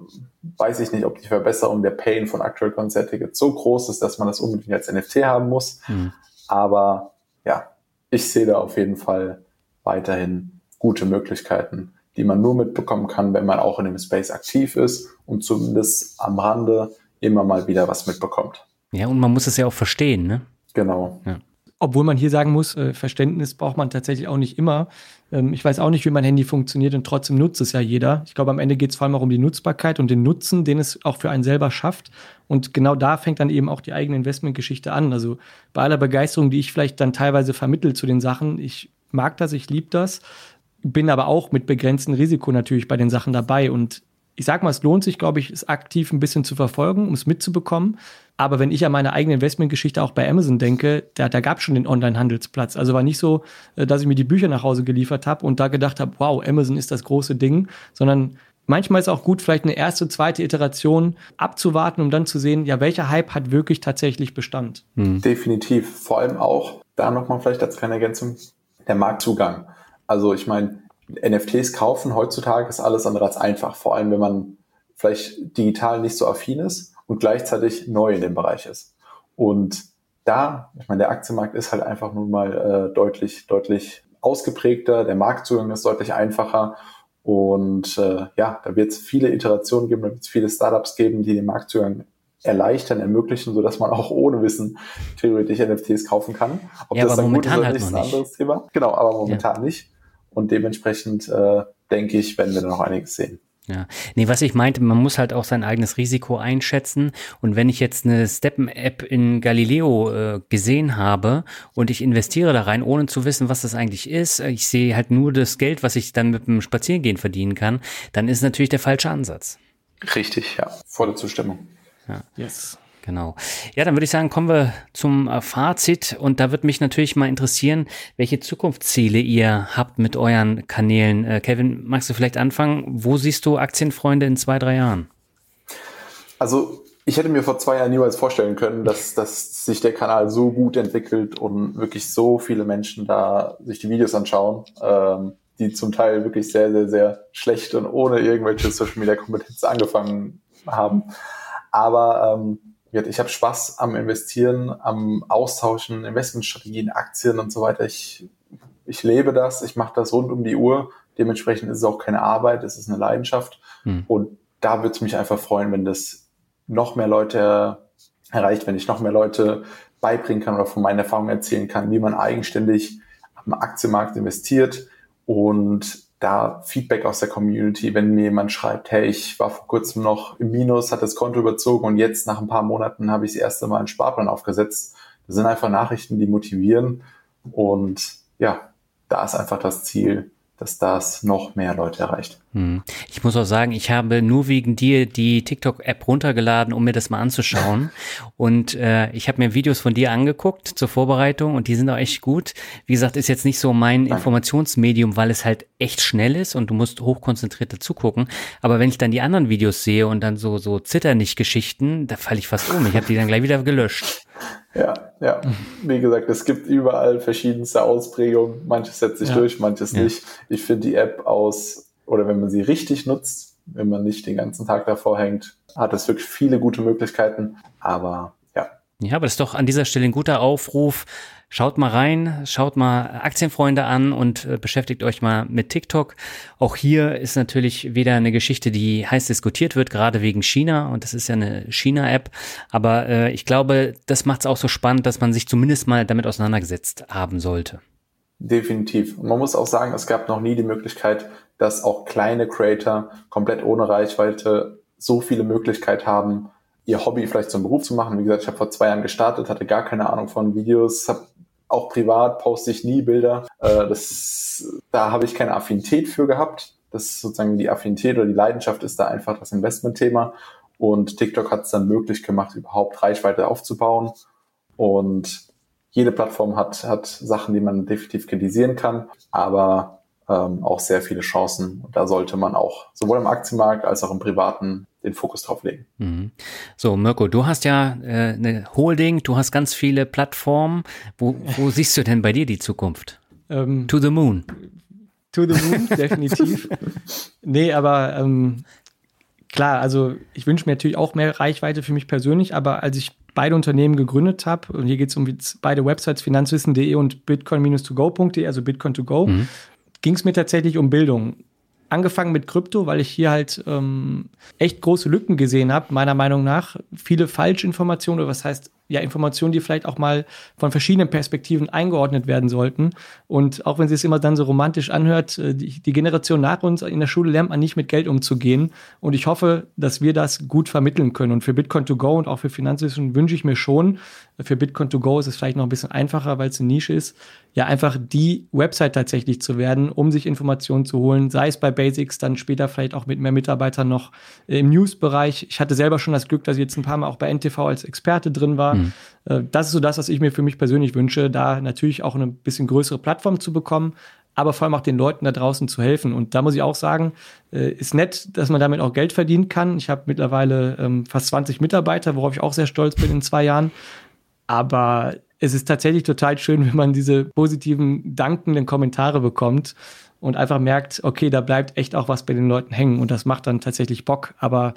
Speaker 2: Weiß ich nicht, ob die Verbesserung der Pain von aktuellen Konzerttickets so groß ist, dass man das unbedingt als NFT haben muss. Mhm. Aber ja, ich sehe da auf jeden Fall weiterhin gute Möglichkeiten, die man nur mitbekommen kann, wenn man auch in dem Space aktiv ist und zumindest am Rande immer mal wieder was mitbekommt.
Speaker 3: Ja, und man muss es ja auch verstehen, ne?
Speaker 2: Genau.
Speaker 1: Ja. Obwohl man hier sagen muss, äh, Verständnis braucht man tatsächlich auch nicht immer. Ähm, ich weiß auch nicht, wie mein Handy funktioniert und trotzdem nutzt es ja jeder. Ich glaube, am Ende geht es vor allem auch um die Nutzbarkeit und den Nutzen, den es auch für einen selber schafft. Und genau da fängt dann eben auch die eigene Investmentgeschichte an. Also bei aller Begeisterung, die ich vielleicht dann teilweise vermittel zu den Sachen, ich mag das, ich liebe das, bin aber auch mit begrenztem Risiko natürlich bei den Sachen dabei. Und ich sag mal, es lohnt sich, glaube ich, es aktiv ein bisschen zu verfolgen, um es mitzubekommen. Aber wenn ich an meine eigene Investmentgeschichte auch bei Amazon denke, da, da gab es schon den Online-Handelsplatz. Also war nicht so, äh, dass ich mir die Bücher nach Hause geliefert habe und da gedacht habe, wow, Amazon ist das große Ding, sondern manchmal ist es auch gut, vielleicht eine erste, zweite Iteration abzuwarten, um dann zu sehen, ja, welcher Hype hat wirklich tatsächlich Bestand.
Speaker 2: Hm. Definitiv. Vor allem auch, da nochmal vielleicht als kleine Ergänzung, der Marktzugang. Also ich meine, NFTs kaufen heutzutage ist alles andere als einfach. Vor allem, wenn man vielleicht digital nicht so affin ist und gleichzeitig neu in dem Bereich ist. Und da, ich meine, der Aktienmarkt ist halt einfach nun mal äh, deutlich, deutlich ausgeprägter, der Marktzugang ist deutlich einfacher und äh, ja, da wird es viele Iterationen geben, da wird es viele Startups geben, die den Marktzugang erleichtern, ermöglichen, so dass man auch ohne Wissen theoretisch NFTs kaufen kann.
Speaker 3: Ob ja, das aber dann momentan gut ist,
Speaker 2: halt ist ein anderes Thema. Genau, aber momentan ja. nicht. Und dementsprechend äh, denke ich, werden wir da noch einiges sehen.
Speaker 3: Ja, nee, was ich meinte, man muss halt auch sein eigenes Risiko einschätzen. Und wenn ich jetzt eine Steppen-App in Galileo äh, gesehen habe und ich investiere da rein, ohne zu wissen, was das eigentlich ist, ich sehe halt nur das Geld, was ich dann mit dem Spazierengehen verdienen kann, dann ist natürlich der falsche Ansatz.
Speaker 2: Richtig, ja, volle Zustimmung.
Speaker 3: Ja. Yes. Genau. Ja, dann würde ich sagen, kommen wir zum äh, Fazit. Und da würde mich natürlich mal interessieren, welche Zukunftsziele ihr habt mit euren Kanälen. Äh, Kevin, magst du vielleicht anfangen? Wo siehst du Aktienfreunde in zwei, drei Jahren?
Speaker 2: Also ich hätte mir vor zwei Jahren niemals vorstellen können, dass, dass sich der Kanal so gut entwickelt und wirklich so viele Menschen da sich die Videos anschauen, ähm, die zum Teil wirklich sehr, sehr, sehr schlecht und ohne irgendwelche Social Media Kompetenz angefangen haben. Aber ähm, ich habe Spaß am Investieren, am Austauschen, Investmentstrategien, Aktien und so weiter. Ich, ich lebe das, ich mache das rund um die Uhr. Dementsprechend ist es auch keine Arbeit, es ist eine Leidenschaft. Hm. Und da würde es mich einfach freuen, wenn das noch mehr Leute erreicht, wenn ich noch mehr Leute beibringen kann oder von meinen Erfahrungen erzählen kann, wie man eigenständig am Aktienmarkt investiert und da Feedback aus der Community, wenn mir jemand schreibt, hey, ich war vor kurzem noch im Minus, hat das Konto überzogen und jetzt nach ein paar Monaten habe ich das erste Mal einen Sparplan aufgesetzt. Das sind einfach Nachrichten, die motivieren und ja, da ist einfach das Ziel, dass das noch mehr Leute erreicht. Hm.
Speaker 3: Ich muss auch sagen, ich habe nur wegen dir die TikTok-App runtergeladen, um mir das mal anzuschauen. [LAUGHS] und äh, ich habe mir Videos von dir angeguckt zur Vorbereitung und die sind auch echt gut. Wie gesagt, ist jetzt nicht so mein Danke. Informationsmedium, weil es halt echt schnell ist und du musst hochkonzentriert dazu gucken. Aber wenn ich dann die anderen Videos sehe und dann so so Zitternich-Geschichten, da falle ich fast um. Ich habe die dann gleich wieder gelöscht.
Speaker 2: Ja, ja. Wie gesagt, es gibt überall verschiedenste Ausprägungen. Manches setzt sich ja. durch, manches ja. nicht. Ich finde die App aus, oder wenn man sie richtig nutzt, wenn man nicht den ganzen Tag davor hängt, hat es wirklich viele gute Möglichkeiten. Aber ja.
Speaker 3: Ja, aber das ist doch an dieser Stelle ein guter Aufruf. Schaut mal rein, schaut mal Aktienfreunde an und äh, beschäftigt euch mal mit TikTok. Auch hier ist natürlich wieder eine Geschichte, die heiß diskutiert wird, gerade wegen China. Und das ist ja eine China-App. Aber äh, ich glaube, das macht es auch so spannend, dass man sich zumindest mal damit auseinandergesetzt haben sollte.
Speaker 2: Definitiv. Und man muss auch sagen, es gab noch nie die Möglichkeit, dass auch kleine Creator komplett ohne Reichweite so viele Möglichkeiten haben, ihr Hobby vielleicht zum Beruf zu machen. Wie gesagt, ich habe vor zwei Jahren gestartet, hatte gar keine Ahnung von Videos, habe auch privat poste ich nie Bilder. Äh, das, da habe ich keine Affinität für gehabt. Das ist sozusagen die Affinität oder die Leidenschaft ist da einfach das Investmentthema. Und TikTok hat es dann möglich gemacht, überhaupt Reichweite aufzubauen. Und jede Plattform hat, hat Sachen, die man definitiv kritisieren kann, aber ähm, auch sehr viele Chancen. Und da sollte man auch sowohl im Aktienmarkt als auch im privaten den Fokus drauf legen. Mhm.
Speaker 3: So, Mirko, du hast ja äh, eine Holding, du hast ganz viele Plattformen. Wo, wo [LAUGHS] siehst du denn bei dir die Zukunft? Ähm, to the moon.
Speaker 1: To the moon, definitiv. [LAUGHS] nee, aber ähm, klar, also ich wünsche mir natürlich auch mehr Reichweite für mich persönlich, aber als ich beide Unternehmen gegründet habe, und hier geht es um beide Websites, finanzwissen.de und bitcoin-to-go.de, also Bitcoin to go, mhm. ging es mir tatsächlich um Bildung angefangen mit Krypto, weil ich hier halt ähm, echt große Lücken gesehen habe, meiner Meinung nach. Viele Falschinformationen, oder was heißt ja, Informationen, die vielleicht auch mal von verschiedenen Perspektiven eingeordnet werden sollten. Und auch wenn sie es immer dann so romantisch anhört, äh, die, die, Generation nach uns in der Schule lernt man nicht mit Geld umzugehen. Und ich hoffe, dass wir das gut vermitteln können. Und für Bitcoin to go und auch für Finanzwissen wünsche ich mir schon, für Bitcoin to go ist es vielleicht noch ein bisschen einfacher, weil es eine Nische ist, ja einfach die Website tatsächlich zu werden, um sich Informationen zu holen, sei es bei Basics, dann später vielleicht auch mit mehr Mitarbeitern noch im News-Bereich. Ich hatte selber schon das Glück, dass ich jetzt ein paar Mal auch bei NTV als Experte drin war. Mhm. Das ist so das, was ich mir für mich persönlich wünsche, da natürlich auch eine bisschen größere Plattform zu bekommen, aber vor allem auch den Leuten da draußen zu helfen. Und da muss ich auch sagen, äh, ist nett, dass man damit auch Geld verdienen kann. Ich habe mittlerweile ähm, fast 20 Mitarbeiter, worauf ich auch sehr stolz bin in zwei Jahren. Aber es ist tatsächlich total schön, wenn man diese positiven, dankenden Kommentare bekommt. und einfach merkt, okay, da bleibt echt auch was bei den Leuten hängen und das macht dann tatsächlich Bock. Aber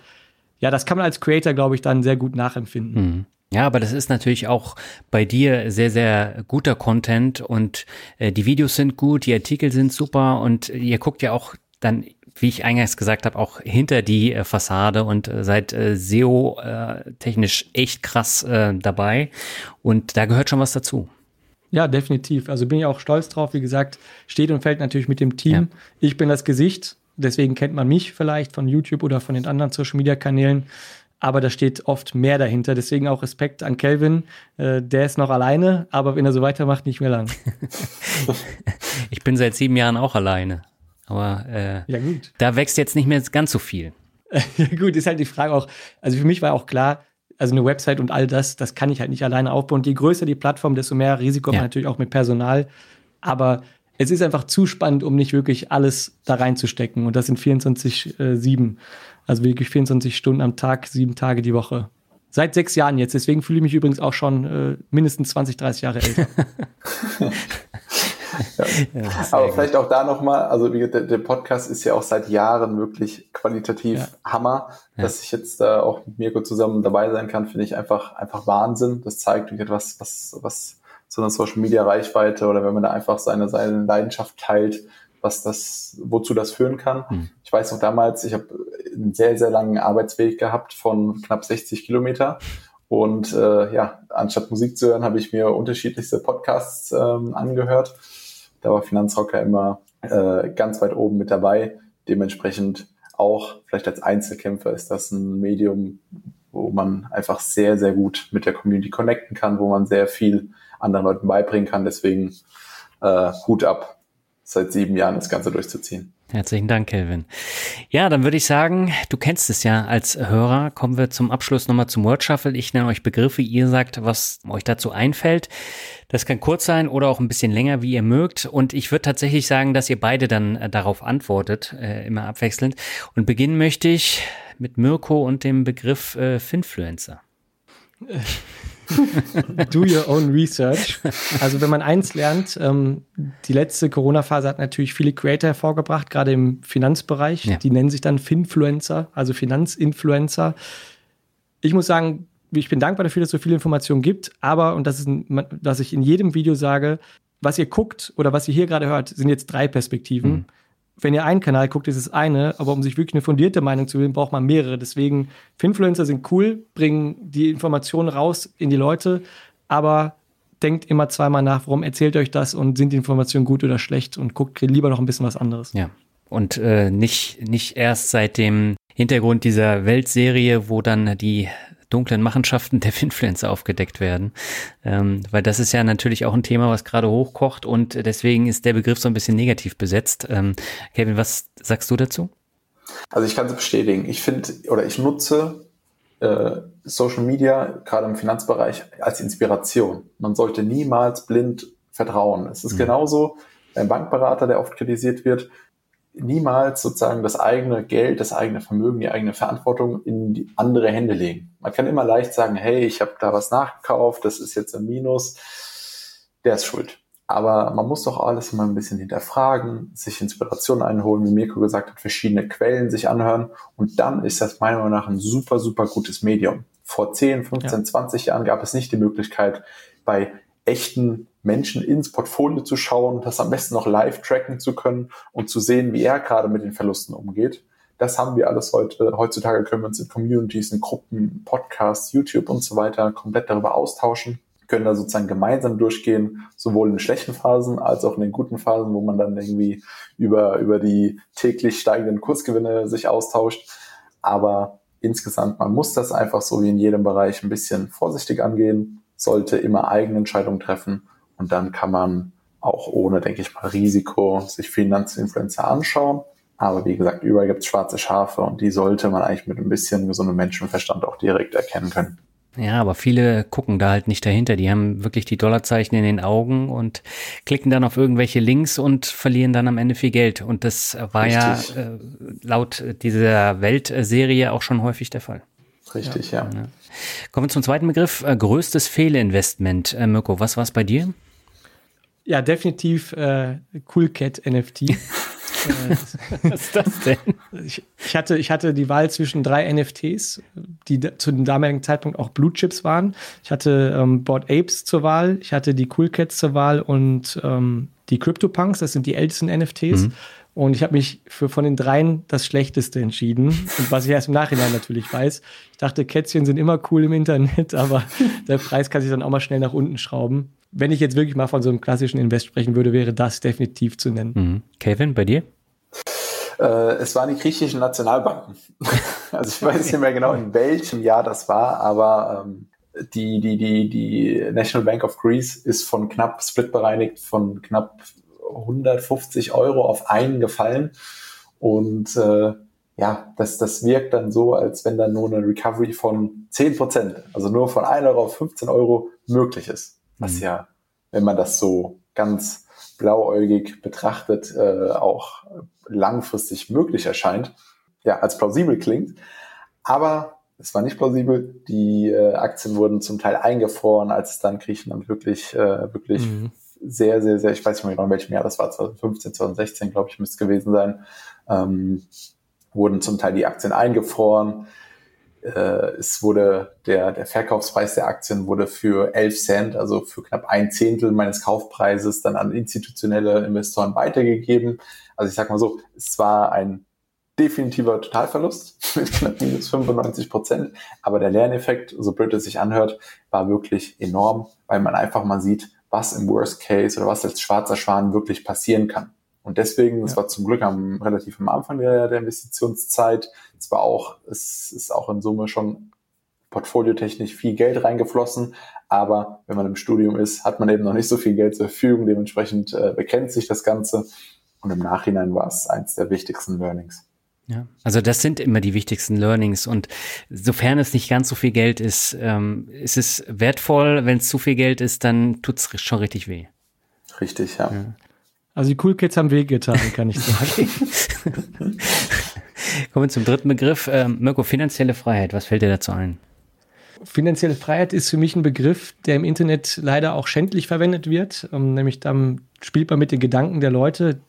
Speaker 1: ja, das kann man als Creator, glaube ich, dann sehr gut nachempfinden. Mhm.
Speaker 3: Ja, aber das ist natürlich auch bei dir sehr, sehr guter Content und äh, die Videos sind gut, die Artikel sind super und ihr guckt ja auch dann, wie ich eingangs gesagt habe, auch hinter die äh, Fassade und äh, seid äh, SEO-technisch äh, echt krass äh, dabei und da gehört schon was dazu.
Speaker 1: Ja, definitiv. Also bin ich auch stolz drauf. Wie gesagt, steht und fällt natürlich mit dem Team. Ja. Ich bin das Gesicht, deswegen kennt man mich vielleicht von YouTube oder von den anderen Social Media Kanälen aber da steht oft mehr dahinter. Deswegen auch Respekt an Kelvin. Äh, der ist noch alleine, aber wenn er so weitermacht, nicht mehr lang. [LAUGHS]
Speaker 3: ich bin seit sieben Jahren auch alleine. Aber äh, ja, gut. da wächst jetzt nicht mehr ganz so viel. [LAUGHS]
Speaker 1: ja, gut, ist halt die Frage auch. Also für mich war auch klar, also eine Website und all das, das kann ich halt nicht alleine aufbauen. Und je größer die Plattform, desto mehr Risiko ja. man natürlich auch mit Personal. Aber es ist einfach zu spannend, um nicht wirklich alles da reinzustecken. Und das sind 24-7. Äh, also wirklich 24 Stunden am Tag, sieben Tage die Woche. Seit sechs Jahren jetzt. Deswegen fühle ich mich übrigens auch schon äh, mindestens 20, 30 Jahre älter. [LAUGHS]
Speaker 2: ja. Ja, Aber gut. vielleicht auch da nochmal, also wie, der, der, Podcast ist ja auch seit Jahren wirklich qualitativ ja. Hammer. Dass ich jetzt da auch mit Mirko zusammen dabei sein kann, finde ich einfach, einfach Wahnsinn. Das zeigt etwas, was, was so eine Social Media Reichweite oder wenn man da einfach seine, seine Leidenschaft teilt, was das, wozu das führen kann. Hm. Ich weiß noch damals, ich habe einen sehr, sehr langen Arbeitsweg gehabt von knapp 60 Kilometer. Und äh, ja, anstatt Musik zu hören, habe ich mir unterschiedlichste Podcasts ähm, angehört. Da war Finanzrocker immer äh, ganz weit oben mit dabei. Dementsprechend auch vielleicht als Einzelkämpfer ist das ein Medium, wo man einfach sehr, sehr gut mit der Community connecten kann, wo man sehr viel anderen Leuten beibringen kann. Deswegen äh, Hut ab seit sieben Jahren das Ganze durchzuziehen.
Speaker 3: Herzlichen Dank, Kelvin. Ja, dann würde ich sagen, du kennst es ja als Hörer. Kommen wir zum Abschluss nochmal zum Word Shuffle. Ich nenne euch Begriffe, ihr sagt, was euch dazu einfällt. Das kann kurz sein oder auch ein bisschen länger, wie ihr mögt. Und ich würde tatsächlich sagen, dass ihr beide dann äh, darauf antwortet, äh, immer abwechselnd. Und beginnen möchte ich mit Mirko und dem Begriff äh, Finfluencer. [LAUGHS]
Speaker 1: Do your own research. Also wenn man eins lernt, ähm, die letzte Corona-Phase hat natürlich viele Creator hervorgebracht, gerade im Finanzbereich. Ja. Die nennen sich dann Finfluencer, also Finanzinfluencer. Ich muss sagen, ich bin dankbar dafür, dass es so viele Informationen gibt, aber, und das ist, ein, was ich in jedem Video sage, was ihr guckt oder was ihr hier gerade hört, sind jetzt drei Perspektiven. Mhm wenn ihr einen Kanal guckt, ist es eine, aber um sich wirklich eine fundierte Meinung zu bilden, braucht man mehrere. Deswegen, Finfluencer sind cool, bringen die Informationen raus in die Leute, aber denkt immer zweimal nach, warum erzählt euch das und sind die Informationen gut oder schlecht und guckt lieber noch ein bisschen was anderes.
Speaker 3: Ja. Und äh, nicht, nicht erst seit dem Hintergrund dieser Weltserie, wo dann die dunklen Machenschaften der Finfluencer aufgedeckt werden. Ähm, weil das ist ja natürlich auch ein Thema, was gerade hochkocht und deswegen ist der Begriff so ein bisschen negativ besetzt. Ähm, Kevin, was sagst du dazu?
Speaker 2: Also ich kann es bestätigen. Ich finde oder ich nutze äh, Social Media gerade im Finanzbereich als Inspiration. Man sollte niemals blind vertrauen. Es ist mhm. genauso ein Bankberater, der oft kritisiert wird niemals sozusagen das eigene Geld, das eigene Vermögen, die eigene Verantwortung in die andere Hände legen. Man kann immer leicht sagen, hey, ich habe da was nachgekauft, das ist jetzt ein Minus, der ist schuld. Aber man muss doch alles mal ein bisschen hinterfragen, sich Inspiration einholen, wie Mirko gesagt hat, verschiedene Quellen sich anhören und dann ist das meiner Meinung nach ein super, super gutes Medium. Vor 10, 15, ja. 20 Jahren gab es nicht die Möglichkeit, bei echten Menschen ins Portfolio zu schauen, das am besten noch live tracken zu können und zu sehen, wie er gerade mit den Verlusten umgeht. Das haben wir alles heute. Heutzutage können wir uns in Communities, in Gruppen, Podcasts, YouTube und so weiter komplett darüber austauschen, können da sozusagen gemeinsam durchgehen, sowohl in schlechten Phasen als auch in den guten Phasen, wo man dann irgendwie über, über die täglich steigenden Kursgewinne sich austauscht. Aber insgesamt, man muss das einfach so wie in jedem Bereich ein bisschen vorsichtig angehen, sollte immer eigene Entscheidungen treffen und dann kann man auch ohne, denke ich mal, Risiko sich Finanzinfluencer anschauen. Aber wie gesagt, überall gibt es schwarze Schafe und die sollte man eigentlich mit ein bisschen gesundem Menschenverstand auch direkt erkennen können.
Speaker 3: Ja, aber viele gucken da halt nicht dahinter. Die haben wirklich die Dollarzeichen in den Augen und klicken dann auf irgendwelche Links und verlieren dann am Ende viel Geld. Und das war Richtig. ja äh, laut dieser Weltserie auch schon häufig der Fall.
Speaker 2: Richtig, ja. ja.
Speaker 3: Kommen wir zum zweiten Begriff. Äh, größtes Fehlinvestment. Äh, Mirko, was war es bei dir?
Speaker 1: Ja, definitiv äh, Cool Cat NFT. [LAUGHS] Was ist das denn? Ich, ich, hatte, ich hatte die Wahl zwischen drei NFTs, die zu dem damaligen Zeitpunkt auch Blue Chips waren. Ich hatte ähm, Board Apes zur Wahl, ich hatte die Cool Cats zur Wahl und ähm, die CryptoPunks, das sind die ältesten NFTs. Mhm. Und ich habe mich für von den dreien das Schlechteste entschieden. Und was ich erst im Nachhinein natürlich weiß. Ich dachte, Kätzchen sind immer cool im Internet, [LAUGHS] aber der Preis kann sich dann auch mal schnell nach unten schrauben. Wenn ich jetzt wirklich mal von so einem klassischen Invest sprechen würde, wäre das definitiv zu nennen. Mhm.
Speaker 3: Kevin, bei dir?
Speaker 2: Äh, es waren die griechischen Nationalbanken. [LAUGHS] also ich weiß nicht mehr genau, in welchem Jahr das war, aber ähm, die, die, die, die National Bank of Greece ist von knapp split bereinigt von knapp 150 Euro auf einen gefallen. Und äh, ja, das, das wirkt dann so, als wenn dann nur eine Recovery von 10 Prozent, also nur von 1 Euro auf 15 Euro möglich ist. Was mhm. ja, wenn man das so ganz blauäugig betrachtet, äh, auch langfristig möglich erscheint, ja, als plausibel klingt. Aber es war nicht plausibel. Die äh, Aktien wurden zum Teil eingefroren, als es dann Griechenland wirklich, äh, wirklich mhm sehr, sehr, sehr, ich weiß nicht mehr genau, in welchem Jahr das war, 2015, 2016, glaube ich, müsste es gewesen sein, ähm, wurden zum Teil die Aktien eingefroren. Äh, es wurde der, der Verkaufspreis der Aktien wurde für 11 Cent, also für knapp ein Zehntel meines Kaufpreises, dann an institutionelle Investoren weitergegeben. Also ich sag mal so, es war ein definitiver Totalverlust [LAUGHS] mit knapp minus 95 Prozent. Aber der Lerneffekt, so blöd es sich anhört, war wirklich enorm, weil man einfach mal sieht, was im Worst Case oder was als schwarzer Schwan wirklich passieren kann. Und deswegen, das war zum Glück am relativ am Anfang der, der Investitionszeit, es war auch, es ist auch in Summe schon portfoliotechnisch viel Geld reingeflossen, aber wenn man im Studium ist, hat man eben noch nicht so viel Geld zur Verfügung, dementsprechend äh, bekennt sich das Ganze und im Nachhinein war es eins der wichtigsten Learnings.
Speaker 3: Ja, also das sind immer die wichtigsten Learnings und sofern es nicht ganz so viel Geld ist, ähm, ist es wertvoll. Wenn es zu viel Geld ist, dann tut es schon richtig weh.
Speaker 2: Richtig, ja. ja.
Speaker 1: Also die Cool Kids haben wehgetan, kann ich sagen. [LAUGHS]
Speaker 3: Kommen wir zum dritten Begriff. Ähm, Mirko, finanzielle Freiheit, was fällt dir dazu ein?
Speaker 1: Finanzielle Freiheit ist für mich ein Begriff, der im Internet leider auch schändlich verwendet wird. Ähm, nämlich dann spielt man mit den Gedanken der Leute,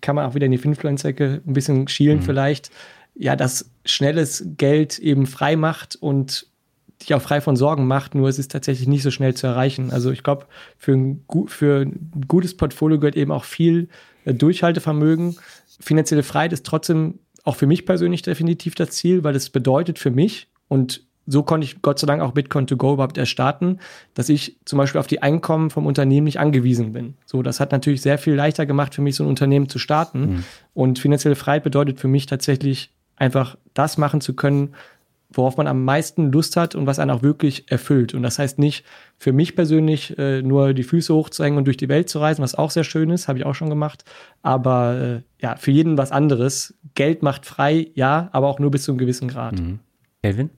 Speaker 1: kann man auch wieder in die Influencer-Ecke ein bisschen schielen mhm. vielleicht, ja, dass schnelles Geld eben frei macht und dich auch frei von Sorgen macht, nur es ist tatsächlich nicht so schnell zu erreichen. Also ich glaube, für, ein, für ein gutes Portfolio gehört eben auch viel äh, Durchhaltevermögen. Finanzielle Freiheit ist trotzdem auch für mich persönlich definitiv das Ziel, weil es bedeutet für mich und so konnte ich Gott sei Dank auch Bitcoin to go überhaupt erstarten, dass ich zum Beispiel auf die Einkommen vom Unternehmen nicht angewiesen bin. So, das hat natürlich sehr viel leichter gemacht für mich, so ein Unternehmen zu starten. Mhm. Und finanzielle Freiheit bedeutet für mich tatsächlich einfach das machen zu können, worauf man am meisten Lust hat und was einen auch wirklich erfüllt. Und das heißt nicht für mich persönlich äh, nur die Füße hochzuhängen und durch die Welt zu reisen, was auch sehr schön ist, habe ich auch schon gemacht. Aber äh, ja, für jeden was anderes. Geld macht frei, ja, aber auch nur bis zu einem gewissen Grad. Mhm.
Speaker 3: Elvin?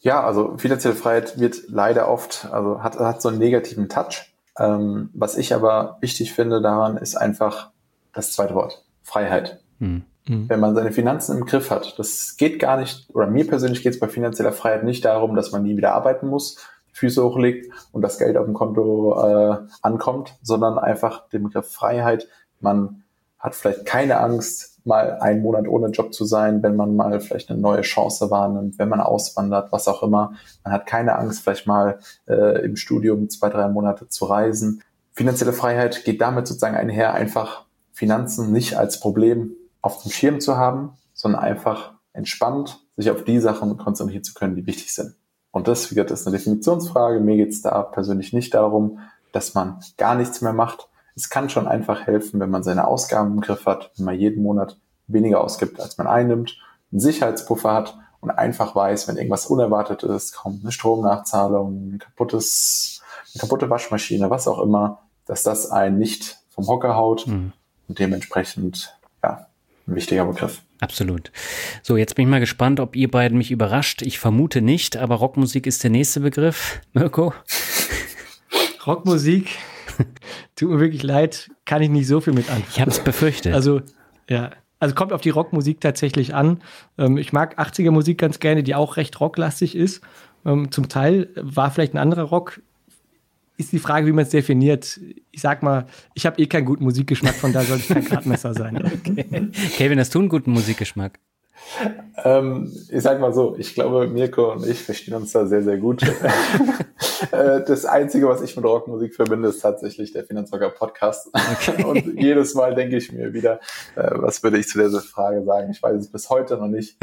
Speaker 2: Ja, also finanzielle Freiheit wird leider oft, also hat, hat so einen negativen Touch. Ähm, was ich aber wichtig finde daran, ist einfach das zweite Wort, Freiheit. Mhm. Wenn man seine Finanzen im Griff hat, das geht gar nicht, oder mir persönlich geht es bei finanzieller Freiheit nicht darum, dass man nie wieder arbeiten muss, Füße hochlegt und das Geld auf dem Konto äh, ankommt, sondern einfach den Begriff Freiheit. Man hat vielleicht keine Angst, mal einen Monat ohne Job zu sein, wenn man mal vielleicht eine neue Chance wahrnimmt, wenn man auswandert, was auch immer. Man hat keine Angst, vielleicht mal äh, im Studium zwei, drei Monate zu reisen. Finanzielle Freiheit geht damit sozusagen einher, einfach Finanzen nicht als Problem auf dem Schirm zu haben, sondern einfach entspannt sich auf die Sachen konzentrieren zu können, die wichtig sind. Und das, wie gesagt, ist eine Definitionsfrage. Mir geht es da persönlich nicht darum, dass man gar nichts mehr macht, es kann schon einfach helfen, wenn man seine Ausgaben im Griff hat, wenn man jeden Monat weniger ausgibt, als man einnimmt, einen Sicherheitspuffer hat und einfach weiß, wenn irgendwas unerwartet ist, kommt eine Stromnachzahlung, ein kaputtes, eine kaputte Waschmaschine, was auch immer, dass das einen nicht vom Hocker haut mhm. und dementsprechend, ja, ein wichtiger Begriff.
Speaker 3: Absolut. So, jetzt bin ich mal gespannt, ob ihr beiden mich überrascht. Ich vermute nicht, aber Rockmusik ist der nächste Begriff. [LAUGHS] Mirko? [LAUGHS]
Speaker 1: Rockmusik Tut mir wirklich leid, kann ich nicht so viel mit anfangen.
Speaker 3: Ich habe es befürchtet.
Speaker 1: Also, ja. Also kommt auf die Rockmusik tatsächlich an. Ähm, ich mag 80er Musik ganz gerne, die auch recht rocklastig ist. Ähm, zum Teil war vielleicht ein anderer Rock ist die Frage, wie man es definiert. Ich sag mal, ich habe eh keinen guten Musikgeschmack, von da sollte ich kein Gradmesser sein. [LAUGHS]
Speaker 3: Okay. Kevin, hast du einen guten Musikgeschmack?
Speaker 2: Ähm, ich sag mal so, ich glaube, Mirko und ich verstehen uns da sehr, sehr gut. [LAUGHS] Äh, das Einzige, was ich mit Rockmusik verbinde, ist tatsächlich der Finanzrocker Podcast. Okay. [LAUGHS] Und jedes Mal denke ich mir wieder, äh, was würde ich zu dieser Frage sagen? Ich weiß es bis heute noch nicht.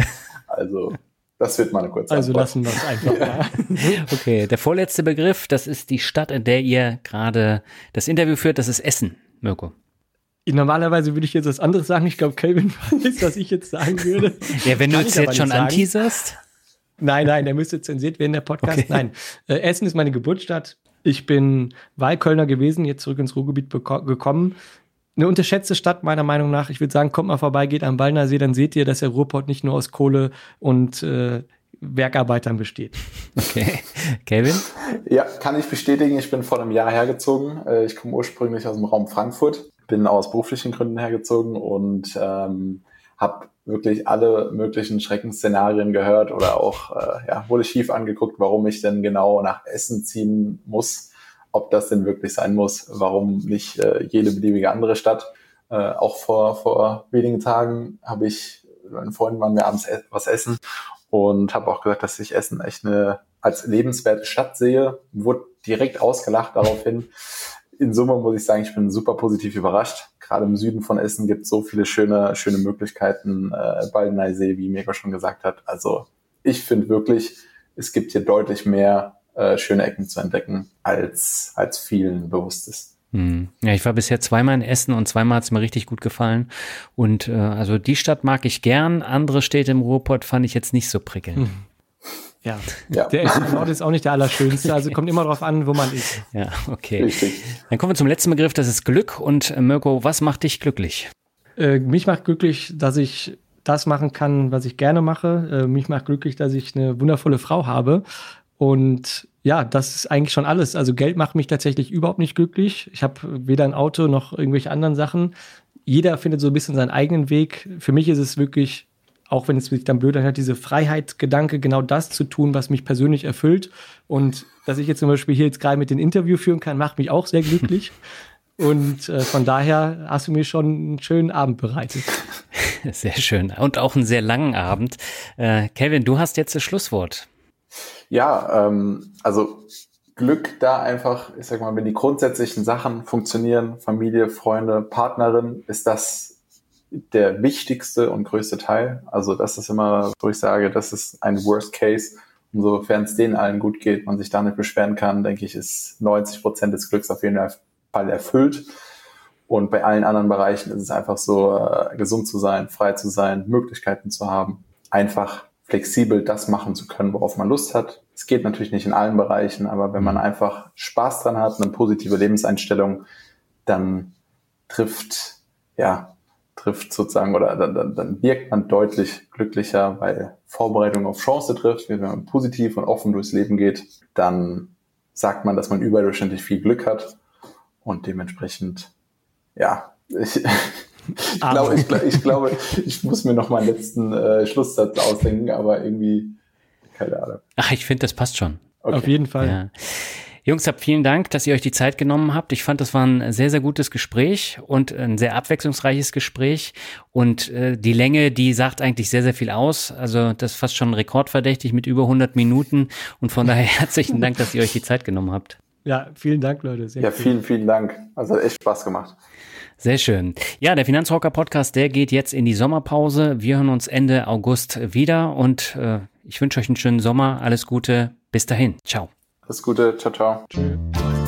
Speaker 2: Also das wird mal eine kurze
Speaker 1: Also Antwort. lassen wir es einfach mal. [LAUGHS] [LAUGHS]
Speaker 3: okay, der vorletzte Begriff, das ist die Stadt, in der ihr gerade das Interview führt, das ist Essen, Mirko.
Speaker 1: Normalerweise würde ich jetzt was anderes sagen. Ich glaube, Kelvin [LAUGHS] weiß, was ich jetzt sagen würde.
Speaker 3: Ja, wenn du es jetzt schon anteaserst.
Speaker 1: Nein, nein, der müsste zensiert werden, der Podcast. Okay. Nein, äh, Essen ist meine Geburtsstadt. Ich bin Wahlkölner gewesen, jetzt zurück ins Ruhrgebiet gekommen. Eine unterschätzte Stadt, meiner Meinung nach. Ich würde sagen, kommt mal vorbei, geht am Ballner See, dann seht ihr, dass der Ruhrpott nicht nur aus Kohle und äh, Werkarbeitern besteht.
Speaker 3: Okay. Kevin?
Speaker 2: Ja, kann ich bestätigen. Ich bin vor einem Jahr hergezogen. Äh, ich komme ursprünglich aus dem Raum Frankfurt, bin aus beruflichen Gründen hergezogen und ähm, habe wirklich alle möglichen Schreckensszenarien gehört oder auch äh, ja, wurde schief angeguckt, warum ich denn genau nach Essen ziehen muss, ob das denn wirklich sein muss, warum nicht äh, jede beliebige andere Stadt. Äh, auch vor, vor wenigen Tagen habe ich, meine Freundin waren wir abends e was essen und habe auch gesagt, dass ich Essen echt eine als lebenswerte Stadt sehe. Wurde direkt ausgelacht daraufhin. In Summe muss ich sagen, ich bin super positiv überrascht. Gerade im Süden von Essen gibt es so viele schöne, schöne Möglichkeiten. Äh, Baldeneysee, wie Mirko schon gesagt hat. Also ich finde wirklich, es gibt hier deutlich mehr äh, schöne Ecken zu entdecken, als, als vielen bewusst ist.
Speaker 3: Hm. Ja, ich war bisher zweimal in Essen und zweimal hat es mir richtig gut gefallen. Und äh, also die Stadt mag ich gern, andere Städte im Ruhrpott fand ich jetzt nicht so prickelnd. Hm.
Speaker 1: Ja. ja. Der Ort ist auch nicht der allerschönste, also kommt immer darauf an, wo man ist.
Speaker 3: Ja, okay. Richtig. Dann kommen wir zum letzten Begriff, das ist Glück. Und äh, Mirko, was macht dich glücklich?
Speaker 1: Äh, mich macht glücklich, dass ich das machen kann, was ich gerne mache. Äh, mich macht glücklich, dass ich eine wundervolle Frau habe. Und ja, das ist eigentlich schon alles. Also Geld macht mich tatsächlich überhaupt nicht glücklich. Ich habe weder ein Auto noch irgendwelche anderen Sachen. Jeder findet so ein bisschen seinen eigenen Weg. Für mich ist es wirklich, auch wenn es sich dann blöd anhört, diese Freiheitsgedanke, genau das zu tun, was mich persönlich erfüllt. Und dass ich jetzt zum Beispiel hier jetzt gerade mit dem Interview führen kann, macht mich auch sehr glücklich. [LAUGHS] Und äh, von daher hast du mir schon einen schönen Abend bereitet. [LAUGHS]
Speaker 3: Sehr schön. Und auch einen sehr langen Abend. Äh, Kevin, du hast jetzt das Schlusswort.
Speaker 2: Ja, ähm, also Glück da einfach, ich sag mal, wenn die grundsätzlichen Sachen funktionieren, Familie, Freunde, Partnerin, ist das der wichtigste und größte Teil. Also das ist immer, wo ich sage, das ist ein Worst Case. Und sofern es denen allen gut geht, man sich da nicht beschweren kann, denke ich, ist 90 Prozent des Glücks auf jeden Fall erfüllt. Und bei allen anderen Bereichen ist es einfach so, äh, gesund zu sein, frei zu sein, Möglichkeiten zu haben, einfach flexibel das machen zu können, worauf man Lust hat. Es geht natürlich nicht in allen Bereichen, aber wenn man mhm. einfach Spaß dran hat, eine positive Lebenseinstellung, dann trifft, ja, trifft sozusagen oder dann, dann, dann wirkt man deutlich glücklicher, weil Vorbereitung auf Chance trifft. Wenn man positiv und offen durchs Leben geht, dann sagt man, dass man überdurchschnittlich viel Glück hat und dementsprechend, ja, [LAUGHS] ich, [LAUGHS] ich, glaube, ich, ich, glaube, ich muss mir noch mal einen letzten äh, Schlusssatz ausdenken, aber irgendwie, keine Ahnung.
Speaker 3: Ach, ich finde, das passt schon.
Speaker 1: Okay. Auf jeden Fall. Ja.
Speaker 3: Jungs, habt vielen Dank, dass ihr euch die Zeit genommen habt. Ich fand, das war ein sehr, sehr gutes Gespräch und ein sehr abwechslungsreiches Gespräch. Und äh, die Länge, die sagt eigentlich sehr, sehr viel aus. Also das ist fast schon rekordverdächtig mit über 100 Minuten. Und von daher [LAUGHS] herzlichen Dank, dass ihr euch die Zeit genommen habt.
Speaker 1: Ja, vielen Dank, Leute.
Speaker 2: Sehr ja, vielen, vielen Dank. Also hat echt Spaß gemacht.
Speaker 3: Sehr schön. Ja, der Finanzrocker Podcast, der geht jetzt in die Sommerpause. Wir hören uns Ende August wieder und äh, ich wünsche euch einen schönen Sommer. Alles Gute. Bis dahin. Ciao.
Speaker 2: Alles Gute. Ciao, ciao. Tschüss.